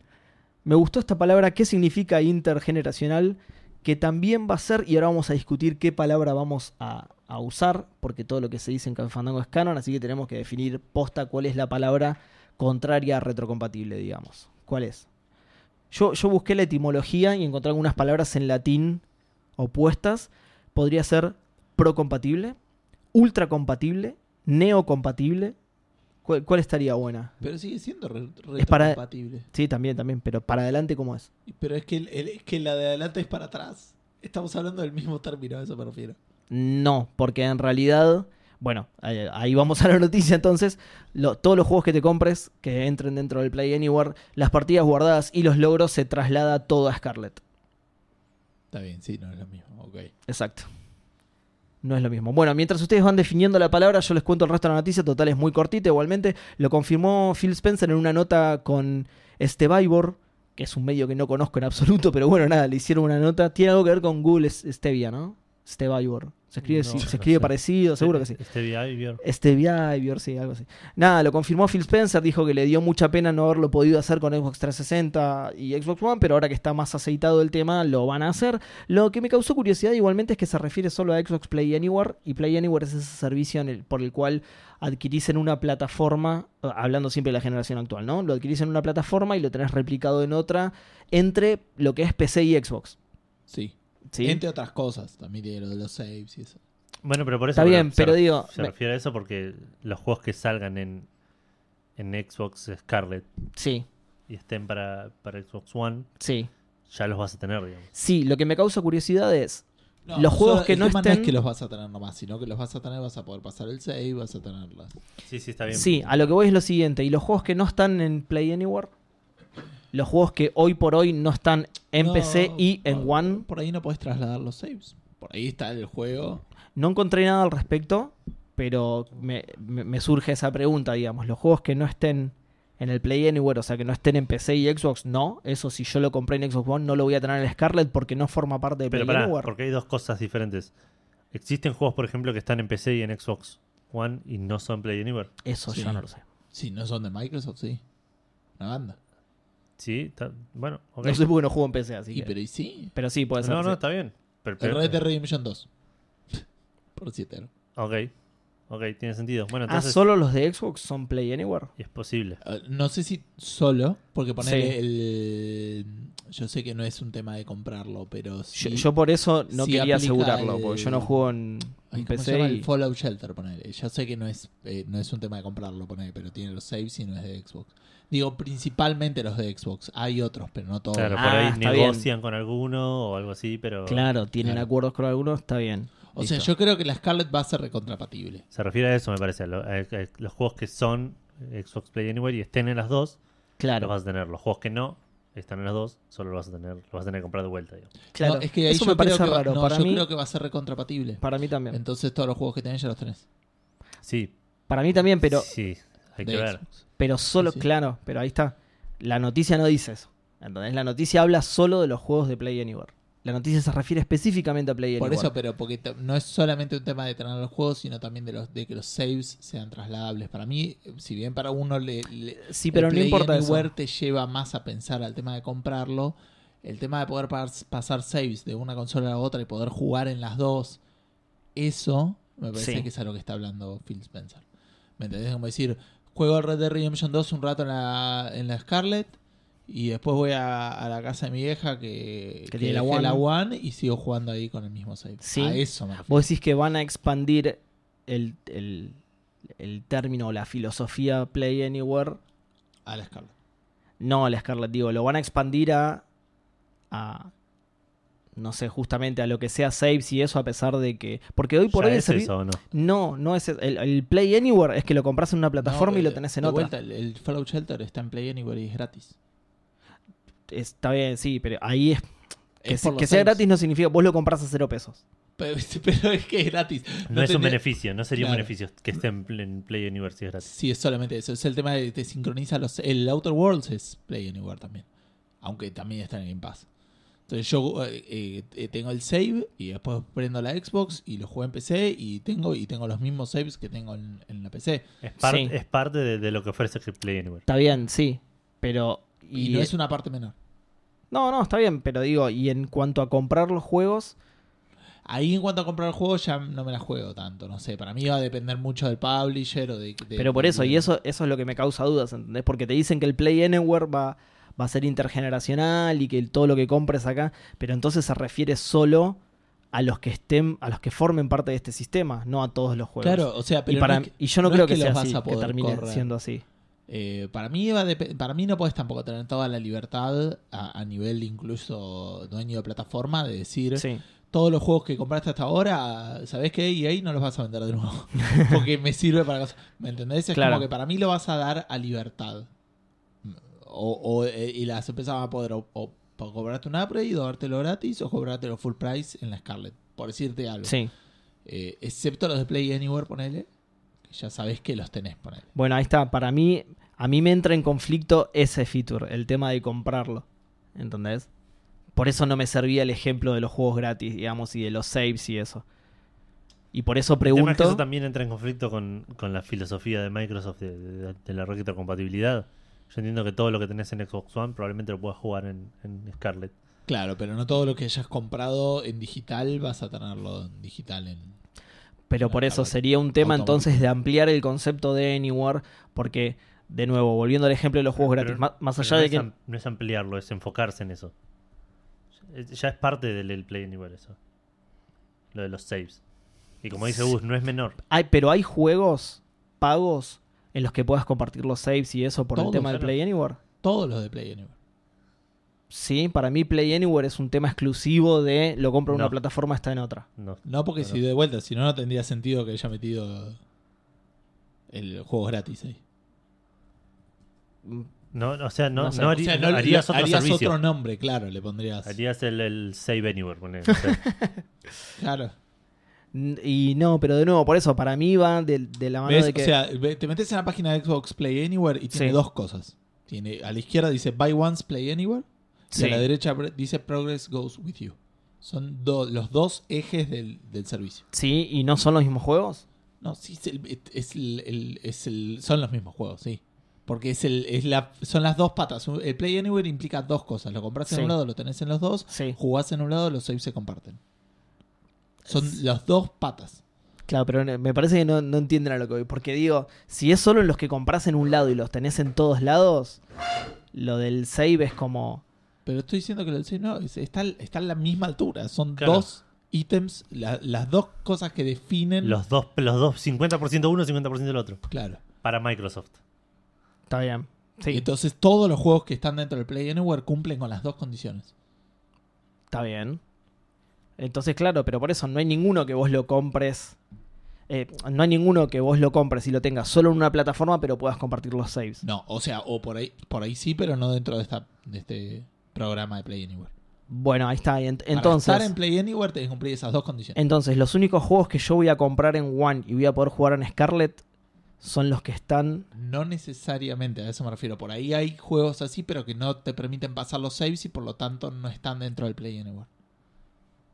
Me gustó esta palabra. ¿Qué significa intergeneracional? Que también va a ser, y ahora vamos a discutir qué palabra vamos a, a usar, porque todo lo que se dice en Fandango es canon, así que tenemos que definir posta cuál es la palabra contraria a retrocompatible, digamos. ¿Cuál es? Yo, yo busqué la etimología y encontré algunas palabras en latín opuestas. Podría ser procompatible, ultracompatible, Neo compatible. ¿Cuál, cuál estaría buena? Pero sigue siendo re- Es para- retrocompatible. Sí, también, también, pero para adelante, ¿cómo es? Pero es que, el- el- es que la de adelante es para atrás. Estamos hablando del mismo término, a eso me refiero. No, porque en realidad, bueno, ahí, ahí vamos a la noticia entonces. Lo- todos los juegos que te compres, que entren dentro del Play Anywhere, las partidas guardadas y los logros se traslada todo a Scarlet. Está bien, sí, no es lo mismo. Ok. Exacto. No es lo mismo. Bueno, mientras ustedes van definiendo la palabra, yo les cuento el resto de la noticia. Total, es muy cortita. Igualmente, lo confirmó Phil Spencer en una nota con Estevivor, que es un medio que no conozco en absoluto, pero bueno, nada, le hicieron una nota. Tiene algo que ver con Google Stevia, ¿no? Stevivor. Se escribe, No, se escribe sé. parecido, seguro que sí. Este behavior. Stevia, sí, algo así. Nada, lo confirmó Phil Spencer, dijo que le dio mucha pena no haberlo podido hacer con Xbox 360 y Xbox One, pero ahora que está más aceitado el tema, lo van a hacer. Lo que me causó curiosidad igualmente es que se refiere solo a Xbox Play Anywhere, y Play Anywhere es ese servicio en el- por el cual adquirís en una plataforma, eh, hablando siempre de la generación actual, ¿no? Lo adquirís en una plataforma y lo tenés replicado en otra, entre lo que es PC y Xbox. Sí. ¿Sí? Entre otras cosas, también tiene lo de los saves y eso. Bueno, pero por eso. Está bien, se pero digo, Se me- refiere a eso porque los juegos que salgan en, en Xbox Scarlet Sí, y estén para, para Xbox One, sí. ya los vas a tener, digamos. Sí, lo que me causa curiosidad es, Los juegos solo- que el no tema estén- es que los vas a tener nomás, sino que los vas a tener, vas a poder pasar el save, vas a tenerlas. Sí, sí, está bien. Sí, a lo que voy es lo siguiente. ¿Y los juegos que no están en Play Anywhere? Los juegos que hoy por hoy no están en No, PC y en por- One. Por ahí no podés trasladar los saves. Por ahí está el juego. No encontré nada al respecto, pero me, me- me surge esa pregunta, digamos. Los juegos que no estén en el Play Anywhere, o sea, que no estén en PC y Xbox, no. Eso si yo lo compré en Xbox One, no lo voy a tener en Scarlet porque no forma parte de Pero Play pará, Anywhere. porque hay dos cosas diferentes. Existen juegos, por ejemplo, que están en PC y en Xbox One y no son Play Anywhere. Eso Sí. yo no lo sé. Si no son de Microsoft, sí. Una banda. Sí, está- bueno, ok. No sé por qué no juego en PC, así Y que... pero y sí. Pero sí, puede ser. no, no, sí. está bien. Pero, El pero- Red Dead Redemption 2. Por 7 euros. Ok, ok, tiene sentido. Bueno, Ah, entonces solo los de Xbox son Play Anywhere. es posible. Eh, No sé si solo, porque poner Sí. el. Yo sé que no es un tema de comprarlo, pero Yo, sí. yo por eso no sí quería asegurarlo, el- porque yo no juego en, Ay, en ¿cómo se PC llama? y... El Fallout Shelter, ponele. Yo sé que no es, eh, no es un tema de comprarlo, ponele, pero tiene los saves y no es de Xbox. Digo, principalmente los de Xbox. Hay otros, pero no todos. Claro, por Ah, ahí está negocian con alguno o algo así, pero Claro, tienen Claro. acuerdos con algunos, está bien. o sea, Listo. yo creo que la Scarlett va a ser recontrapatible. se refiere a eso, me parece. a lo- a- a los juegos que son Xbox Play Anywhere y estén en las dos, los Claro, vas a tener. Los juegos que no están en las dos, solo los vas a tener, los vas a tener que comprar de vuelta. digamos. claro. No, es que ahí eso yo me parece que, va- raro. no, para, yo mí, creo que va a ser recontrapatible. para mí también. Entonces todos los juegos que tenés ya los tenés. Sí, Para mí también, pero, sí, hay que ver. Pero solo, Sí, sí. claro, pero ahí está. La noticia no dice eso. Entonces la noticia habla solo de los juegos de Play Anywhere. La noticia se refiere específicamente a Play Por Anywhere. eso, pero porque no es solamente un tema de tener los juegos, sino también de los de que los saves sean trasladables. Para mí, si bien para uno le, le- sí, pero el no Play importa eso. Anywhere te lleva más a pensar al tema de comprarlo, el tema de poder pas- pasar saves de una consola a la otra y poder jugar en las dos, eso me parece Sí. que es a lo que está hablando Phil Spencer. ¿Me entendés? Como decir, juego Red Dead Redemption 2 un rato en la, en la Scarlet y después voy a, a la casa de mi vieja que, Que tiene la One. One y sigo jugando ahí con el mismo save. Sí. A eso me. Vos decís que van a expandir el, el, el término o la filosofía Play Anywhere. A la Scarlet. No, la Scarlet, digo, lo van a expandir a. a no sé, justamente a lo que sea saves y eso, a pesar de que. Porque hoy por ¿Ya hoy es eso o no? No, no es. El, el Play Anywhere es que lo compras en una plataforma No, y lo tenés en de otra. vuelta, el, el Fallout Shelter está en Play Anywhere y es gratis. Está bien, sí, pero ahí es. Que, Es se- por los que sea gratis no significa. Vos lo compras a cero pesos. Pero, pero es que es gratis. No, es un beneficio, no sería un beneficio que esté en Play Anywhere si es gratis. Sí, es solamente eso. Es el tema de que te sincroniza los. El Outer Worlds es Play Anywhere también. Aunque también está en Game Pass. Entonces yo eh, eh, tengo el save y después prendo la Xbox y lo juego en PC y tengo y tengo los mismos saves que tengo en, en la PC. Es, par- Sí. es parte de, de lo que ofrece Play Anywhere. Está bien, sí. Pero. Y, no es una parte menor. No, no, está bien, pero digo, y en cuanto a comprar los juegos, Ahí en cuanto a comprar el juego ya no me la juego tanto. No sé, para mí va a depender mucho del publisher o de... de- pero por eso, y eso, eso es lo que me causa dudas, ¿entendés? Porque te dicen que el Play Anywhere va, va a ser intergeneracional y que todo lo que compres acá, pero entonces se refiere solo a los que estén, a los que formen parte de este sistema, no a todos los juegos. Claro, o sea, pero y, para, no es que- y yo no, no creo es que, que sea así, que termine correr. siendo así. Eh, para, mí va para mí no puedes tampoco tener toda la libertad a, a nivel incluso dueño de plataforma de decir Sí. todos los juegos que compraste hasta ahora, ¿sabés qué? Y ahí no los vas a vender de nuevo. Porque me sirve para cosas. ¿Me entendés? Es Claro. como que para mí lo vas a dar a libertad. O, o, eh, y las empresas van a poder o, o cobrarte un upgrade o dártelo gratis o cobrártelo full price en la Scarlet. Por decirte algo. Sí. Eh, excepto los de Play Anywhere, ponele. Que ya sabés que los tenés, ponele. Bueno, ahí está. Para mí, a mí me entra en conflicto ese feature, el tema de comprarlo. ¿Entendés? Por eso no me servía el ejemplo de los juegos gratis, digamos, y de los saves y eso. Y por eso tema es que pregunto. eso también entra en conflicto con, con la filosofía de Microsoft de, de- de la retrocompatibilidad. Yo entiendo que todo lo que tenés en Xbox One probablemente lo puedas jugar en, en Scarlet. Claro, pero no todo lo que hayas comprado en digital vas a tenerlo en digital en. Pero por eso sería un tema Automático. entonces de ampliar el concepto de Anywhere, porque, de nuevo, volviendo al ejemplo de los juegos Pero- gratis, más, allá no de que... am- no es ampliarlo, es enfocarse en eso. Es- Ya es parte del, del Play Anywhere eso. Lo de los saves. Y como dice Gus, no es menor. Hay, pero hay juegos pagos en los que puedas compartir los saves y eso por el tema claro. Play Anywhere. Todos los de Play Anywhere. Sí, para mí Play Anywhere es un tema exclusivo de lo compro en una No. plataforma, está en otra. No. No, porque Claro. si de vuelta, si no, no tendría sentido que haya metido el juego gratis ahí. No, o sea, no, No sé. no O harí- sea, no no, le- harías otro harías servicio. otro nombre, claro, le pondrías. Harías el, el Save Anywhere. no. Claro. Y no, pero de nuevo, por eso, para mí va de, de la mano ¿Ves? de que... O sea, te metes en la página de Xbox Play Anywhere y tiene Sí. dos cosas. Tiene, a la izquierda dice Buy Once Play Anywhere y a la derecha dice Progress Goes With You. Son do- los dos ejes del, del servicio. Sí, y no son los mismos juegos. No, sí, es el- es el- el- es el- son los mismos juegos, sí. Porque es el, es la, son las dos patas. El Play Anywhere implica dos cosas. Lo compras en Sí. un lado, lo tenés en los dos. Sí. Jugás en un lado, los saves se comparten. Son las dos patas. Claro, pero no- me parece que no, no entienden a lo que voy. Porque digo, si es solo los que compras en un lado y los tenés en todos lados, lo del save es como... Pero estoy diciendo que el save no, es- está, está a la misma altura. Son Claro. dos ítems, la- las dos cosas que definen. los dos, los dos, 50% uno, 50% el otro. Claro. Para Microsoft. Está bien. Sí, Entonces todos los juegos que están dentro del Play Anywhere cumplen con las dos condiciones. está bien. Entonces, claro, pero por eso no hay ninguno que vos lo compres... eh, no hay ninguno que vos lo compres y lo tengas solo en una plataforma, pero puedas compartir los saves. No, o sea, o por ahí, por ahí sí, pero no dentro de esta, de este programa de Play Anywhere. Bueno, ahí está. y ent- Para entonces, estar en Play Anywhere tenés que cumplir esas dos condiciones. entonces, los únicos juegos que yo voy a comprar en One y voy a poder jugar en Scarlet son los que están... No necesariamente, a eso me refiero. Por ahí hay juegos así, pero que no te permiten pasar los saves y por lo tanto no están dentro del Play Anywhere.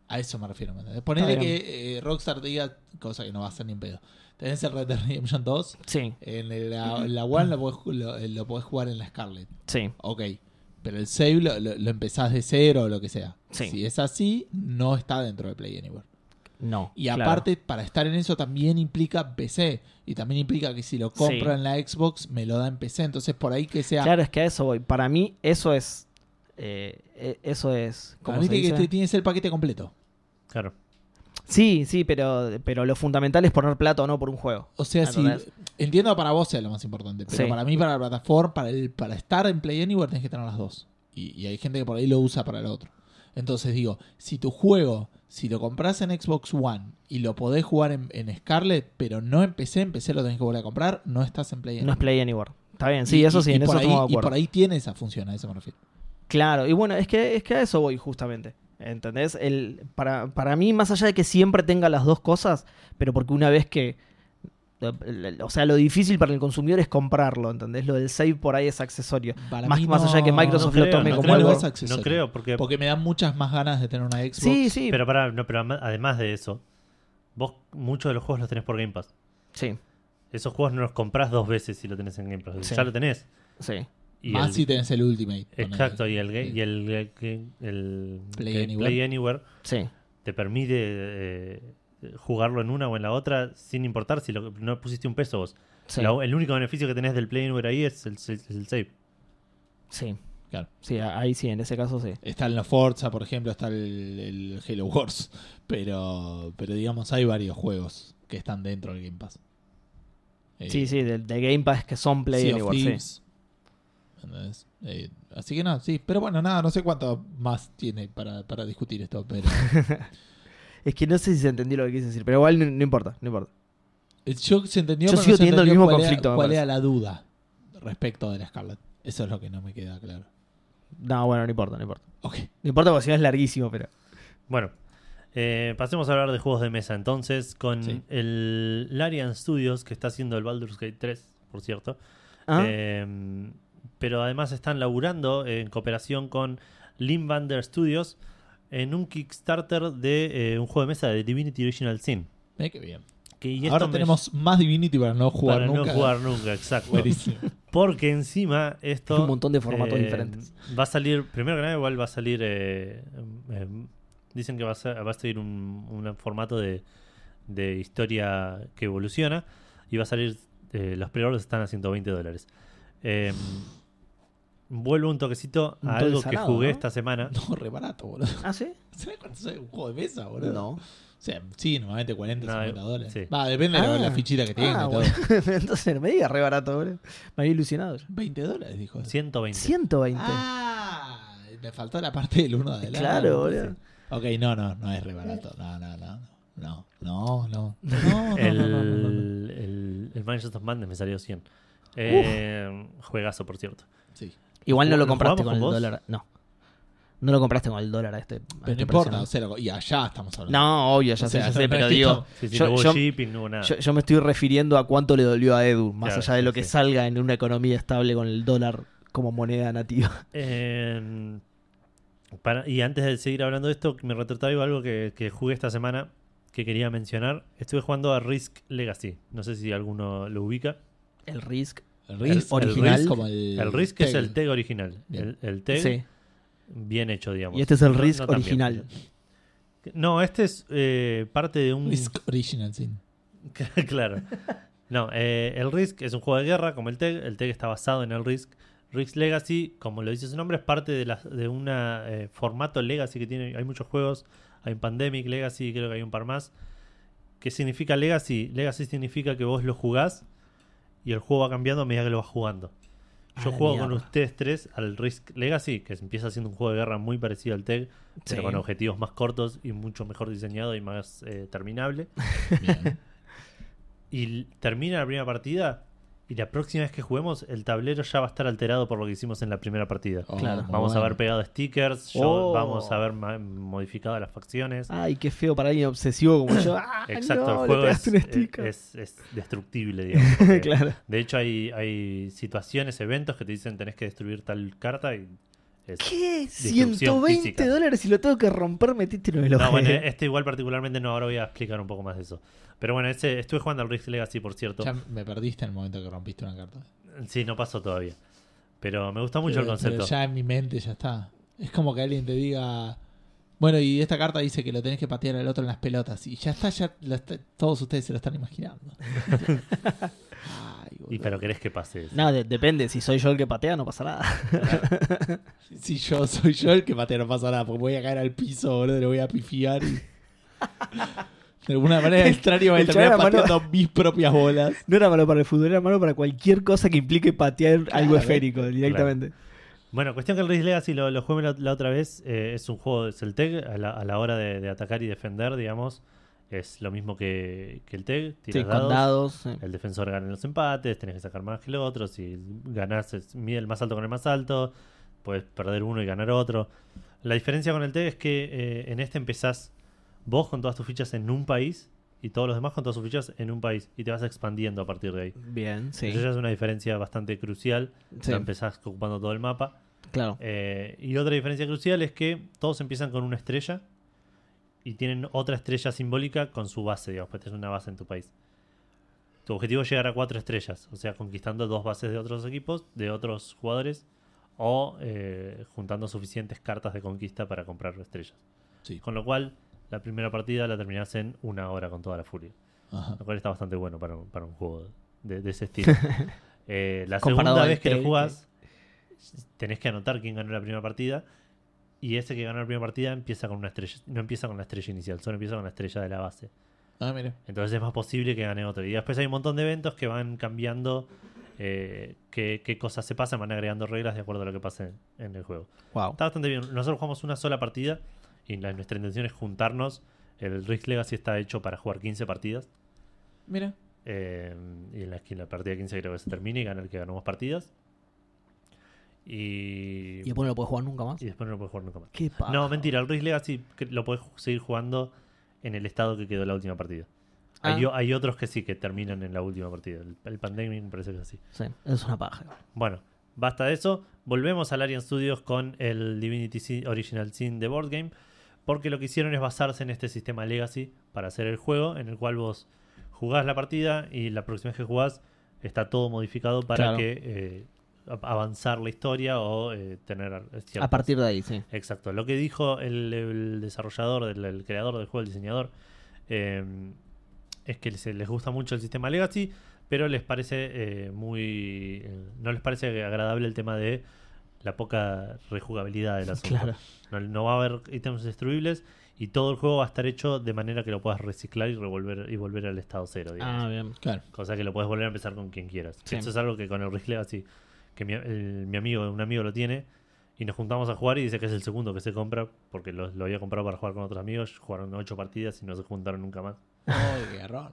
A eso me refiero. ¿me? Ponele Está que eh, Rockstar diga, cosa que no va a ser ni en pedo. Tenés el Red Dead Redemption 2, Sí, en la, la One lo podés, ju- lo, eh, lo podés jugar en la Scarlet. sí. Ok. Pero el save lo, lo- empezás de cero o lo que sea. Sí. Si es así, no está dentro del Play Anywhere. No. Y claro. aparte, para estar en eso también implica PC. Y también implica que si lo compro Sí. en la Xbox, me lo da en PC. Entonces, por ahí que sea. Claro, es que a eso voy. Para mí, eso es. eh, eh, eso es. para ¿Cómo mí que dice? este- tiene que ser el paquete completo. Claro. Sí, sí, pero, pero lo fundamental es poner plata o no por un juego. O sea, si. ¿Entendés? Entiendo para vos sea lo más importante. Pero Sí. para mí, para la plataforma, para, el, para estar en Play Anywhere, tenés que tener las dos. Y, y hay gente que por ahí lo usa para el otro. Entonces digo, si tu juego, si lo compras en Xbox One y lo podés jugar en, en Scarlet, pero no en PC lo tenés que volver a comprar, no estás en Play No Anywhere. es Play Anywhere. Está bien, sí, Y- eso sí, y en eso por ahí, Y por ahí tiene esa función, a eso me refiero. Claro, y bueno, es que, es que a eso voy justamente. ¿Entendés? El, para, para mí, más allá de que siempre tenga las dos cosas, pero porque una vez que. O sea, lo difícil para el consumidor es comprarlo, ¿entendés? Lo del save por ahí es accesorio. Para Más- mí más allá de que Microsoft no lo tome no como creo, algo- no es accesorio. No creo, porque, Porque me dan muchas más ganas de tener una Xbox. Sí, sí. pero, para, no, pero además de eso, vos muchos de los juegos los tenés por Game Pass. Sí, Esos juegos no los compras dos veces si lo tenés en Game Pass. Sí. Ya lo tenés. sí. Y Más el- si tenés el Ultimate. Exacto, y el, Sí. y el, el- el Play Anywhere. Play Anywhere Sí. te permite eh, jugarlo en una o en la otra sin importar si lo- no pusiste un peso vos. Sí. La- el único beneficio que tenés del Play Anywhere ahí es el, es el save. sí. Claro. Sí, ahí sí, en ese caso sí. Está en la Forza, por ejemplo, está el, el Halo Wars. Pero, pero digamos, hay varios juegos que están dentro del Game Pass. Eh, Sí, sí, de, de Game Pass que son Play Sea of Anywhere, sí. Eh, así que no, sí. Pero bueno, nada, no sé cuánto más tiene para, para discutir esto. Pero Es que no sé si se entendió lo que quise decir, pero igual no, no importa, no importa. Eh, yo se entendió, Yo pero no sigo se teniendo el entendió mismo cuál conflicto, Era, me ¿Cuál parece. era la duda respecto de la Scarlet? Eso es lo que no me queda claro. No, bueno, no importa, no importa. Ok. No importa porque si no es larguísimo, pero. Bueno, eh, pasemos a hablar de juegos de mesa entonces con Sí. el Larian Studios que está haciendo el Baldur's Gate 3, por cierto. Ah, Eh, pero además están laburando en cooperación con Limbander Studios en un Kickstarter de eh, un juego de mesa de Divinity Original Sin. Eh, qué bien. Que, y esto Ahora me- tenemos más Divinity para no jugar para nunca. no jugar nunca, exacto. Buenísimo. Porque encima esto... un montón de formatos eh, diferentes. Va a salir, primero que nada, igual va a salir. eh, eh, dicen que va a, ser, va a salir un, un formato de, de historia que evoluciona. Y va a salir. eh, los pre-orders están a 120 dólares. Eh, vuelvo un toquecito Un a toque algo que salado, jugué ¿no? esta semana. No, re barato, boludo. ¿Ah, sí? ¿Sabes cuánto sale un juego de mesa, boludo? No. O sea, sí, normalmente 40, No, 50 dólares. sí. Va, depende de la- Ah. fichita que tenga Ah, y todo. bueno. Entonces no me digas re barato, boludo. Me había ilusionado. yo. 20 dólares, dijo. 120. 120. Ah, me faltó la parte del 1 de adelante. Claro, boludo. Ok, no, no, no es re barato. No, no, no. No, no, no. No, el, no, no, no, no. el, el Mansions of Madness me salió 100. Eh, juegazo, por cierto. Sí. Igual no lo ¿Lo compraste con el vos? dólar. No. No lo compraste con el dólar a este. a Pero este no importa, o sea, y allá estamos hablando. No, obvio, ya O sé, sea, ya sé, pero digo. esto- Sí, sí, yo, no hubo yo- shipping, no hubo nada. yo- yo me estoy refiriendo a cuánto le dolió a Edu, más Claro, allá de lo que sí. salga en una economía estable con el dólar como moneda nativa. Eh, para- y antes de seguir hablando de esto, me retraigo algo que, que jugué esta semana que quería mencionar. Estuve jugando a Risk Legacy. No sé si alguno lo ubica. El Risk. El Risk, el original. Como el, El Risk es el TEG original. Bien. El, el TEG Sí. bien hecho, digamos. Y este es el No- Risk no original. No, este es eh, parte de un... Risk Original Sin. claro. No, eh, el Risk es un juego de guerra como el TEG. El TEG está basado en el Risk. Risk Legacy, como lo dice su nombre, es parte de, la, de un formato Legacy que tiene. Hay muchos juegos. Hay un Pandemic Legacy, creo que hay un par más. ¿Qué significa Legacy? Legacy significa que vos lo jugás y el juego va cambiando a medida que lo vas jugando. Yo juego con ustedes tres al Risk Legacy, que empieza siendo un juego de guerra muy parecido al TEG, pero con objetivos más cortos y mucho mejor diseñado y más eh, terminable. Bien. Y termina la primera partida y la próxima vez que juguemos el tablero ya va a estar alterado por lo que hicimos en la primera partida. Oh, Claro. Vamos a haber pegado stickers, yo- Oh. vamos a haber modificado las facciones. Ay, qué feo para alguien obsesivo como yo. Ah, Exacto, no, el juego es, es- es destructible, digamos. claro. De hecho, hay, hay situaciones, eventos que te dicen tenés que destruir tal carta y ¿Qué? Destrucción 120 física. dólares y lo tengo que romper, metiste en el No, bueno, este igual particularmente no, ahora voy a explicar un poco más de eso. Pero bueno, ese, estuve jugando al Risk Legacy, por cierto. Ya me perdiste en el momento que rompiste una carta. Sí, no pasó todavía. Pero me gusta mucho el concepto. pero ya en mi mente ya está. Es como que alguien te diga. Bueno, y esta carta dice que lo tenés que patear al otro en las pelotas. Y ya está, ya lo está- todos ustedes se lo están imaginando. Ay, Y boludo. pero querés que pase eso. No, de- depende. Si soy yo el que patea, no pasa nada. Si yo soy yo el que patea, no pasa nada. Porque voy a caer al piso, boludo. Le voy a pifiar. Y... De alguna manera extraña voy a el terminar pateando mis propias bolas. No era malo para el fútbol, era malo para cualquier cosa que implique patear algo esférico directamente. Bueno, cuestión que el Risk Legacy lo, lo jugué la, la otra vez. eh, es un juego de Celtec a la, a la hora de, de atacar y defender, digamos. Es lo mismo que, que el TEG. Sí, Tiras con dados. dados. sí. El defensor gana en los empates, tenés que sacar más que el otro. Si ganás, es- mide el más alto con el más alto. Puedes perder uno y ganar otro. La diferencia con el TEG es que eh, en este empezás vos con todas tus fichas en un país y todos los demás con todas sus fichas en un país. Y te vas expandiendo a partir de ahí. Bien, sí. Eso ya es una diferencia bastante crucial. Sí. Empezás ocupando todo el mapa. Claro. Eh, y otra diferencia crucial es que todos empiezan con una estrella y tienen otra estrella simbólica con su base, digamos, pues tenés una base en tu país. Tu objetivo es llegar a cuatro estrellas, o sea, conquistando dos bases de otros equipos, de otros jugadores, o eh, juntando suficientes cartas de conquista para comprar estrellas. Sí. Con lo cual, la primera partida la terminás en una hora con toda la furia. Ajá. Lo cual está bastante bueno para, un- para un juego de, de ese estilo. Eh, la Comparado segunda vez que lo jugás, tenés que anotar quién ganó la primera partida. Y ese que ganó la primera partida empieza con una estrella. No empieza con la estrella inicial, solo empieza con la estrella de la base. Ah, mira. Entonces es más posible que gane otro. Y después hay un montón de eventos que van cambiando eh, qué, qué cosas se pasan, van agregando reglas de acuerdo a lo que pase en, en el juego. Wow. Está bastante bien. Nosotros jugamos una sola partida y la- nuestra intención es juntarnos. El Risk Legacy está hecho para jugar 15 partidas. Mira. eh, y en la, en la partida 15 creo que se termine y gana el que ganó más partidas. Y, Y después no lo puedes jugar nunca más. y después no lo puedes jugar nunca más. Qué. No, mentira. El Risk Legacy lo puedes seguir jugando en el estado que quedó la última partida. Hay, Ah. hay otros que sí, que terminan en la última partida. El, el Pandemic me parece que es así. Sí, es una paja. Bueno, basta de eso. Volvemos al Arian Studios con el Divinity Sin- Original Sin de Board Game. Porque lo que hicieron es basarse en este sistema Legacy para hacer el juego, en el cual vos jugás la partida y la próxima vez que jugás está todo modificado para Claro. que eh, avanzar la historia o eh, tener ciertas- A partir de ahí, sí. Exacto. Lo que dijo el, el desarrollador, el, el creador del juego, el diseñador, eh, es que les, les gusta mucho el sistema Legacy, pero les parece eh, muy. no les parece agradable el tema de la poca rejugabilidad del asunto. Claro. No, no va a haber ítems destruibles y todo el juego va a estar hecho de manera que lo puedas reciclar y revolver y volver al estado cero. digamos. Ah, bien. Claro. Cosa que lo puedes volver a empezar con quien quieras. Sí. Esto es algo que con el Risk Legacy, que mi, el- mi amigo, un amigo lo tiene, y nos juntamos a jugar y dice que es el segundo que se compra, porque lo, lo había comprado para jugar con otros amigos, jugaron ocho partidas y no se juntaron nunca más. Ay, qué garrón.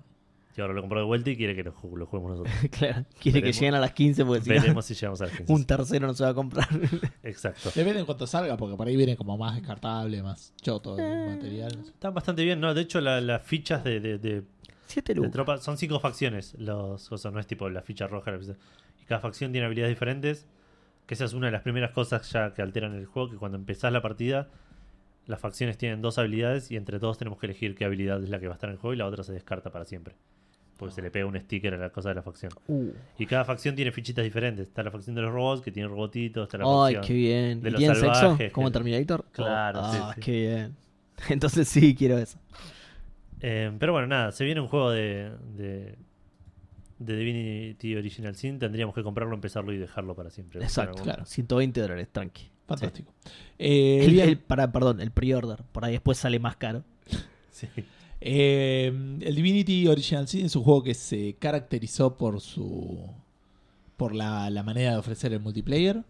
Y ahora lo compró de vuelta y quiere que lo, ju- lo juguemos nosotros. claro. Quiere que Veremos. lleguen a las 15 porque si no, Veremos si llegamos a las 15. un tercero no se va a comprar. Exacto. Depende de cuánto salga, porque por ahí viene como más descartable, más choto Eh. el material. no sé. Están bastante bien, ¿no? De hecho, la- las fichas de, de, de- Siete de lucas. tropas son cinco facciones. Los, o sea, no es tipo la ficha roja. la ficha- y cada facción tiene habilidades diferentes. Que esa es una de las primeras cosas ya que alteran el juego. Que cuando empezás la partida, las facciones tienen dos habilidades y entre todos tenemos que elegir qué habilidad es la que va a estar en el juego y la otra se descarta para siempre. Porque se le pega un sticker a la cosa de la facción. Uh. Y cada facción tiene fichitas diferentes. Está la facción de los robots, que tiene robotitos. Está la Ay, facción. qué bien. de ¿Y los tienen sexo? salvajes, ¿Como Terminator? Claro, sí, Ah, sí. qué bien. Entonces sí, quiero eso. Eh, pero bueno, nada, se viene un juego de, de, de Divinity Original Sin. Tendríamos que comprarlo, empezarlo y dejarlo para siempre. Exacto. Claro. 120 dólares, tranqui. Fantástico. Eh, El, el- para, perdón, el pre-order. Por ahí después sale más caro. Sí. Eh, el Divinity Original Sin es un juego que se caracterizó por su por la, la manera de ofrecer el multiplayer.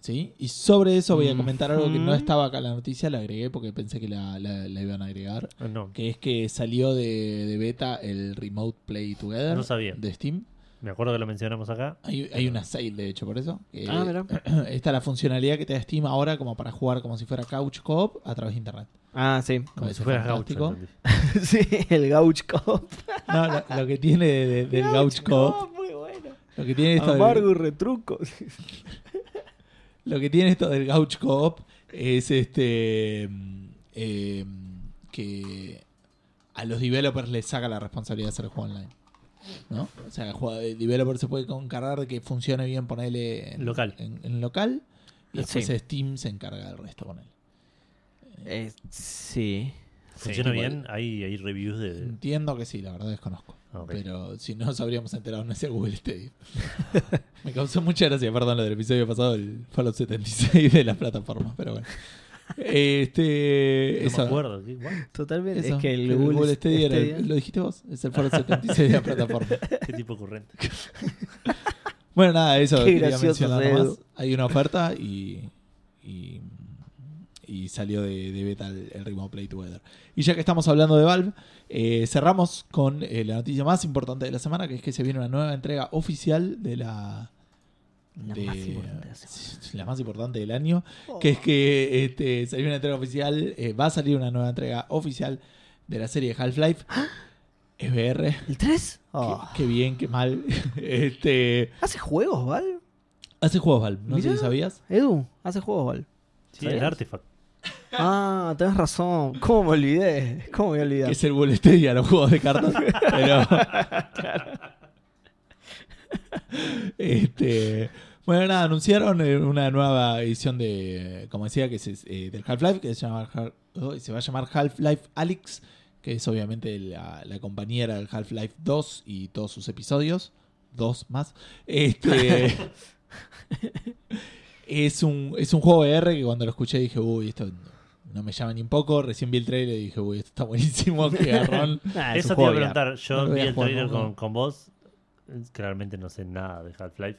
¿Sí? Y sobre eso voy a comentar algo que no estaba acá en la noticia, la agregué porque pensé que la, la- la iban a agregar. Ah, No, Que es que salió de, de beta el Remote Play Together No sabía. de Steam. me acuerdo que lo mencionamos acá. Hay, hay una sale, de hecho, por eso. Ah, mira. Esta es la funcionalidad que te da Steam ahora como para jugar como si fuera Couch Co-op a través de internet. Ah, sí. Como si fuera gaucho. sí, el Gauch Cop. No, lo, lo que tiene de- de- del Couch Co-op, Muy bueno. lo que tiene esto del- Amargo y retruco. Lo que tiene esto del Gouch Co-op es este mm, eh, que a los developers les saca la responsabilidad de hacer el juego online. ¿no? O sea, el, juego- el developer se puede encargar de que funcione bien, ponerle en Local. En, en local. Y después Sí. Steam se encarga del resto con él. Eh, sí. ¿Funciona Sí, bien? Hay, hay reviews de. Entiendo que sí, la verdad desconozco. Ok. Pero si no nos habríamos enterado en ese Google Stadia. Me causó mucha gracia, perdón, lo del episodio pasado, el Fallout 76 de las plataformas, pero bueno. Este. No eso. me acuerdo. Totalmente. Eso, es que el Google, Stadia, era el- Stadia- lo dijiste vos, es el Fallout 76 de la plataforma. ¿Qué tipo ocurrente? Bueno, nada, eso Qué quería mencionar nomás. Hay una oferta y. y y salió de, de beta el, el Remote Play Together. Y ya que estamos hablando de Valve, eh, cerramos con eh, la noticia más importante de la semana, que es que se viene una nueva entrega oficial de la... La de- más importante de la semana. la más importante del año, que es que este, salió una entrega oficial, eh, va a salir una nueva entrega oficial de la serie Half-Life. VR. ¿El 3? Qué, qué bien, qué mal. este, ¿Hace juegos, Val? hace juegos Valve, no sé si sabías. Edu, hace juegos, Val. Sí, ¿Sabías? el Artifact. Ah, tenés razón. ¿Cómo me olvidé? ¿Cómo me olvidé? Que es el Stadia, los juegos de cartas. pero. este. Bueno, nada, anunciaron eh, una nueva edición de. Como decía, que es eh, del Half-Life, que se, llama oh, se va a llamar Half-Life Alyx, que es obviamente la, la compañera del Half-Life 2 y todos sus episodios. Dos más. Este. Es un, es un juego VR que cuando lo escuché dije, uy, esto no me llama ni un poco. Recién vi el trailer y dije, uy, esto está buenísimo. Que garrón. Es Eso te iba a preguntar. Yo No voy vi a el jugar trailer nunca. con, con vos. Claramente no sé nada de Half-Life.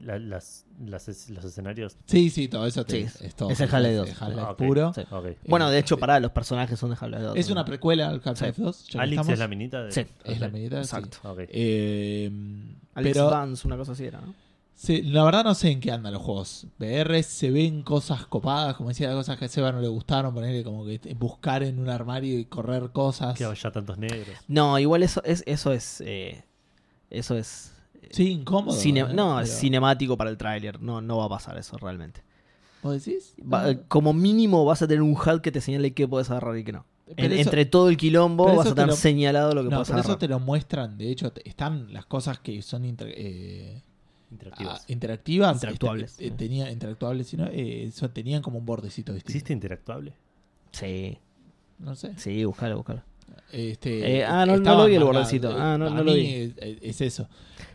La- las, las es- los escenarios. Sí, sí, todo eso te- Sí, es todo. es el Half-Life 2. Half-Life Ah, ok. puro. Sí. Ok. Bueno, de hecho, Eh, pará, los personajes son de Half-Life 2. Es una precuela al Half-Life 2. ya que Alex es la minita de. Sí. Es la medida, sí. Exacto. Ok. Eh, Alex pero Vance, una cosa así era, ¿no? Sí, la verdad no sé en qué andan los juegos. VR se ven cosas copadas, como decía, cosas que a Seba no le gustaron, ponerle como que buscar en un armario y correr cosas. Que haya tantos negros. No, igual eso es. Eso es. eh, eso es. eh, Sí, incómodo. cine- ¿eh? no, es Pero- cinemático para el tráiler. No, no va a pasar eso realmente. ¿Vos decís? Va- como mínimo vas a tener un HUD que te señale qué puedes agarrar y qué no. Pero En- eso- entre todo el quilombo vas a lo- señalado lo que No, puedes pero agarrar. eso te lo muestran. De hecho, te- están las cosas que son inter- eh, Interactivos. ah, interactivas. Interactuables. este, eh, tenía, interactuables, sino, eh, eso tenían como un bordecito distinto. ¿Existe interactuable? Sí, No sé. sí, buscalo, buscalo. Este, Eh, ah, no- no lo vi el bordecito. Ah, no- no lo vi. Es, es eso.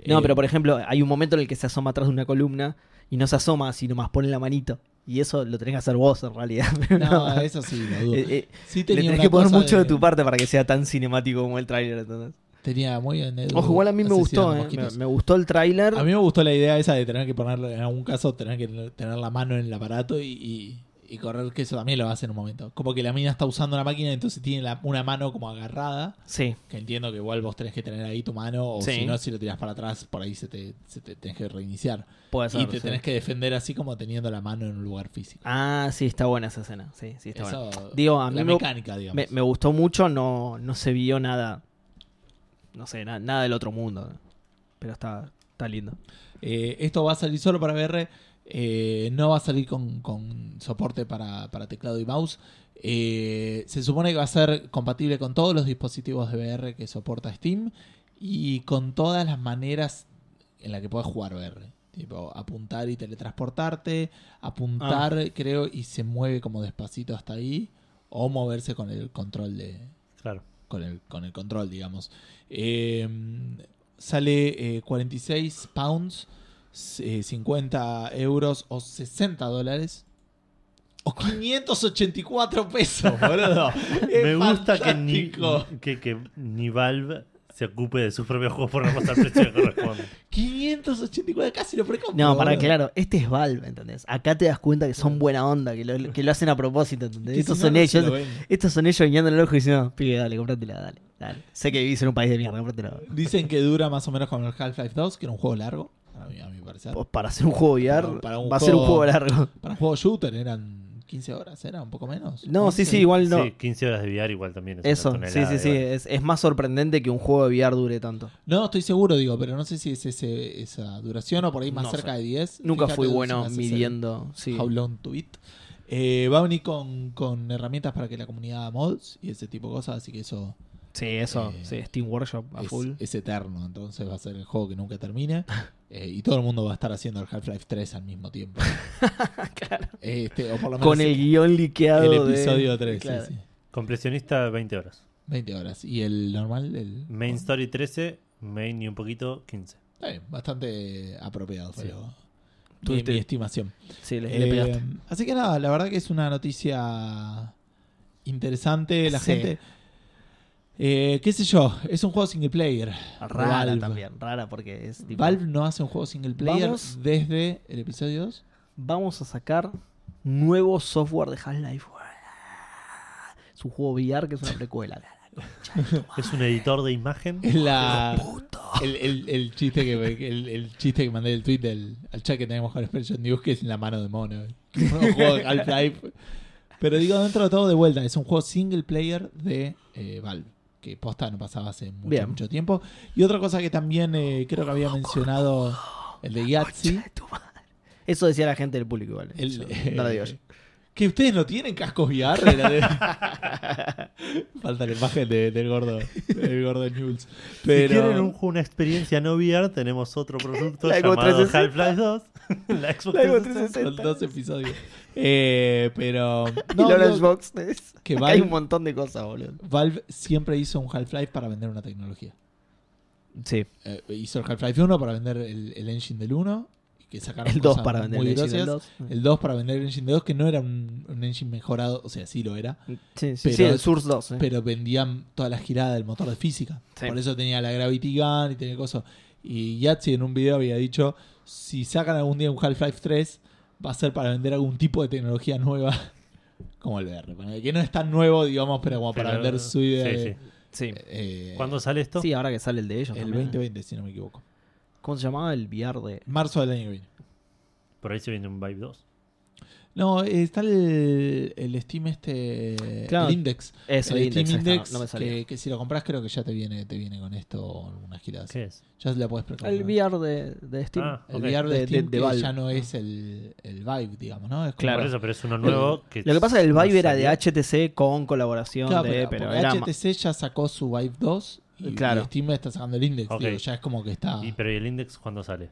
No, Eh, pero por ejemplo, hay un momento en el que se asoma atrás de una columna y no se asoma, sino más pone la manito. Y eso lo tenés que hacer vos en realidad. No, eso sí, lo dudo. Eh, eh, Sí le tenía tenés una que poner mucho de... tu parte para que sea tan cinemático como el tráiler. ¿entendés? Tenía muy Ojo, igual a mí me gustó, eh. me, gustó el tráiler. A mí me gustó la idea esa de tener que ponerlo, en algún caso, tener que tener la mano en el aparato y, y- y correr, que eso también lo hace en un momento. Como que la mina está usando una máquina, entonces tiene la- una mano como agarrada, Sí, que entiendo que igual vos tenés que tener ahí tu mano, o Sí. si no, si lo tirás para atrás, por ahí se te, se te tenés que reiniciar. puede ser. y te sí. tenés que defender así como teniendo la mano en un lugar físico. Ah, sí, está buena esa escena. Sí, sí, está buena. Digo, a mí la me- mecánica, digamos. Me, me gustó mucho, no, no se vio nada. No sé, na- nada del otro mundo. Pero está, está lindo. Eh, esto va a salir solo para VR. eh, no va a salir con, con soporte para, para teclado y mouse. Eh, se supone que va a ser compatible con todos los dispositivos de VR que soporta Steam y con todas las maneras en las que puedes jugar VR. Tipo, apuntar y teletransportarte, apuntar, Ah. creo, y se mueve como despacito hasta ahí, o moverse con el control de, Claro. Con el, con el control, digamos. Eh, sale eh, 46 pounds, eh, 50 euros o 60 dólares. O 584 pesos, boludo. Es Me gusta que ni, que ni Valve se ocupe de sus propios juegos por no pasar el precio que corresponde. 584, casi lo precompro. No, para boludo. claro, este es Valve, ¿entendés? Acá te das cuenta que son buena onda, que lo, que lo hacen a propósito, ¿entendés? Estos si no, son no ellos. Estos son ellos guiñando el ojo y diciendo, pibe, dale, compratela, dale, dale. Sé que vivís en un país de mierda, compratela. Dicen que dura más o menos como el Half-Life 2, que era un juego largo, a mi, a mi parecer. Pues para hacer un juego VR, Para- para un va a ser un juego- juego largo. Para un juego shooter eran 15 horas, ¿era? ¿Un poco menos? No, sí, 11. sí, igual no. Sí, 15 horas de VR igual también es Eso, una sí, sí, sí. Es, es más sorprendente que un juego de VR dure tanto. No, estoy seguro, digo, pero no sé si es ese, esa duración o por ahí más No cerca sé. de 10. Nunca Fíjate fui bueno midiendo. Sí. How long to it. Eh, va a venir con, con herramientas para que la comunidad haga mods y ese tipo de cosas, así que eso Sí, eso, Eh, sí, Steam Workshop a es, full. es eterno. Entonces va a ser el juego que nunca termine. Eh, y todo el mundo va a estar haciendo el Half-Life 3 al mismo tiempo. Este, o por lo menos Con el guion liqueado. el de- episodio 3. sí, Claro. sí. Completionista 20 horas. 20 horas. Y el normal, el Main Story 13, Main y un poquito 15. Está bien, bastante apropiado, Sí. pero mi, Tuviste- mi estimación. Sí, le, le Eh, pegaste. así que nada, la verdad que es una noticia interesante. La Sí. gente, eh, qué sé yo, es un juego single player. Rara Valve. también, rara porque es tipo, Valve no hace un juego single player Vamos. desde el episodio 2. Vamos a sacar nuevo software de Half-Life. Es un juego VR que es una precuela. Es un editor de imagen. Es la, el, el- el chiste que el, el chiste que mandé el tweet del, al chat que tenemos con Expression News que es en la mano de mono. Un juego de Half-Life. Pero digo, dentro de todo, de vuelta, es un juego single player de eh, Valve. Que posta no pasaba hace mucho, Bien. mucho tiempo. Y otra cosa que también eh, creo que había mencionado el de Yahtzee. Eso decía la gente del público, ¿vale? El, Yo- no lo digo yo. Que ustedes no tienen cascos VR. De- Falta la imagen de- del gordo, del gordo. Pero... Si quieren un, una experiencia no VR, tenemos otro producto llamado 360. Half-Life 2. la Xbox La Xbox 360. Son dos episodios. Eh, pero. y No, la digo, Xbox es- que Acá Valve- hay un montón de cosas, boludo. Valve siempre hizo un Half-Life para vender una tecnología. Sí. Eh, hizo el Half-Life 1 para vender el, el engine del 1. que sacaron El 2 cosas para vender muy el Engine del groseas. 2. El 2 para vender el engine de 2, que no era un, un engine mejorado, o sea, sí lo era, Sí, sí, pero- sí, el Source 2. eh. pero vendían toda la girada del motor de física. Sí. Por eso tenía la Gravity Gun y tenía cosas. Y Yahtzee en un video había dicho, si sacan algún día un Half-Life 3, va a ser para vender algún tipo de tecnología nueva, como el VR. Que no es tan nuevo, digamos, pero como para Pero- vender su idea. sí, de- sí. Sí. eh, ¿Cuándo sale esto? Sí, ahora que sale el de ellos. El también. 2020, si no me equivoco. ¿Cómo se llamaba el VR de.? Marzo del año que viene. Por ahí se viene un Vive 2. No, eh, está el, el Steam este, Claro. el Index. Eso, el el Index, Steam está, Index, no me salía. que, que si lo compras creo que ya te viene, te viene con esto algunas giradas. ¿Qué es? Ya la puedes precomprar. El VR de, de Steam. Ah, El ok. VR de, De- Steam de- de que Valve. ya no es el, el Vive, digamos, ¿no? Es como- Claro. Por eso, pero es uno nuevo. que Lo que pasa es que el no Vive era de. HTC con colaboración Claro, de. pero, Pero, HTC ya sacó su Vive 2 y, Claro. y Steam está sacando el Index. Ok. digo, ya es como que está... ¿Y, pero ¿y el Index cuándo sale?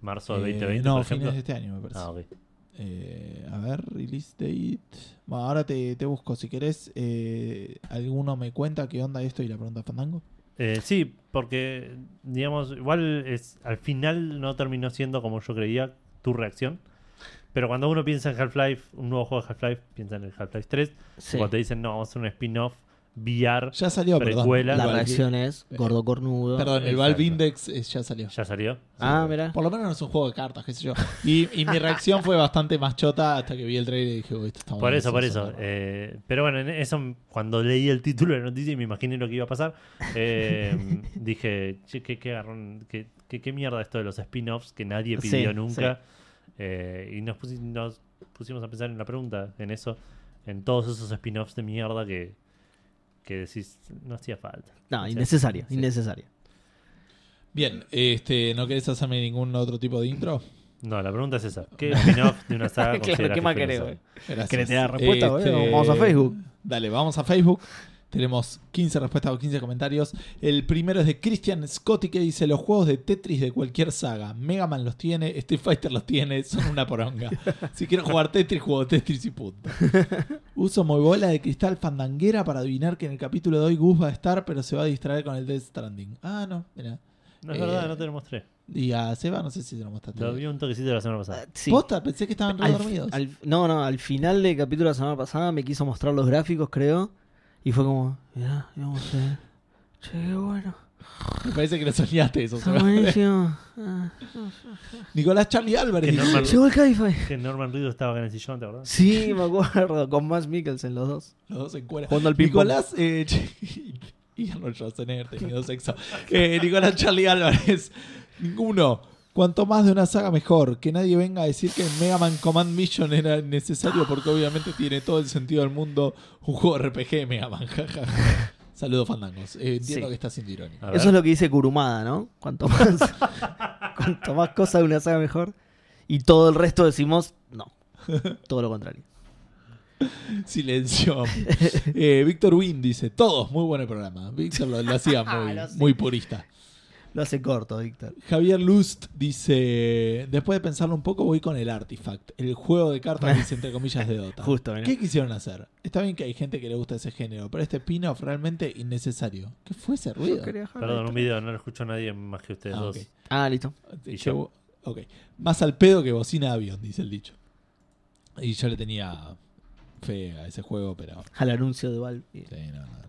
¿Marzo de eh, 2020, no, por fines ejemplo? de este año me parece. Ah, ok. Eh, a ver, release date. Bueno, ahora te, te busco. Si querés, eh, alguno me cuenta qué onda esto y la pregunta de Fandango. Eh, sí, porque, digamos, igual es, al final no terminó siendo como yo creía tu reacción. Pero cuando uno piensa en Half-Life, un nuevo juego de Half-Life, piensa en el Half-Life 3. Sí. Cuando te dicen, no, vamos a hacer un spin-off VR, Ya salió, perdón. Precuela. La Igual- reacción es gordo cornudo. Perdón, el Exacto. Valve Index eh, ya salió. ya salió. Ah, mira. Por lo menos no es un juego de cartas, qué sé yo. Y, y mi reacción fue bastante más chota hasta que vi el trailer y dije, "Uy, esto está Por bueno, eso, por es eso. Eh, pero bueno, en eso, cuando leí el título de la noticia y me imaginé lo que iba a pasar, eh, dije, che, qué, qué, agarrón- qué- qué- qué mierda esto de los spin-offs que nadie Sí, pidió nunca. Eh, y nos, pusi- nos pusimos a pensar en la pregunta, en eso, en todos esos spin-offs de mierda que, que decís, no hacía falta. No, innecesaria, sí. innecesaria. Bien, este, ¿no querés hacerme ningún otro tipo de intro? No, la pregunta es esa. ¿Qué spin-off de una saga Claro, ¿qué más querés? Gracias. ¿Querés tener respuesta, Este, güey? Vamos a Facebook. Dale, vamos a Facebook. Tenemos 15 respuestas o 15 comentarios. El primero es de Christian Scotty que dice: Los juegos de Tetris de cualquier saga. Mega Man los tiene, Street Fighter los tiene, son una poronga. si quiero jugar Tetris, juego Tetris y punto. Uso muy bola de cristal fandanguera para adivinar que en el capítulo de hoy Gus va a estar, pero se va a distraer con el Death Stranding. Ah, no, mira. No es Eh, verdad, no te lo mostré. Y a Seba, no sé si se lo mostraste. Lo vi un toquecito la semana pasada. Ah, Sí. Posta, pensé que estaban re Al- dormidos. al- no, no, al final del capítulo de la semana pasada me quiso mostrar los gráficos, creo. Y fue como, mirá, vamos a ver. Che, qué bueno. Me parece que lo soñaste eso. Está buenísimo. Ah. Nicolás Charlie Álvarez. Que Norman- Llegó el Cabify. Que Norman Reedus estaba en el sillón, ¿te acordás? Sí, me acuerdo. Con Max Mikkelsen, los dos. Los dos en cuera. Jugando al. Nicolás eh, y Arnold Schwarzenegger teniendo sexo. Eh, Nicolás Charlie Álvarez. Ninguno. Cuanto más de una saga mejor. Que nadie venga a decir que Mega Man Command Mission era necesario porque obviamente tiene todo el sentido del mundo un juego RPG de Mega Man. jaja. Saludos fandangos. Eh, entiendo Sí. que está siendo irónico. Eso es lo que dice Kurumada, ¿no? Cuanto más, cuanto más cosas de una saga mejor. Y todo el resto decimos, no. Todo lo contrario. Silencio. Eh, Víctor Win dice, todos, muy buen el programa. Víctor lo, lo hacía muy, Lo sé. muy purista. Lo hace corto, Víctor. Javier Lust dice, después de pensarlo un poco voy con el Artifact, el juego de cartas dice entre comillas de Dota. Justo, mirá. ¿Qué quisieron hacer? Está bien que hay gente que le gusta ese género, pero este spin-off realmente innecesario. ¿Qué fue ese ruido? Perdón, un video, no lo escuchó nadie más que ustedes Ah, dos. Ah, listo. Y yo. ok. Más al pedo que bocina de avión, dice el dicho. Y yo le tenía fe a ese juego, pero... Al anuncio de Valve. Sí, no, no,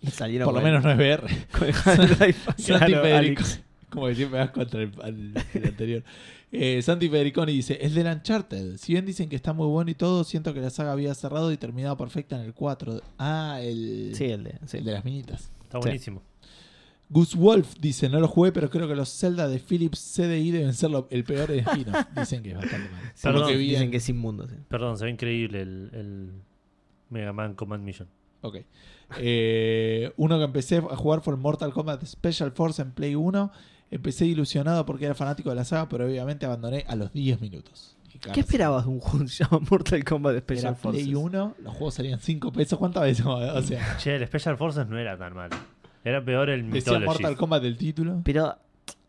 y salieron Por lo menos no es VR. el. Santi Claro, Federico. Alex. Como que siempre vas contra el, al- el anterior. Eh, Santi Federiconi dice: Es del Uncharted. Si bien dicen que está muy bueno y todo, siento que la saga había cerrado y terminado perfecta en el 4. Ah, el, Sí, el de. sí. el de las minitas. Está buenísimo. Gus Wolf dice: No lo jugué, pero creo que los Zelda de Philips CDI deben ser lo- el peor de spin-off. Dicen que es bastante malo. Por Perdón, lo que vi Dicen en- que es inmundo. sí. Perdón, se ve increíble el, el Mega Man Command Mission. Ok. Eh, uno que empecé a jugar fue el Mortal Kombat Special Force en Play 1. Empecé ilusionado porque era fanático de la saga, pero obviamente abandoné a los 10 minutos. ¿Qué esperabas de un juego que se llama Mortal Kombat Era Special Forces? Play 1, los juegos salían 5 pesos. ¿Cuántas veces? O sea, Che, el Special Forces no era tan malo. Era peor el decía Mythology. Mortal Kombat del título. Pero,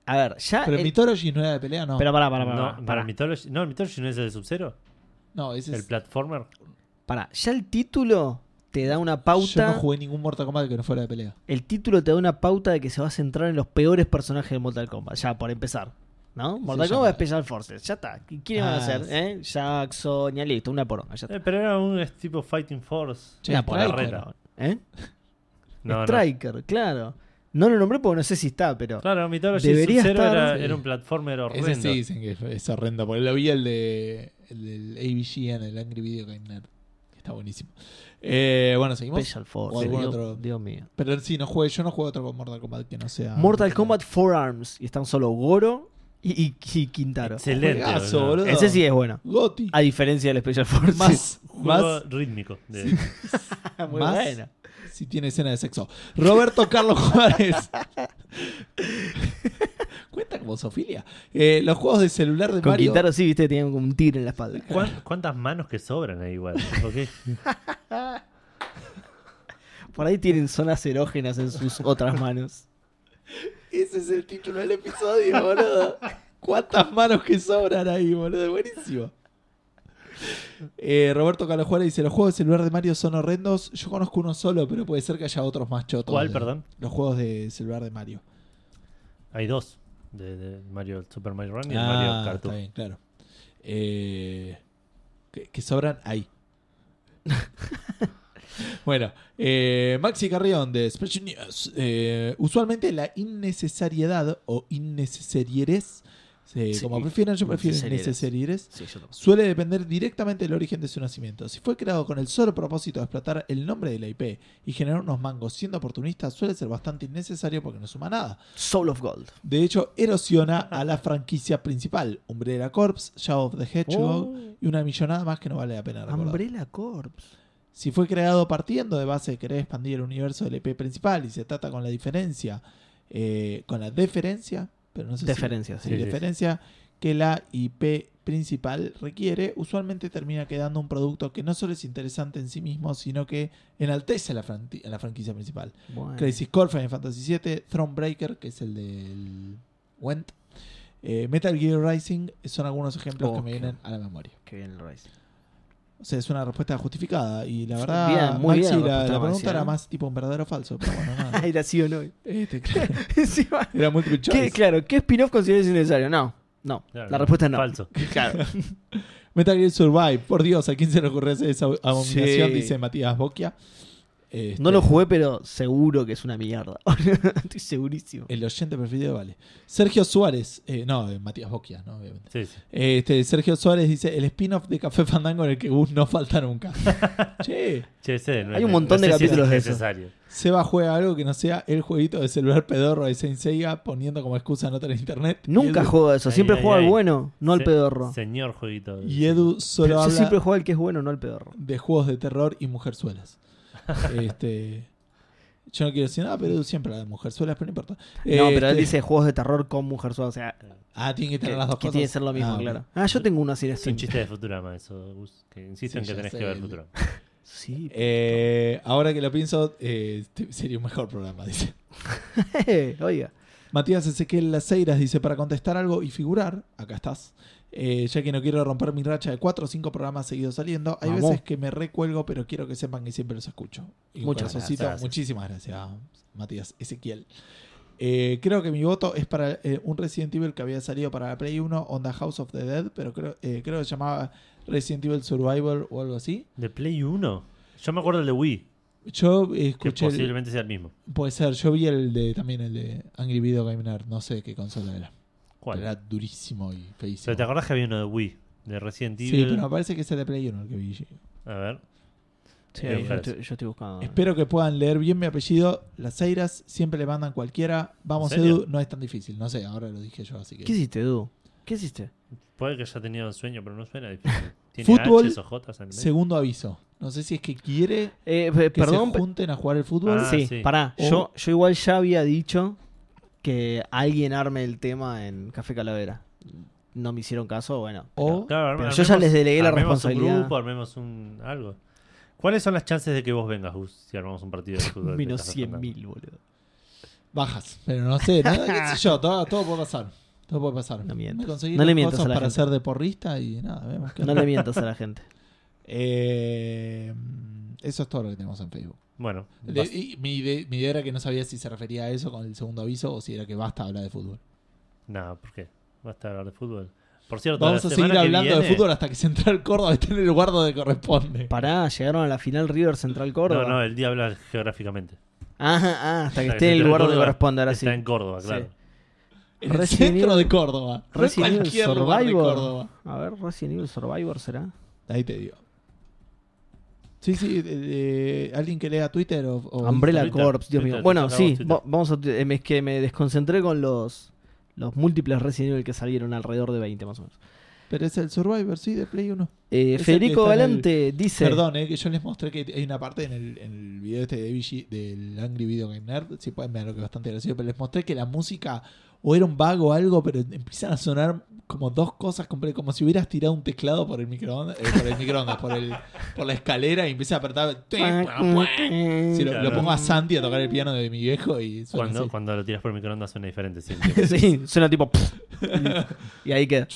a ver, ya. Pero el- Mythology no era de pelea, no. Pero pará, pará, pará. No, pará, para el Mythology, no, el Mythology no es el de Sub-Zero. no, ese El es. platformer. Pará, ya el título te da una Yo pauta. no jugué ningún Mortal Kombat que no fuera de pelea. El título te da una pauta de que se va a centrar en los peores personajes de Mortal Kombat. Ya, por empezar. ¿no? Mortal Kombat Special Forces, ya está. ¿Qué quieren Ah, hacer? sí. ¿Eh? Jackson, ya listo, una poronga, ya está. Eh, pero era un tipo Fighting Force. Che, una poronga. ¿Eh? No, no. Striker, claro. No lo nombré porque no sé si está, pero. Claro, Mythology Debería Sub-Zero estar, era, sí. era un platformer horrendo. Ese sí dicen que es horrendo. Porque lo vi el de el del AVG en el Angry Video Game Nerd. que Está buenísimo. Eh, bueno, seguimos. Special algún Dios, otro. Dios mío. Pero sí, no jugué, yo no juego otro con Mortal Kombat que no sea. Mortal Kombat Forearms. Y están solo Goro y, y- y Quintaro. Excelente. Juegazo, boludo. boludo. Ese sí es bueno. Goti. A diferencia del Special Forces. Más, Juego más rítmico. de- Muy más- bueno. Si tiene escena de sexo. Roberto Carlos Juárez. Cuenta como Sofilia. Eh, los juegos de celular de Con Mario. Quintaro sí, viste, tenían como un tigre en la espalda. ¿Cuán- ¿Cuántas manos que sobran ahí igual? ¿Por qué? Por ahí tienen zonas erógenas en sus otras manos. Ese es el título del episodio, boludo. ¿Cuántas manos que sobran ahí, boludo? Buenísimo. Eh, Roberto Juárez dice: Los juegos de celular de Mario son horrendos. Yo conozco uno solo, pero puede ser que haya otros más chotos. ¿Cuál, de- perdón? Los juegos de celular de Mario. Hay dos. De, de Mario Super Mario Run y el Ah, Mario Kart está bien, claro. Eh, que, que sobran ahí. bueno, eh, Maxi Carrión de Special News. Eh, usualmente la innecesariedad o innecesarieres, Sí, como prefieran, yo prefiero innecesarieres, Sí, suele depender directamente del origen de su nacimiento. Si fue creado con el solo propósito de explotar el nombre de la IP y generar unos mangos siendo oportunista, suele ser bastante innecesario porque no suma nada. Soul of Gold. De hecho, erosiona a la franquicia principal, Umbrella Corps, Shadow of the Hedgehog Oh, y una millonada más que no vale la pena recordar. Umbrella Corps. Si fue creado partiendo de base de querer expandir el universo del EP principal y se trata con la diferencia, eh, con la deferencia, pero no sé si- Deferencia, sí, sí. Sí, sí. deferencia que la IP principal requiere, usualmente termina quedando un producto que no solo es interesante en sí mismo, sino que enaltece a la, franqui- a la franquicia principal. Bueno. Crisis Core, Final Fantasy VII, Thronebreaker, que es el del Went, eh, Metal Gear Rising, son algunos ejemplos que me qué- vienen a la memoria. Qué bien el Rising. O sea, es una respuesta justificada. Y la verdad, bien, muy Maxi, bien la la, pregunta Maxi, era ¿eh? más tipo un verdadero o falso. Pero bueno, nada. Era sí o no. Este, claro, era multiple ¿qué, choice. claro, ¿qué spin-off consideras innecesario? No, no. Claro, la respuesta es no. Falso. Claro. Metal Gear Survive, por Dios, ¿a quién se le ocurrió hacer esa abominación? Sí. Dice Matías Boquia. Este, No lo jugué, pero seguro que es una mierda. Estoy segurísimo. El oyente preferido vale. Sergio Suárez, eh, no, eh, Matías Boquia, ¿no? Obviamente. Sí, sí. Este, Sergio Suárez dice: el spin-off de Café Fandango en el que Gus no falta nunca. che, Che, ese no Hay un montón no de sé si es capítulos de eso. Seba juega algo que no sea el jueguito de celular pedorro de Saint Seiya poniendo como excusa no tener internet. Nunca Edu, juego eso. Siempre Ay, juego ay, al ay. bueno, no al Se- pedorro. Señor jueguito. Y Edu solo Pero yo habla siempre juego al que es bueno, no al pedorro. de juegos de terror y mujerzuelas. este, yo no quiero decir nada, pero siempre habla de mujerzuelas, pero no importa. No, pero él Este, dice juegos de terror con mujer suave. O sea, Ah, tiene que que, tener las dos que cosas. tiene que ser lo mismo, Ah, claro. Ah, yo tengo una así de Es un chiste de Futurama eso, Gus. Que insisto Sí, en que tenés sé, que ver el- Futurama. Sí. Eh, ahora que lo pienso, eh, sería un mejor programa, dice. Oiga. Matías Ezequiel Laceiras dice, para contestar algo y figurar, acá estás, eh, ya que no quiero romper mi racha de cuatro o cinco programas seguidos saliendo, hay Vamos. veces que me recuelgo, pero quiero que sepan que siempre los escucho. Y Muchas gracias. Muchísimas gracias, Matías Ezequiel. Eh, creo que mi voto es para eh, un Resident Evil que había salido para la Play 1, Onda House of the Dead, pero creo, creo que se llamaba Resident Evil Survivor o algo así. ¿De Play 1? Yo me acuerdo el de Wii, Yo que escuché... el- posiblemente sea el mismo. puede ser, yo vi el de también el de Angry Video Game Nerd, no sé qué consola era. ¿Cuál? Era durísimo y feísimo. Pero te acordás que había uno de Wii, de Resident Evil. Sí, pero me parece que es el de Play 1 el que vi. A ver. Sí, Eh, yo, estoy, yo estoy buscando. Espero que puedan leer bien mi apellido. Las Eiras siempre le mandan cualquiera. Vamos. Edu, no es tan difícil. No sé, ahora lo dije yo, así que. ¿Qué hiciste, Edu? ¿Qué hiciste? Puede que haya tenido sueño, pero no suena difícil. ¿Tiene Fútbol, H's o J's en? Segundo aviso. No sé si es que quiere Eh, que perdón, se junten a jugar el fútbol. Ah, sí, sí. pará. O- Yo, yo igual ya había dicho que alguien arme el tema en Café Calavera. No me hicieron caso, bueno. O Claro, Pero yo ya les delegué la armemos responsabilidad. un grupo, armemos un algo. ¿Cuáles son las chances de que vos vengas, Gus, si armamos un partido de fútbol? menos Café 100 Fandango? mil, boludo. bajas. Pero no sé, nada, qué sé yo. Todo, todo puede pasar. Todo puede pasar. No mientas. Me conseguí No le mientas cosas a la para gente. ser de porrista y nada, vemos qué No le mientas a la gente. Eh, eso es todo lo que tenemos en Facebook. Bueno, De- vas- y mi, ide- mi idea era que no sabía si se refería a eso con el segundo aviso o si era que basta hablar de fútbol. no, ¿por qué? Basta hablar de fútbol. Por cierto, Vamos la a seguir que hablando de fútbol hasta que Central Córdoba esté en el lugar donde corresponde. Pará, llegaron a la final River Central Córdoba. No, no, el día habla geográficamente. Ah, ah, hasta que esté en el lugar donde corresponde, ahora sí. Está en Córdoba, Sí. claro. En el Resident centro Evil- de Córdoba. No en Resident Evil cualquier lugar de Survivor. Córdoba. A ver, Resident Evil Survivor será. Ahí te digo. Sí, sí, de- de- alguien que lea Twitter o... o Umbrella Twitter, Corps, Dios Twitter, mío. Bueno, sí, vamos a. eh, Es que me desconcentré con los los múltiples Resident Evil que salieron alrededor de 20 más o menos. Pero es el Survivor, sí, de Play 1. Eh, Federico el- Galante dice. Perdón, eh, que yo les mostré que hay una parte en el, en el video este de VG, del Angry Video Game Nerd, si pueden ver lo que es bastante gracioso, pero les mostré que la música o era un vago o algo, pero empiezan a sonar como dos cosas, como si hubieras tirado un teclado por el microondas, eh, por el microondas, por, el, por la escalera y empieza a apretar... Si lo, lo Claro. pongo a Santi a tocar el piano de mi viejo y suena Cuando, así. cuando lo tiras por microondas suena diferente siempre. sí, suena tipo. y ahí queda.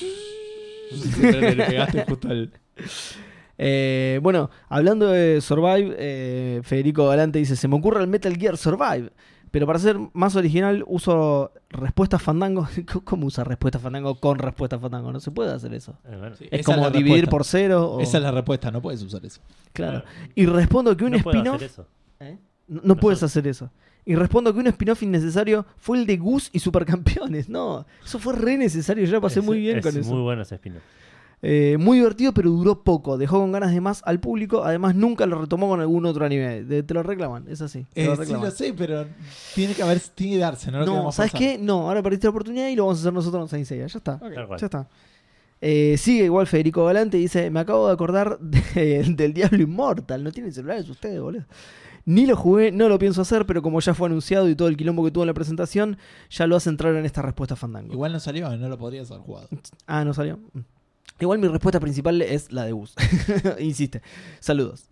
Pero le pegaste justo al... Eh, bueno, hablando de Survive, eh, Federico Galante dice: Se me ocurre el Metal Gear Survive. Pero para ser más original, uso respuesta fandango. ¿Cómo usa respuesta fandango con respuesta fandango? No se puede hacer eso. Eh, bueno, Sí. Es como dividir respuesta. por cero. o- Esa es la respuesta, no puedes usar eso. Claro. Y respondo que un no spin-off. hacer eso. ¿Eh? No, no puedes hacer eso. Y respondo que un spin-off innecesario fue el de Goose y Supercampeones. No, eso fue re necesario. Yo la pasé Es- muy bien es con eso. muy bueno ese spin Eh, muy divertido, pero duró poco. Dejó con ganas de más al público. Además, nunca lo retomó con algún otro anime. De- te lo reclaman, es así. te Eh, lo sí lo sé, pero tiene que haber, tiene que darse, no ¿sabes qué? No, ahora perdiste la oportunidad y lo vamos a hacer nosotros en Saint Seiya. Ya está. Cual. Ya está. Eh, sigue igual Federico Galante y dice: Me acabo de acordar de- del Diablo Inmortal. No tienen celulares ustedes, boludo. Ni lo jugué, no lo pienso hacer, pero como ya fue anunciado y todo el quilombo que tuvo en la presentación, ya lo hace entrar en esta respuesta fandango. Igual no salió, no lo podrías haber jugado. Ah, no salió. Igual mi respuesta principal es la de Bus. Insiste. Saludos.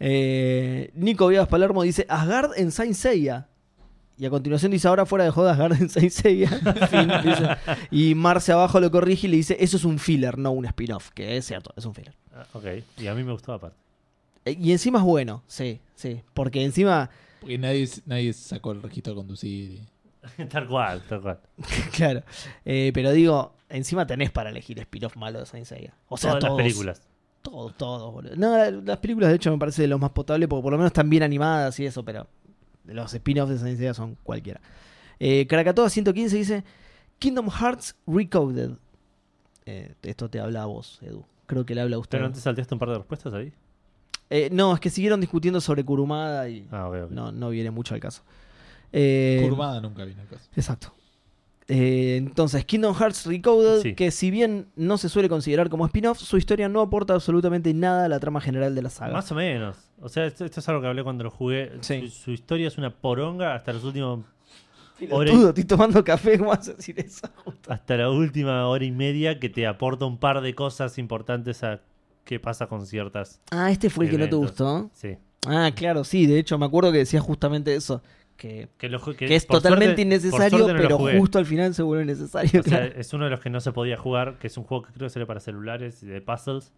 Eh, Nico Vivas Palermo dice Asgard en Saint Seiya. Y a continuación dice ahora fuera de joda Asgard en Saint Seiya. Fin, dice. Y Marce abajo lo corrige y le dice eso es un filler, no un spin-off. Que es cierto, es un filler. Ah, ok, y a mí me gustó aparte. Eh, Y encima es bueno, sí, sí. Porque encima, Porque nadie, nadie sacó el registro de conducir. y- tal cual, tal cual. claro. Eh, pero digo, encima tenés para elegir spin-off malo de Saint Seiya. O sea, Todas todos. las películas. Todos, todos, boludo. No, la- las películas de hecho me parece de los más potables porque por lo menos están bien animadas y eso, pero los spin-offs de Saint Seiya son cualquiera. Eh, Krakatoa 115 dice Kingdom Hearts Recoded. Eh, esto te habla a vos, Edu. Creo que le habla a usted. ¿Pero te salteaste un par de respuestas ahí? Eh, no, es que siguieron discutiendo sobre Kurumada y Ah, no, no viene mucho al caso. Eh, Curvada nunca vino el caso. Exacto. Eh, entonces, Kingdom Hearts Recoded, Sí. que si bien no se suele considerar como spin-off, su historia no aporta absolutamente nada a la trama general de la saga. Más o menos. O sea, esto, esto es algo que hablé cuando lo jugué. Sí. Su, su historia es una poronga hasta los últimos hora y- estoy tomando café, ¿cómo vas a decir eso? hasta la última hora y media que te aporta un par de cosas importantes a qué pasa con ciertas. Ah, este fue el que no te gustó. Sí. Ah, claro, sí, de hecho me acuerdo que decía justamente eso, que, Que, lo ju- que que es totalmente suerte- innecesario, no pero justo al final se vuelve necesario. O sea, claro. es uno de los que no se podía jugar, que es un juego que creo que sale para celulares y de puzzles.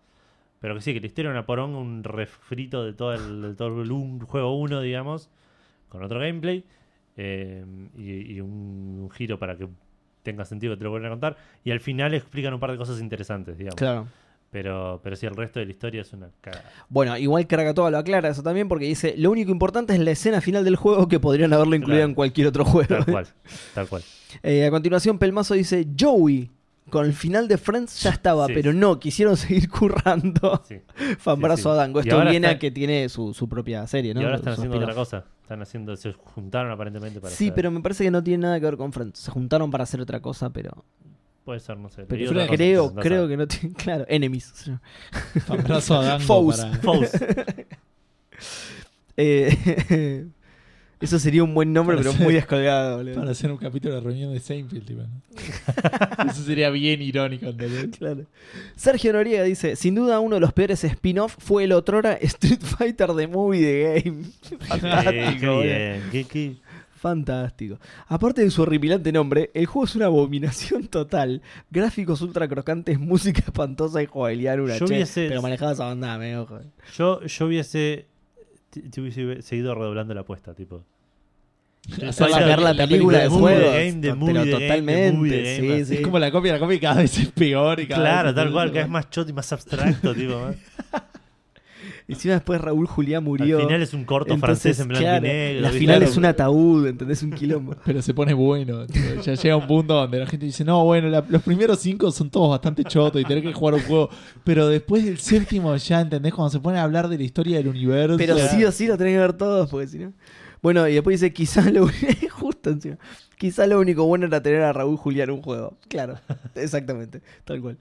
Pero que sí, que la historia era una poronga, un refrito de todo el, de todo el un- juego 1, digamos, con otro gameplay eh, y, y un, un giro para que tenga sentido que te lo vuelvan a contar. Y al final explican un par de cosas interesantes, digamos. Claro. Pero, pero sí, el resto de la historia es una cagada. Bueno, igual Krakatoa lo aclara eso también porque dice, lo único importante es la escena final del juego que podrían haberla incluido Claro. en cualquier otro juego. Tal cual, tal cual. Eh, a continuación, Pelmazo dice: Joey. Con el final de Friends ya estaba, Sí. pero no, quisieron seguir currando. Sí. Fanbrazo a Dango. Esto viene está- a que tiene su, su propia serie, ¿no? Y ahora están haciendo otra cosa. Están haciendo, se juntaron aparentemente para Sí, hacer- pero me parece que no tiene nada que ver con Friends. Se juntaron para hacer otra cosa, pero. Puede ser, no sé. pero creo, no creo que no tiene. Claro, Enemies. Abrazo a Foes. para... Foes. Eh, eso sería un buen nombre, Para pero muy descolgado, boludo. para hacer un capítulo de reunión de Seinfeld. tipo, ¿no? Eso sería bien irónico, ¿entendés? Claro. Sergio Noriega dice: Sin duda, uno de los peores spin-off fue el otrora Street Fighter de Movie The Game. Eh, Fantástico, qué bien. Qué, qué- Fantástico. Aparte de su horripilante nombre, el juego es una abominación total. Gráficos ultra crocantes, música espantosa y jugabilidad una Yo che, hubiese- Pero manejabas a banda, me ojo. Yo, yo hubiese, te- te hubiese seguido redoblando la apuesta, tipo. Hacer la- sacar la, la película de Movie pero totalmente. Es como la copia, la copia cada vez es peor. Y cada Claro, vez tal cual, que es más choto y más abstracto, tipo. ¿eh? Encima después Raúl Julián murió. Al final es un corto Entonces, francés en blanco claro, y negro. La ¿viste? final Claro. es un ataúd, ¿entendés? Un quilombo. Pero se pone bueno. tío. Ya llega un punto donde la gente dice, no, bueno, la- los primeros cinco son todos bastante chotos y tenés que jugar un juego. Pero después del séptimo ya, ¿entendés? Cuando se pone a hablar de la historia del universo. Pero sí o sí lo tenés que ver todos, porque si no. Bueno, y después dice, quizás lo justo encima. Quizás lo único bueno era tener a Raúl Julián en un juego. Claro, exactamente, tal cual.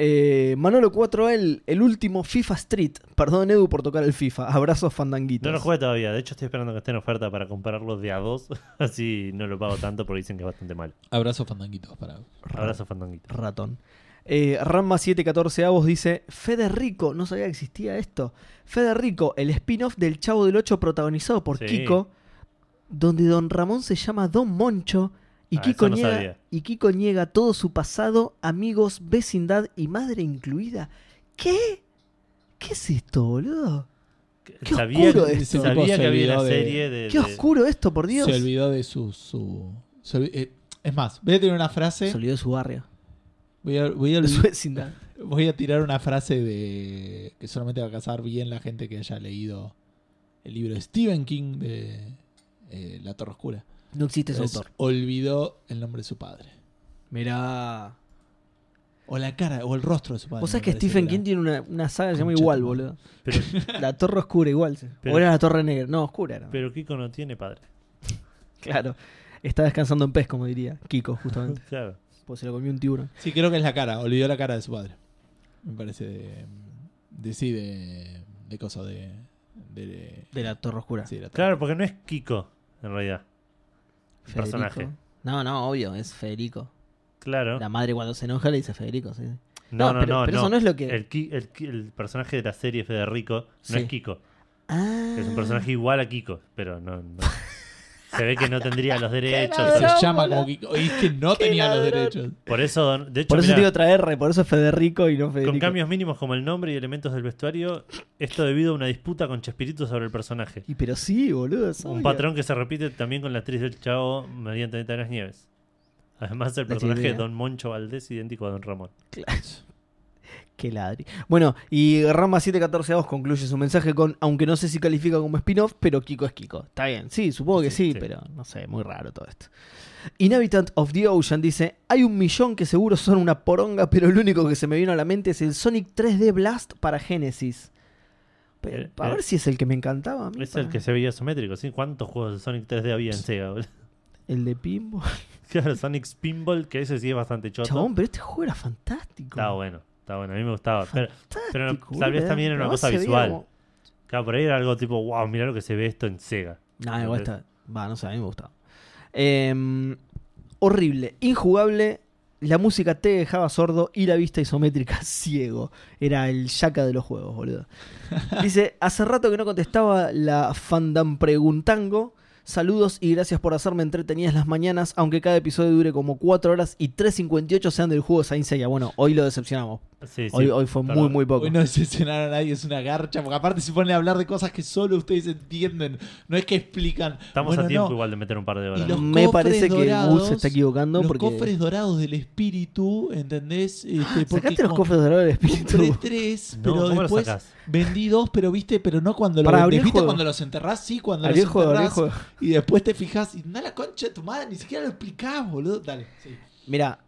Eh, Manolo 4 el, el último FIFA Street. Perdón, Edu, por tocar el FIFA. Abrazos fandanguitos. No lo jugué todavía. De hecho, estoy esperando que esté en oferta para comprarlo de a dos. Así no lo pago tanto porque dicen que es bastante mal. Abrazo fandanguitos para. Abrazo, Fandanguito. Ratón. Eh, Ramma 714 Avos dice: Federico, no sabía que existía esto. Federico, el spin-off del Chavo del 8 protagonizado por Sí. Kiko, donde Don Ramón se llama Don Moncho y, Ah, Kiko no niega, sabía. y Kiko niega todo su pasado, amigos, vecindad y madre incluida. ¿Qué? ¿Qué es esto, boludo? Qué sabía oscuro que, esto. sabía Se que había olvidó una de- serie de. Qué oscuro esto, por Dios. Se olvidó de su. su eh, es más, voy a tener una frase. Se olvidó de su barrio, Voy a, voy a de olvi- su vecindad. Voy a tirar una frase de que solamente va a casar bien la gente que haya leído el libro de Stephen King de eh, La Torre Oscura. No existe ese Es, autor. olvidó el nombre de su padre. Mirá. O la cara, o el rostro de su padre. Vos sabés que Stephen. King tiene una, una saga que se llama Concha igual, boludo. Pero, La torre oscura igual. sí. Pero- o era la torre negra. No, oscura era. pero Kiko no tiene padre. Claro. Está descansando en pez, como diría Kiko, justamente. Claro. Pues se lo comió un tiburón. Sí, creo que es la cara. Olvidó la cara de su padre. Me parece de. de sí, de. de cosa de. de, De la torre oscura. sí, la- Claro, porque no es Kiko, en realidad. El Federico. personaje. No, no, obvio, es Federico. Claro. La madre cuando se enoja le dice Federico, sí. No, no, pero, no. pero no. eso no es lo que. El, Ki- el personaje de la serie Federico no Sí. es Kiko. Ah. Es un personaje igual a Kiko, pero no. no- Se ve que no tendría los derechos. Se llama como Kiko. Y es que no tenía los derechos. Por eso, de hecho, Por eso mirá, digo otra R, por eso es Federico y no Federico. con cambios mínimos como el nombre y elementos del vestuario, esto debido a una disputa con Chespirito sobre el personaje. Y pero sí, boludo. es Un obvio. patrón que se repite también con la actriz del Chavo mediante de las Nieves. Además, el personaje de. Don Moncho Valdés idéntico a Don Ramón. Claro. Qué ladri. Bueno, y Rama 714 concluye su mensaje con, aunque no sé si califica como spin-off, pero Kiko es Kiko. Está bien, sí, supongo que sí, Sí, sí. pero no sé, muy raro todo esto. Inhabitant of the Ocean dice, hay un millón que seguro son una poronga, pero el único que se me vino a la mente es el Sonic 3D Blast para Genesis. Pero, Eh, a eh, ver si es el que me encantaba a mí. Es para- el que se veía isométrico, ¿sí? ¿Cuántos juegos de Sonic 3D había en Sega? El de Pinball. Claro, Sonic Spinball, que ese sí es bastante choto. Chabón, pero este juego era fantástico. Está bueno, está bueno, a mí me gustaba. Pero, pero tal vez también era una cosa visual. como- Claro, por ahí era algo tipo, wow, mira lo que se ve esto en Sega. No, igual está. Va, no sé, a mí me gustaba. Em, horrible, injugable. La música te dejaba sordo y la vista isométrica ciego. Era el yaca de los juegos, boludo. Dice: Hace rato que no contestaba la Fandam Preguntango. Saludos y gracias por hacerme entretenidas las mañanas, aunque cada episodio dure como 4 horas y 3.58 sean del juego Saint Seiya. Bueno, hoy lo decepcionamos. Sí, sí, hoy, hoy fue muy, muy poco. Hoy no decepcionaron a nadie, es una garcha. Porque aparte se ponen a hablar de cosas que solo ustedes entienden. No es que explican. Estamos bueno, a tiempo no, igual de meter un par de horas. Me parece que dorados, Gus se está equivocando Los porque. cofres dorados del espíritu, ¿entendés? Este, porque Sacaste los cofres dorados del espíritu. Compré tres, No, pero ¿cómo lo después sacás? Vendí dos, pero viste, pero no cuando lo Para vendés. el ¿Viste juego. cuando los enterrás? Sí, cuando Abrí el los juego, abrí el enterrás. juego. Y después te fijas y no la concha de tu madre, ni siquiera lo explicás, boludo. Dale, sí. Mira,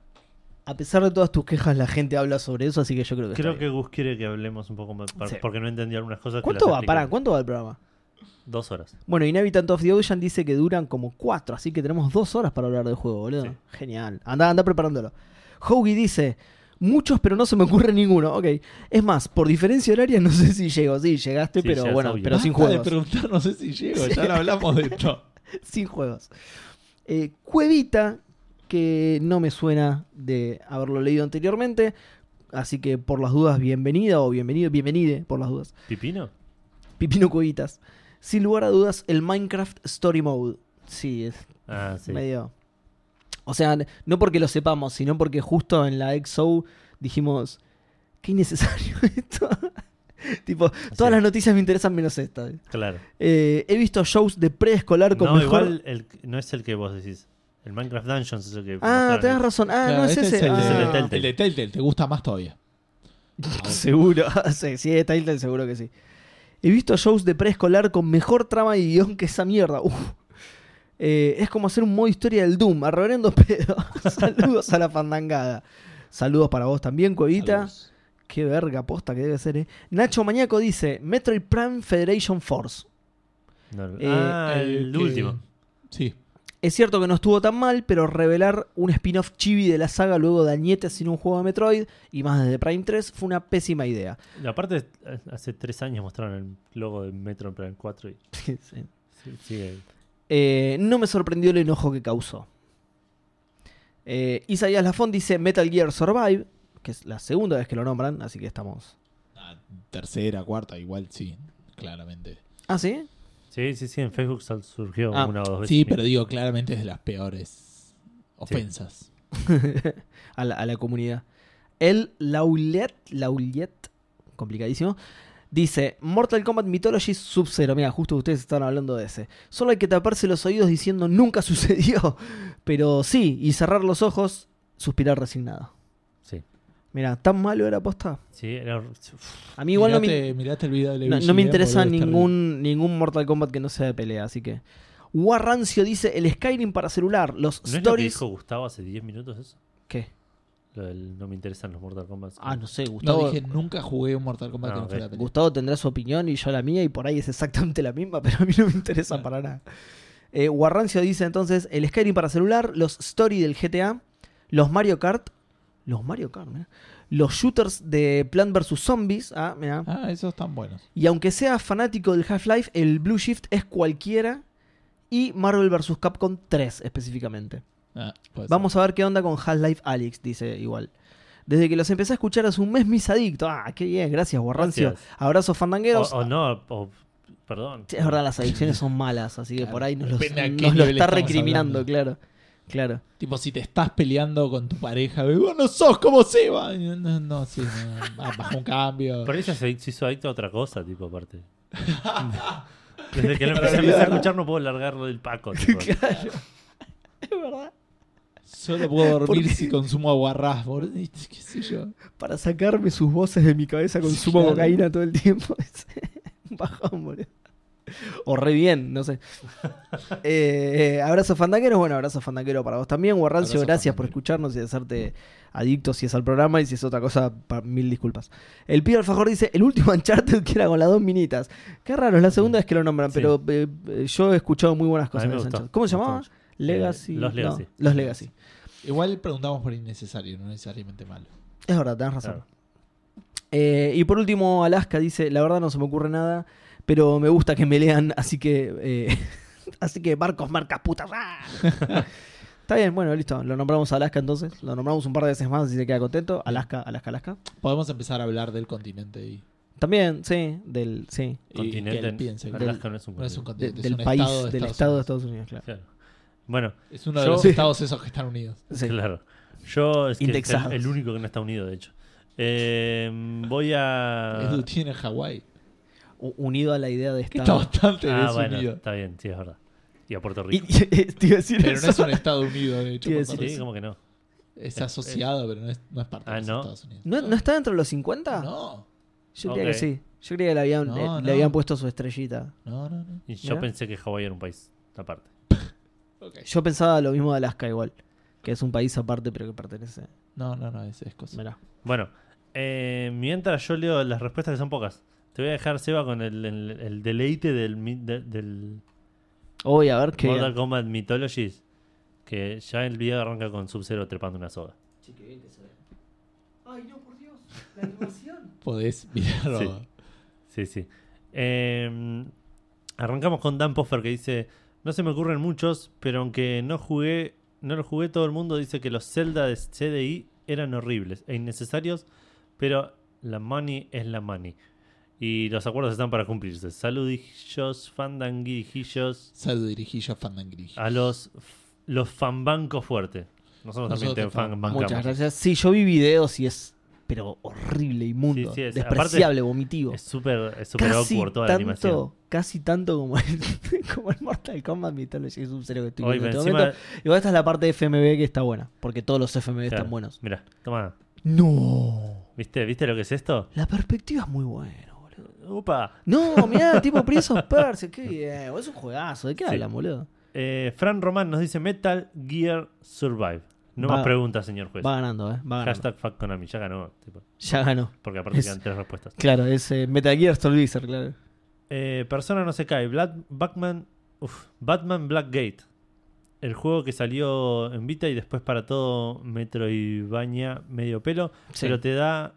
a pesar de todas tus quejas, la gente habla sobre eso, así que yo creo que. Creo está que bien. Gus quiere que hablemos un poco más, Sí. porque no entendí algunas cosas. que ¿Cuánto las va? expliqué. Pará, ¿cuánto va el programa? Dos horas. Bueno, Inhabitant of the Ocean dice que duran como cuatro, así que tenemos dos horas para hablar del juego, boludo. Sí. Genial. Anda, anda preparándolo. Hoagie dice. Muchos, pero no se me ocurre ninguno. Ok. Es más, por diferencia horaria no sé si llego. Sí, llegaste, Sí, pero bueno, obvio. pero sin juegos. de preguntar, no sé si llego, ya lo hablamos de esto. sin juegos. Eh, Cuevita, que no me suena de haberlo leído anteriormente. Así que por las dudas, bienvenida o bienvenido, bienvenide por las dudas. ¿Pipino? Pipino Cuevitas. Sin lugar a dudas, el Minecraft Story Mode. Sí, es Ah, sí. medio. O sea, no porque lo sepamos, sino porque justo en la XO dijimos. Qué innecesario esto. tipo, todas las noticias me interesan menos esta. Claro. Eh, he visto shows de preescolar con No, mejor. igual el- no es el que vos decís. El Minecraft Dungeons es el que. Ah, tenés razón. Ah, Claro, no es este ese. Es el, Ah. De de, Telltale. el de Telltale, te gusta más todavía. Seguro. sí, sí, es Telltale, seguro que sí. He visto shows de preescolar con mejor trama y guion que esa mierda. Uf. Eh, es como hacer un modo historia del Doom. A reverendo pedo. Saludos a la fandangada. Saludos para vos también, Cuevita. Saludos. Qué verga posta que debe ser, eh. Nacho Mañaco dice: Metroid Prime Federation Force. No, Eh, ah, el, último. Sí. Es cierto que no estuvo tan mal, pero revelar un spin-off chibi de la saga luego de añetes sin un juego de Metroid y más desde Prime 3 fue una pésima idea. Y Aparte, hace tres años mostraron el logo de Metro Prime 4 y Sí. sí, sigue. Eh, no me sorprendió el enojo que causó. Eh, Isaías Lafont dice Metal Gear Survive, que es la segunda vez que lo nombran, así que estamos. Ah, tercera, cuarta, igual sí, claramente. ¿Ah, sí? Sí, sí, sí, en Facebook surgió Ah, una o dos veces. Sí, pero digo, claramente es de las peores ofensas. a, la, a la comunidad. El Laulet, Laulet, complicadísimo, dice Mortal Kombat Mythology Sub-Zero. Mira, justo ustedes estaban hablando de ese. Solo hay que taparse los oídos diciendo nunca sucedió. Pero sí, y cerrar los ojos, suspirar resignado. Sí, Mira, tan malo era posta. sí, era. A mí igual no me, Mirate, mirate el video de no, me interesa ningún, ningún Mortal Kombat que no sea de pelea, así que. Warrancio dice el Skyrim para celular, los ¿No es lo que stories. dijo Gustavo hace 10 minutos eso? ¿Qué? Lo del no me interesan los Mortal Kombat. Ah, no sé. Gustavo. No dije, nunca jugué un Mortal Kombat Ah, que no fuera pelea. Gustavo tendrá su opinión y yo la mía, y por ahí es exactamente la misma, pero a mí no me interesa Claro. para nada. Eh, Warrancio dice entonces: el Skyrim para celular, los story del GTA, los Mario Kart, los Mario Kart, mirá, los shooters de Plant vs Zombies, ah, mirá. Ah, esos están buenos. y aunque sea fanático del Half-Life, el Blue Shift es cualquiera, y Marvel vs Capcom 3 específicamente. Ah, ser. Vamos a ver qué onda con Half-Life Alyx, dice igual. Desde que los empecé a escuchar hace un mes mis adicto. Ah, qué bien, gracias. Gracias. Abrazos fandangueros. o no, o, perdón. Sí, es verdad, las adicciones son malas, así que Claro, por ahí nos, los- nos lo está recriminando, hablando. claro. Claro. Tipo, si te estás peleando con tu pareja, vos no sos como Seba. No, no, no, sí, no. Ah, baja un cambio. Por ahí se, hizo adicto a otra cosa, tipo, aparte. Desde que lo empecé, empecé a escuchar no puedo largarlo del Paco. Tipo. Claro. Es verdad. Solo puedo dormir si consumo aguarrás, boludo. ¿Qué sé yo? Para sacarme sus voces de mi cabeza consumo Claro. cocaína todo el tiempo. Un bajón, boludo. O re bien, no sé. Eh, eh, abrazo fandanguero, bueno, abrazo fandanguero para vos también. Guarrancio, gracias por escucharnos y hacerte adicto si es al programa y si es otra cosa, mil disculpas. El Pío Alfajor dice, el último Uncharted que era con las dos minitas. Qué raro, es la segunda vez que lo nombran, Sí. pero eh, eh, yo he escuchado muy buenas cosas de Uncharted. ¿Cómo se llamaba? Legacy. Los no, Legacy. los Legacy. Igual preguntamos por innecesario, no necesariamente malo. Es verdad, tenés razón. Claro. Eh, y por último, Alaska dice, la verdad no se me ocurre nada, pero me gusta que me lean, así que... eh, así que Marcos, marcas putas. ¡ah! Está bien, bueno, listo. Lo nombramos Alaska entonces. Lo nombramos un par de veces más y se queda contento. Alaska, Alaska, Alaska. Podemos empezar a hablar del continente y, También, sí, del, sí, Continente. que él piense. que Alaska no es un no es un continente. continente, de- es del un país, estado de del Estados estado de. Estados Unidos, claro. Claro. Bueno, Es uno de Yo- los Sí. estados esos que están unidos. Sí. claro. Yo es que es el, único que no está unido, de hecho. Eh, voy a. Edu tiene Hawái. Unido a la idea de estado. está bastante Ah, bueno, desunido. está bien, sí, es verdad. Y a Puerto Rico. y- te iba a decir Pero no es un estado unido, de hecho. Decir Sí, como que no. Es asociado, pero no es, no es parte Ah, de los ¿no? Estados Unidos. ¿No, ¿No está dentro de los 50? No, Yo creía que sí. Yo creía que le habían, No, eh, no. le habían puesto su estrellita. no, no. no. Y yo pensé que Hawái era un país aparte. Yo pensaba lo mismo de Alaska igual. Que es un país aparte pero que pertenece. No, no, no, es, es cosa. Mirá. Bueno, eh, mientras yo leo las respuestas que son pocas, te voy a dejar, Seba, con el, el- el deleite del, de- del Voy a ver qué. Mortal Kombat Mythologies. Que ya el video arranca con Sub-Zero trepando una soga. Ay, no, por Dios. La animación. Podés mirarlo. Sí, sí. Eh, arrancamos con Dan Poffer que dice: No se me ocurren muchos, pero aunque no jugué, no lo jugué, todo el mundo dice que los Zelda de CDI eran horribles e innecesarios, pero la money es la money. Y los acuerdos están para cumplirse. Saludillos, fandanguijillos Salud dirigillo Fandangri. a los, los fanbancos fuertes. Nosotros, también Nosotros te fan fan- bancamos. Muchas gracias. Sí, yo vi videos y es pero horrible, inmundo, Sí, sí, es- despreciable, vomitivo. Es súper es súper casi awkward toda la animación. Casi tanto como el, como el Mortal Kombat Mythology Sub-Zero que estoy Oye, viendo en este momento. Igual esta es la parte de FMV que está buena, porque todos los FMV claro, están buenos. Mira, toma. No. ¿Viste, ¿Viste lo que es esto? La perspectiva es muy buena, boludo. Upa. No, mirá, tipo Prince of Persia, qué bien. Es un juegazo. ¿De qué Sí. hablan, boludo? Eh, Fran Román nos dice Metal Gear Survive. No Va- más preguntas, señor juez. Va ganando, eh. Va ganando. Hashtag fuck Konami, ya ganó. tipo, Ya ganó. porque aparte Es- quedan tres respuestas. Claro, es eh, Metal Gear Wizard, claro. Eh, persona no se cae. Black, Batman, uf, Batman Blackgate. El juego que salió en Vita y después para todo Metroidvania medio pelo. Sí. Pero te da.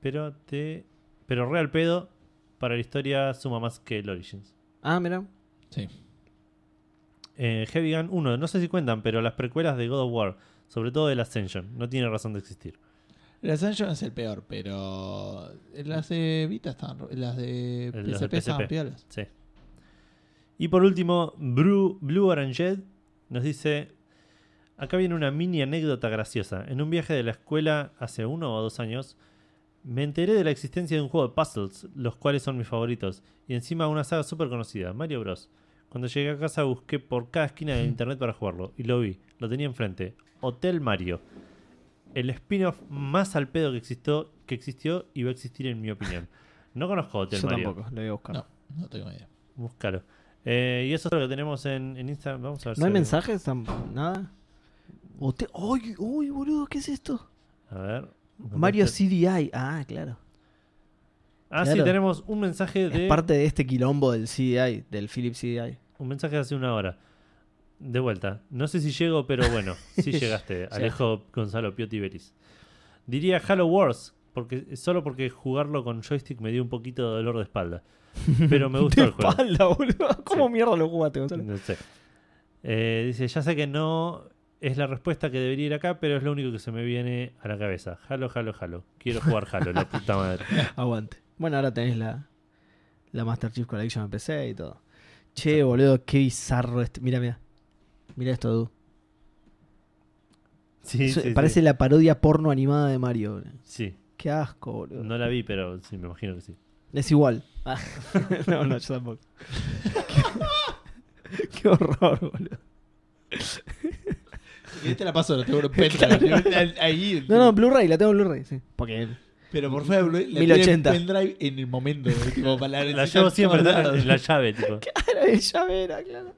Pero te. Pero real pedo. Para la historia suma más que el Origins. Ah, mira. Sí. Eh, Heavy Gun 1, no sé si cuentan, pero las precuelas de God of War, sobre todo el Ascension, no tiene razón de existir. El Ascension es el peor, pero las de Vita estaban, las de El- los de PSP estaban piolas. Sí. Y por último, Blue, Blue Orange nos dice: Acá viene una mini anécdota graciosa. En un viaje de la escuela hace uno o dos años, me enteré de la existencia de un juego de puzzles, los cuales son mis favoritos, y encima una saga súper conocida, Mario Bros. Cuando llegué a casa busqué por cada esquina de internet para jugarlo, y lo vi, lo tenía enfrente. Hotel Mario. El spin-off más al pedo que existió, que existió y va a existir en mi opinión. No conozco Hotel Yo Mario. tampoco, lo voy a buscar. No, no tengo idea. Búscalo. Eh, y eso es lo que tenemos en, en Instagram. Vamos a ver ¿No hay mensajes? ¿Nada? Usted... ¡Uy, uy, boludo! ¿Qué es esto? A ver. Mario CDI. Ah, claro. Ah, sí, tenemos un mensaje de. Es parte de este quilombo del CDI, del Philips CDI. Un mensaje de hace una hora. De vuelta. No sé si llego, pero bueno, sí llegaste. Alejo Gonzalo Piotti Belis. Diría Halo Wars, porque, solo porque jugarlo con joystick me dio un poquito de dolor de espalda. Pero me gustó De el juego. espalda, boludo. ¿Cómo Sí. mierda lo jugaste, Gonzalo? No sé. Eh, dice, ya sé que no es la respuesta que debería ir acá, pero es lo único que se me viene a la cabeza. Halo, Halo, Halo. Quiero jugar Halo, la puta madre. Aguante. Bueno, ahora tenés la, la Master Chief Collection en PC y todo. Che, boludo, qué bizarro este. Mira, mira. Mira esto, Du. Sí, Eso- sí, Parece sí. la parodia porno animada de Mario. boludo. Sí, Qué asco, boludo. no la vi, pero sí, me imagino que sí. Es igual. Ah. no, no, yo tampoco. qué, qué horror, boludo. Y te la paso, lo tengo en pendrive. Ahí. No, no, Blu-ray, la tengo en Blu-ray, sí. Porque Pero por favor, la 1080. tiene en pendrive en el momento. Tipo, para la, La necesitar llevo siempre todos en la llave, tipo. Claro, el llavera, claro.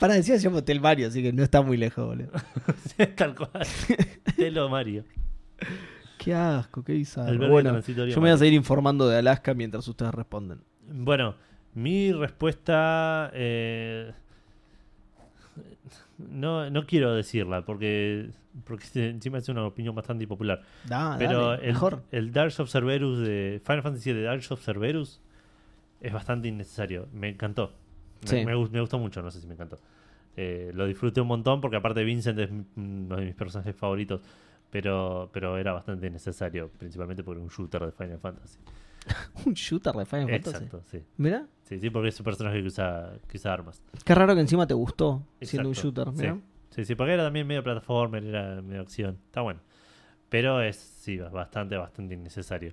Para decir, se llama Hotel Mario, así que no está muy lejos, boludo. Tal cual. Telo Mario. Qué asco, qué bizarro. Bueno, yo me voy a seguir informando de Alaska mientras ustedes responden. Bueno, mi respuesta. eh, no, no quiero decirla porque, porque encima es una opinión bastante impopular. Da, Pero dale, el, mejor. el Dark of Cerberus de Final Fantasy VII Dark of Cerberus es bastante innecesario. Me encantó. Me, Sí. me gu- me gustó mucho, no sé si me encantó. Eh, lo disfruté un montón porque aparte Vincent es uno de mis personajes favoritos. Pero, pero era bastante innecesario, principalmente por un shooter de Final Fantasy. Un shooter de Final Fantasy. Exacto, sí. Mira, Sí, sí, porque es un personaje que usa, que usa armas. qué raro que encima te gustó siendo un Exacto, shooter. sí. Mira. Sí, sí, porque era también medio plataformer, era medio acción. Está bueno. Pero es, sí, bastante, bastante innecesario.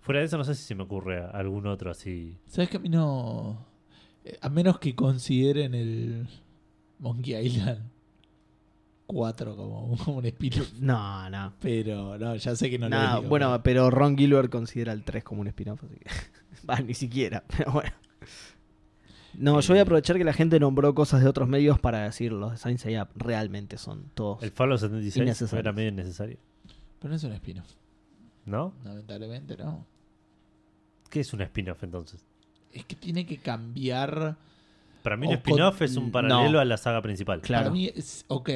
Fuera de eso, no sé si se me ocurre algún otro así. ¿Sabes que a mí no. Eh, A menos que consideren el Monkey Island 4 como, como un espino. No, no. Pero no, ya sé que no lo Nah, digo, bueno, pero- pero Ron Gilbert considera el 3 como un spin-off, así que. Va, ni siquiera, pero bueno. No, yo voy a aprovechar que la gente nombró cosas de otros medios para decir los de Seiya realmente son todos. El Fallout 76 Innecesario. era medio innecesario. Pero no es un spin-off. ¿No? Lamentablemente no. ¿Qué es un spin-off entonces? Es que tiene que cambiar. Para mí un spin-off es un paralelo no. a la saga principal. Claro. Para mí es ok.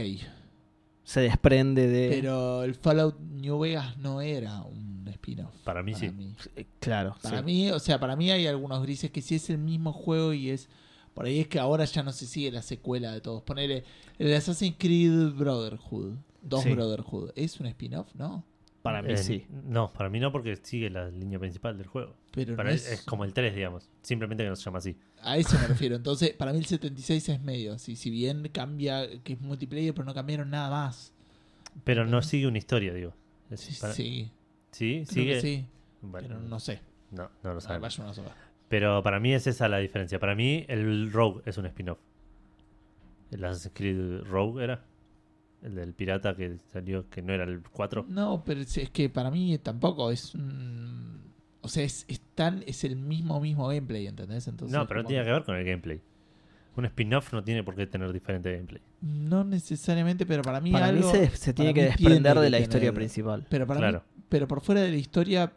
Se desprende de. Pero el Fallout New Vegas no era un spin-off. Para mí sí. mí. Eh, Claro. Para sí. mí, o sea, para mí hay algunos grises que sí es el mismo juego y es. Por ahí es que ahora ya no se sigue la secuela de todos. Ponerle el Assassin's Creed Brotherhood. Dos Sí. Brotherhood. ¿Es un spin-off? No. Para mí Eh, sí. No, para mí no, porque sigue la línea principal del juego. Pero Para no es... es, como el 3, digamos. Simplemente que no se llama así. A eso me refiero. Entonces, para mí el 76 es medio así. Si bien cambia que es multiplayer, pero no cambiaron nada más. Pero no sigue una historia, digo. Sí, para- sí. Sí, sigue. sí, Bueno, pero no sé. no, no lo Ah, sabemos. vaya una sola. Pero para mí es esa la diferencia. Para mí el Rogue es un spin-off. El Assassin's Creed Rogue era. El del pirata que salió, que no era el 4. No, pero es, que para mí tampoco es un- O sea, es, es tan- es el mismo mismo gameplay, ¿entendés? Entonces, no, pero no tiene que ver con el gameplay. Un spin-off no tiene por qué tener diferente gameplay. No necesariamente, pero para mí Para mí algo... se, se tiene que mí desprender de la tener- historia principal. Pero para Claro. mí, pero por fuera de la historia,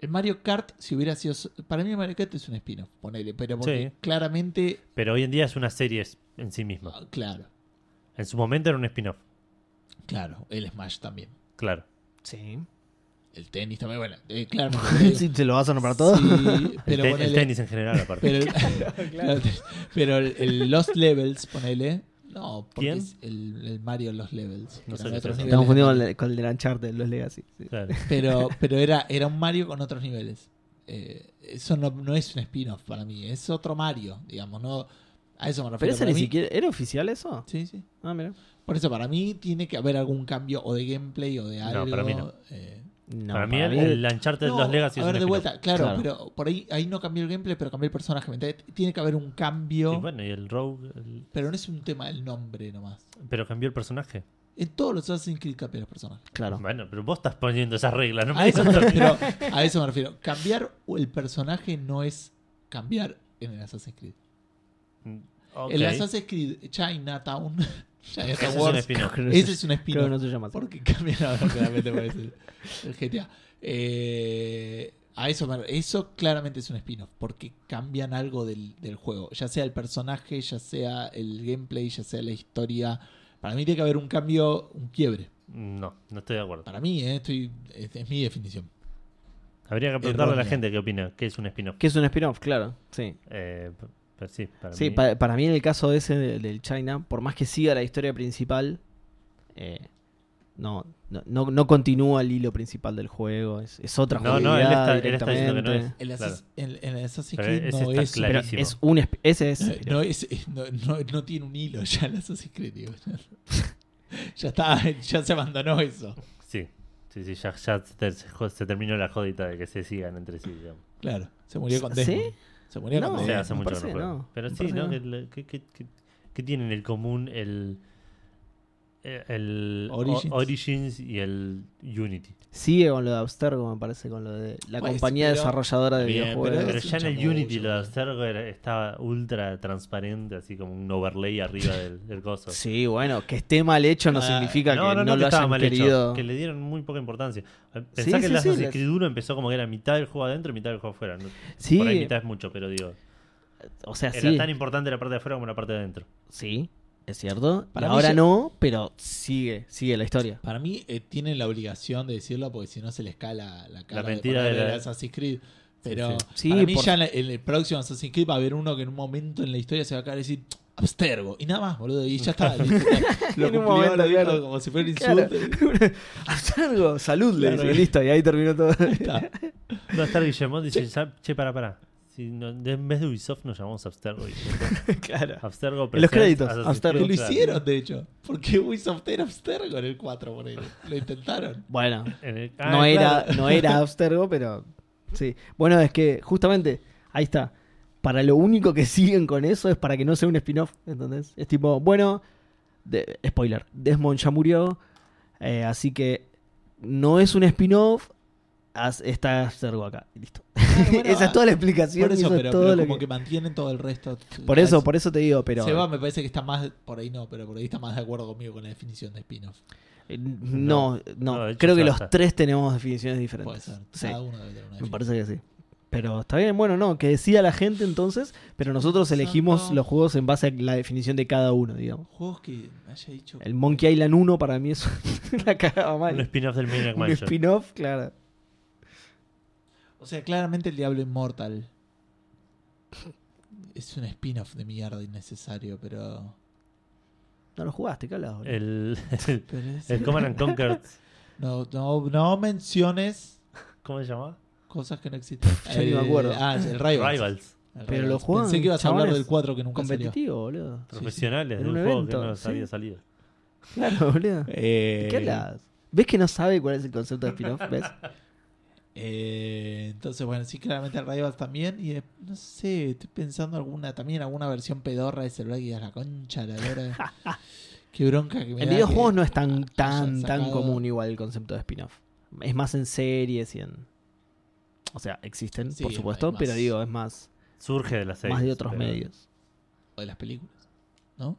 el Mario Kart, si hubiera sido, para mí el Mario Kart es un spin-off, ponele, pero porque Sí. claramente, Pero hoy en día es una serie en sí misma. ah, claro, En su momento era un spin-off. claro, el Smash también, Claro. Sí. el tenis también, bueno, eh, claro, Sí, ¿Te lo vas a nombrar todo? Sí, El, pero el tenis en general, aparte. pero, claro, pero el, el Lost Levels, ponele, no, porque ¿Quién? es el, el Mario Lost Levels, No sé otros Estamos de confundidos con Mario. el, con el de Uncharted, los Legacy. sí. Claro. pero, pero era, era un Mario con otros niveles. Eh, eso no, no es un spin-off para mí, es otro Mario, digamos, no a eso me refiero. Pero Para ni mí- siquiera. ¿Era oficial eso? Sí, sí. Ah, mira. Por eso, para mí tiene que haber algún cambio o de gameplay o de No, algo. para mí no. eh. No, para mí el, el Uncharted No, 2 Legacy a es ver, un de spin-off. vuelta, claro, Claro. pero por ahí, ahí no cambió el gameplay, pero cambió el personaje. Tiene que haber un cambio, Y bueno, y el Rogue. el- pero no es un tema del nombre nomás. Pero cambió el personaje. En todos los Assassin's Creed cambian los personajes. Claro. Bueno, pero vos estás poniendo esas reglas, ¿no? me A eso, me digas refiero, a eso me refiero. Cambiar el personaje no es cambiar en el Assassin's Creed. El Assassin's Creed Chinatown, Ese es un spin-off. Ese se- es un creo que spin-off. no se llama así. Porque cambian ahora claramente por eso, el GTA. Eh, a eso, eso claramente es un spin-off, porque cambian algo del, del juego, ya sea el personaje, ya sea el gameplay, ya sea la historia. Para mí tiene que haber un cambio, un quiebre. No, no estoy de acuerdo. Para mí, eh, estoy, es, es mi definición. Habría que preguntarle a la gente qué opina, qué es un spin-off. Que es un spin-off, claro. Sí. Eh, pero sí, para Sí, mí. pa- para mí en el caso ese de- del China, por más que siga la historia principal, eh, no, no, no, no continúa el hilo principal del juego. Es, es otra No, no, jugabilidad él está- él está diciendo que no directamente. El, Claro. El- el Assassin's Creed ese no está es, clarísimo. es un ese es eh, no, es- es- no, no- no tiene un hilo ya el Assassin's Creed. digo. ya está, ya se abandonó eso. Sí, sí, sí, ya, ya se, se- se terminó la jodita de que se sigan entre sí, digamos. Claro, se murió con ¿Sí? Desmond. Se murió No, con O sea, Desmond. hace mucho parece no juego. no, Pero sí, ¿no? ¿Qué, qué, qué- qué tienen en común el, el Origins. Y el Unity? Sigue con lo de Abstergo, me parece, con lo de la Pues, compañía pero- desarrolladora de Bien, videojuegos. Pero ya en el. Unity lo de Abstergo era- estaba ultra transparente, así como un overlay arriba del, del coso. Sí, bueno, que esté mal hecho no Ah, significa no, que no, no, no, que lo estaba hayan mal querido. hecho, que le dieron muy poca importancia. Pensá Sí, que sí, el sí, Assassin's Creed 1 empezó como que era mitad del juego adentro y mitad del juego afuera. ¿no? Sí, Por ahí mitad es mucho, pero digo, o sea, era sí, tan importante la parte de afuera como la parte de adentro. sí, es cierto. Para Y ahora ya- no, pero sigue, sigue la historia. Para mí eh, tienen la obligación de decirlo porque si no se les cae la, la cara mentira de, de la- Assassin's Creed. Pero sí. Sí, para mí por- ya en, la- en el próximo Assassin's Creed va a haber uno que en un momento en la historia se va a caer y decir Abstergo. Y nada más, boludo. Y ya está. lo En un cumplió, momento, lo dijo claro. como si fuera un Claro. insulto. Abstergo, salud, le Claro. listo, y ahí terminó todo. Ahí está. Va a estar Guillemot dice, "Ya- che, para, para. Si no- de- en vez de Ubisoft nos llamamos Abstergo. claro. Abstergo En los créditos, Abstergo. Lo hicieron, de hecho. Porque Ubisoft era Abstergo en el 4 por ahí. Lo intentaron. Bueno, En el- ah, no, era, claro. no era Abstergo, pero sí. Bueno, es que justamente, ahí está. Para lo único que siguen con eso es para que no sea un spin-off, ¿entendés? Es tipo, bueno, de- spoiler, Desmond ya murió, eh, así que no es un spin-off, está Abstergo acá, y listo. bueno, Esa es toda la explicación, Por eso, eso es pero, todo pero lo como que- que... mantienen todo el resto. Por eso, por eso te digo, pero... Seba me parece que está más, por ahí no, pero por ahí está más de acuerdo conmigo con la definición de spin-off. eh, No, no, creo que los está. tres tenemos definiciones diferentes. Puede ser. Sí. Cada uno debe tener una Me definición. parece que sí. Pero está bien, bueno, no, que decida la gente entonces, pero nosotros elegimos los juegos en base a la definición de cada uno, digamos. Juegos que me haya dicho. El Monkey Island 1 para mí es una cagada Un mal. spin-off del Maniac Un Mansion. spin-off, claro. O sea, claramente el Diablo Inmortal. Es un spin-off de mierda innecesario, pero. No lo jugaste, ¿qué? El, el, es- el Command and Conquer. no, no, no menciones ¿Cómo se llama? cosas que no existen. Ya ni me acuerdo. Ah, el Rivals. Rivals. El Pero Rivals. lo juegan Pensé que ibas a hablar del 4 que nunca salió. Competitivo, boludo. sí. Profesionales En de un, un juego evento, que no sí. había salido. Claro, boludo. Eh, ¿Qué hablas? ¿Ves que no sabe cuál es el concepto de spin-off? ¿Ves? Eh, entonces, bueno, sí, claramente Rivals también. Y eh, no sé, estoy pensando alguna también alguna versión pedorra de celular que digas la concha, la lora. Qué bronca que me En da videojuegos que no es tan, tan, común igual el concepto de spin-off. Es más en series y en... O sea, existen, Sí, por es supuesto, pero digo, es más, Surge de la serie. más de otros pero- medios. O de las películas, ¿no?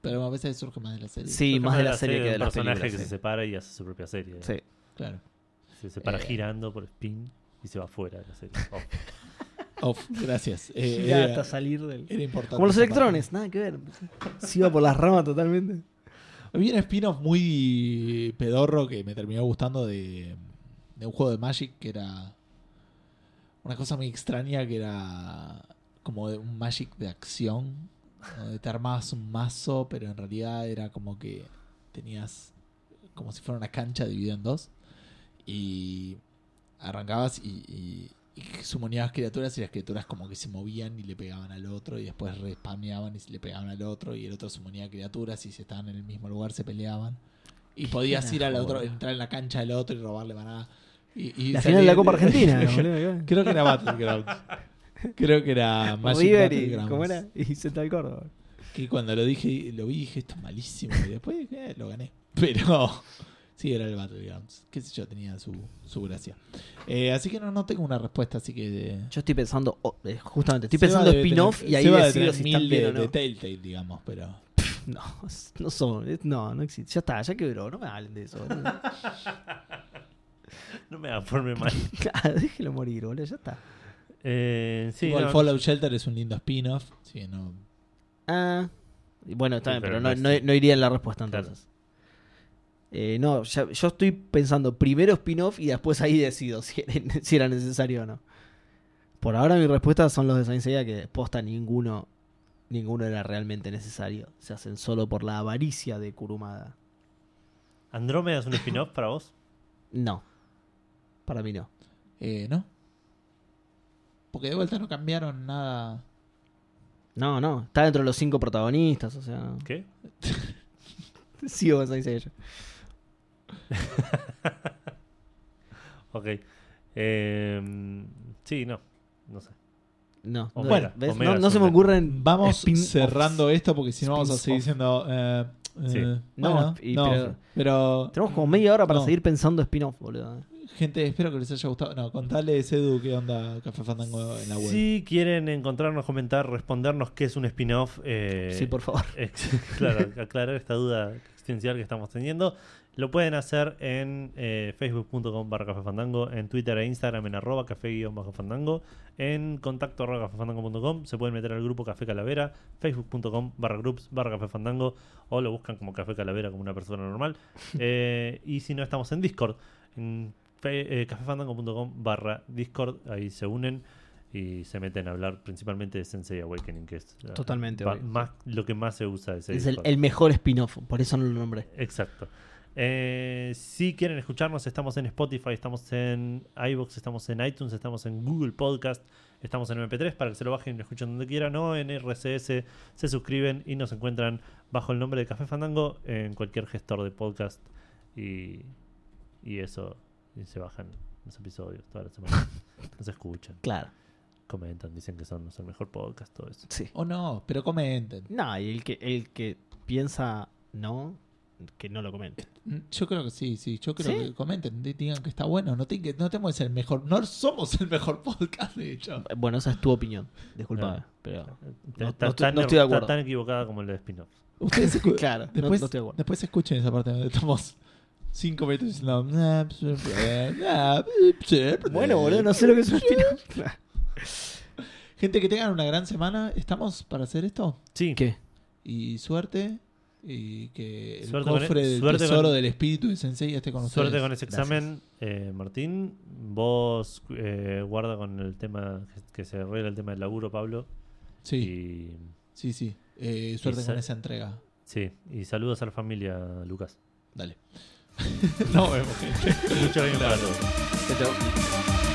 Pero a veces surge más de la serie. Sí, más de la serie que de un las personaje películas. que se separa y hace su propia serie. Sí. Claro. Se separa Eh. girando por spin y se va fuera de la serie. Oh. Off, gracias. Eh, era, hasta salir del... era importante. Como los electrones, nada que ver. Se iba por las ramas totalmente. Había un spin-off muy pedorro que me terminó gustando de, de un juego de Magic que era una cosa muy extraña que era como de un Magic de acción, donde te armabas un mazo, pero en realidad era como que tenías como si fuera una cancha dividida en dos y arrancabas y, y, y sumoníabas criaturas y las criaturas como que se movían y le pegaban al otro y después respameaban y le pegaban al otro y el otro sumonía criaturas y si estaban en el mismo lugar se peleaban y podías ir al otro, entrar en la cancha del otro y robarle maná. Y, y La final de la Copa Argentina. boludo. Creo que era Battlegrounds. Creo que era Magic River. ¿Cómo era? Y Central Córdoba. Que cuando lo dije, lo vi dije, esto es malísimo. Y después eh, lo gané. Pero sí, era el Battlegrounds. Qué sé yo, tenía su, su gracia. Eh, así que no, no tengo una respuesta, así que... Yo estoy pensando, oh, eh, justamente, estoy Seba pensando debe spin-off tener- y ahí Seba debe decido tener si están mil bien de, o no. de Telltale, digamos, pero... No, no son, es- no, no existe. Ya está, ya quebró, no me hablen de eso. boludo. No me hagan forme mal. Claro, déjelo morir, boludo, ya está. Eh, sí, Igual no, Fallout Shelter es un lindo spin-off. Sí, no... Ah, y bueno, está Sí, bien, pero pero no no- no iría en la respuesta Claro. entonces. Eh, no, ya- yo estoy pensando primero spin-off y después ahí decido si era, si era necesario o no. Por ahora mi respuesta son los de Saint Seiya que posta ninguno ninguno era realmente necesario. Se hacen solo por la avaricia de Kurumada. ¿Andrómeda es un spin-off para vos? No. Para mí no. Eh, ¿No? Porque de vuelta no cambiaron nada... No, no. Está dentro de los cinco protagonistas, o sea. no. ¿Qué? Sigo con Saint Seiya. Ok. Eh, sí, no. No sé. No. no, Omega, ¿ves? Omega no, no se me ocurren. Vamos cerrando esto porque si no vamos a seguir diciendo... eh, Sí. eh, No, bueno, y no, pero- pero... Tenemos como media hora para No. seguir pensando spin-off, boludo. Gente, espero que les haya gustado. No, contale, Edu, qué onda Café Fandango en la web. Si quieren encontrarnos, comentar, respondernos qué es un spin-off. eh, Sí, por favor. ex- claro, aclarar esta duda existencial que estamos teniendo. Lo pueden hacer en eh, facebook.com barra café fandango, en Twitter e Instagram en arroba café guion bajo fandango, en contacto arroba cafefandango.com, se pueden meter al grupo Café Calavera, facebook.com barra groups barra café fandango, o lo buscan como Café Calavera como una persona normal. Eh, y si no, estamos en Discord, en eh, cafefandango.com barra Discord, ahí se unen y se meten a hablar principalmente de Sensei Awakening, que es la- Totalmente, va- más, lo que más se usa de ese Es el, el mejor spin-off, por eso no lo nombré. Exacto. Eh, si quieren escucharnos, estamos en Spotify, estamos en iVoox, estamos en iTunes, estamos en Google Podcast, estamos en MP3 para que se lo bajen y lo escuchen donde quieran, o en RCS se suscriben y nos encuentran bajo el nombre de Café Fandango en cualquier gestor de podcast y, y eso, y se bajan los episodios toda la semana. Nos escuchan, Claro. comentan, dicen que son el mejor podcast, todo eso. Sí. O no, pero comenten. No, y el que, el que piensa no, que no lo comente. Mm, Yo creo que sí, sí. Yo creo ¿Sí? que comenten, di- digan que está bueno. No, que- no tenemos que ser el mejor. No somos el mejor podcast, de hecho. Bueno, esa es tu opinión. Disculpame, No. pero. Está, no está estoy- tan, no estoy de está acuerdo. tan equivocada como el de spin-off. Ustedes Claro, no- después, no estoy de acuerdo. después escuchen esa parte donde estamos cinco minutos diciendo. "Nah, pues, eh, pues, Bueno, boludo, no sé lo que es un spin-off. Gente, que tengan una gran semana. ¿Estamos para hacer esto? Sí, ¿Qué? Y suerte. Y que el Suerte cofre e- del suerte tesoro con- del espíritu de Sensei esté con ustedes. Suerte con ese Gracias. examen, eh, Martín. Vos eh, guarda con el tema, que se arregle el tema del laburo, Pablo. Sí, Y, sí, sí. Eh, suerte Y con sa- esa entrega. sí, y saludos a la familia, Lucas. Dale. Nos vemos, gente. Mucho cariño para todos.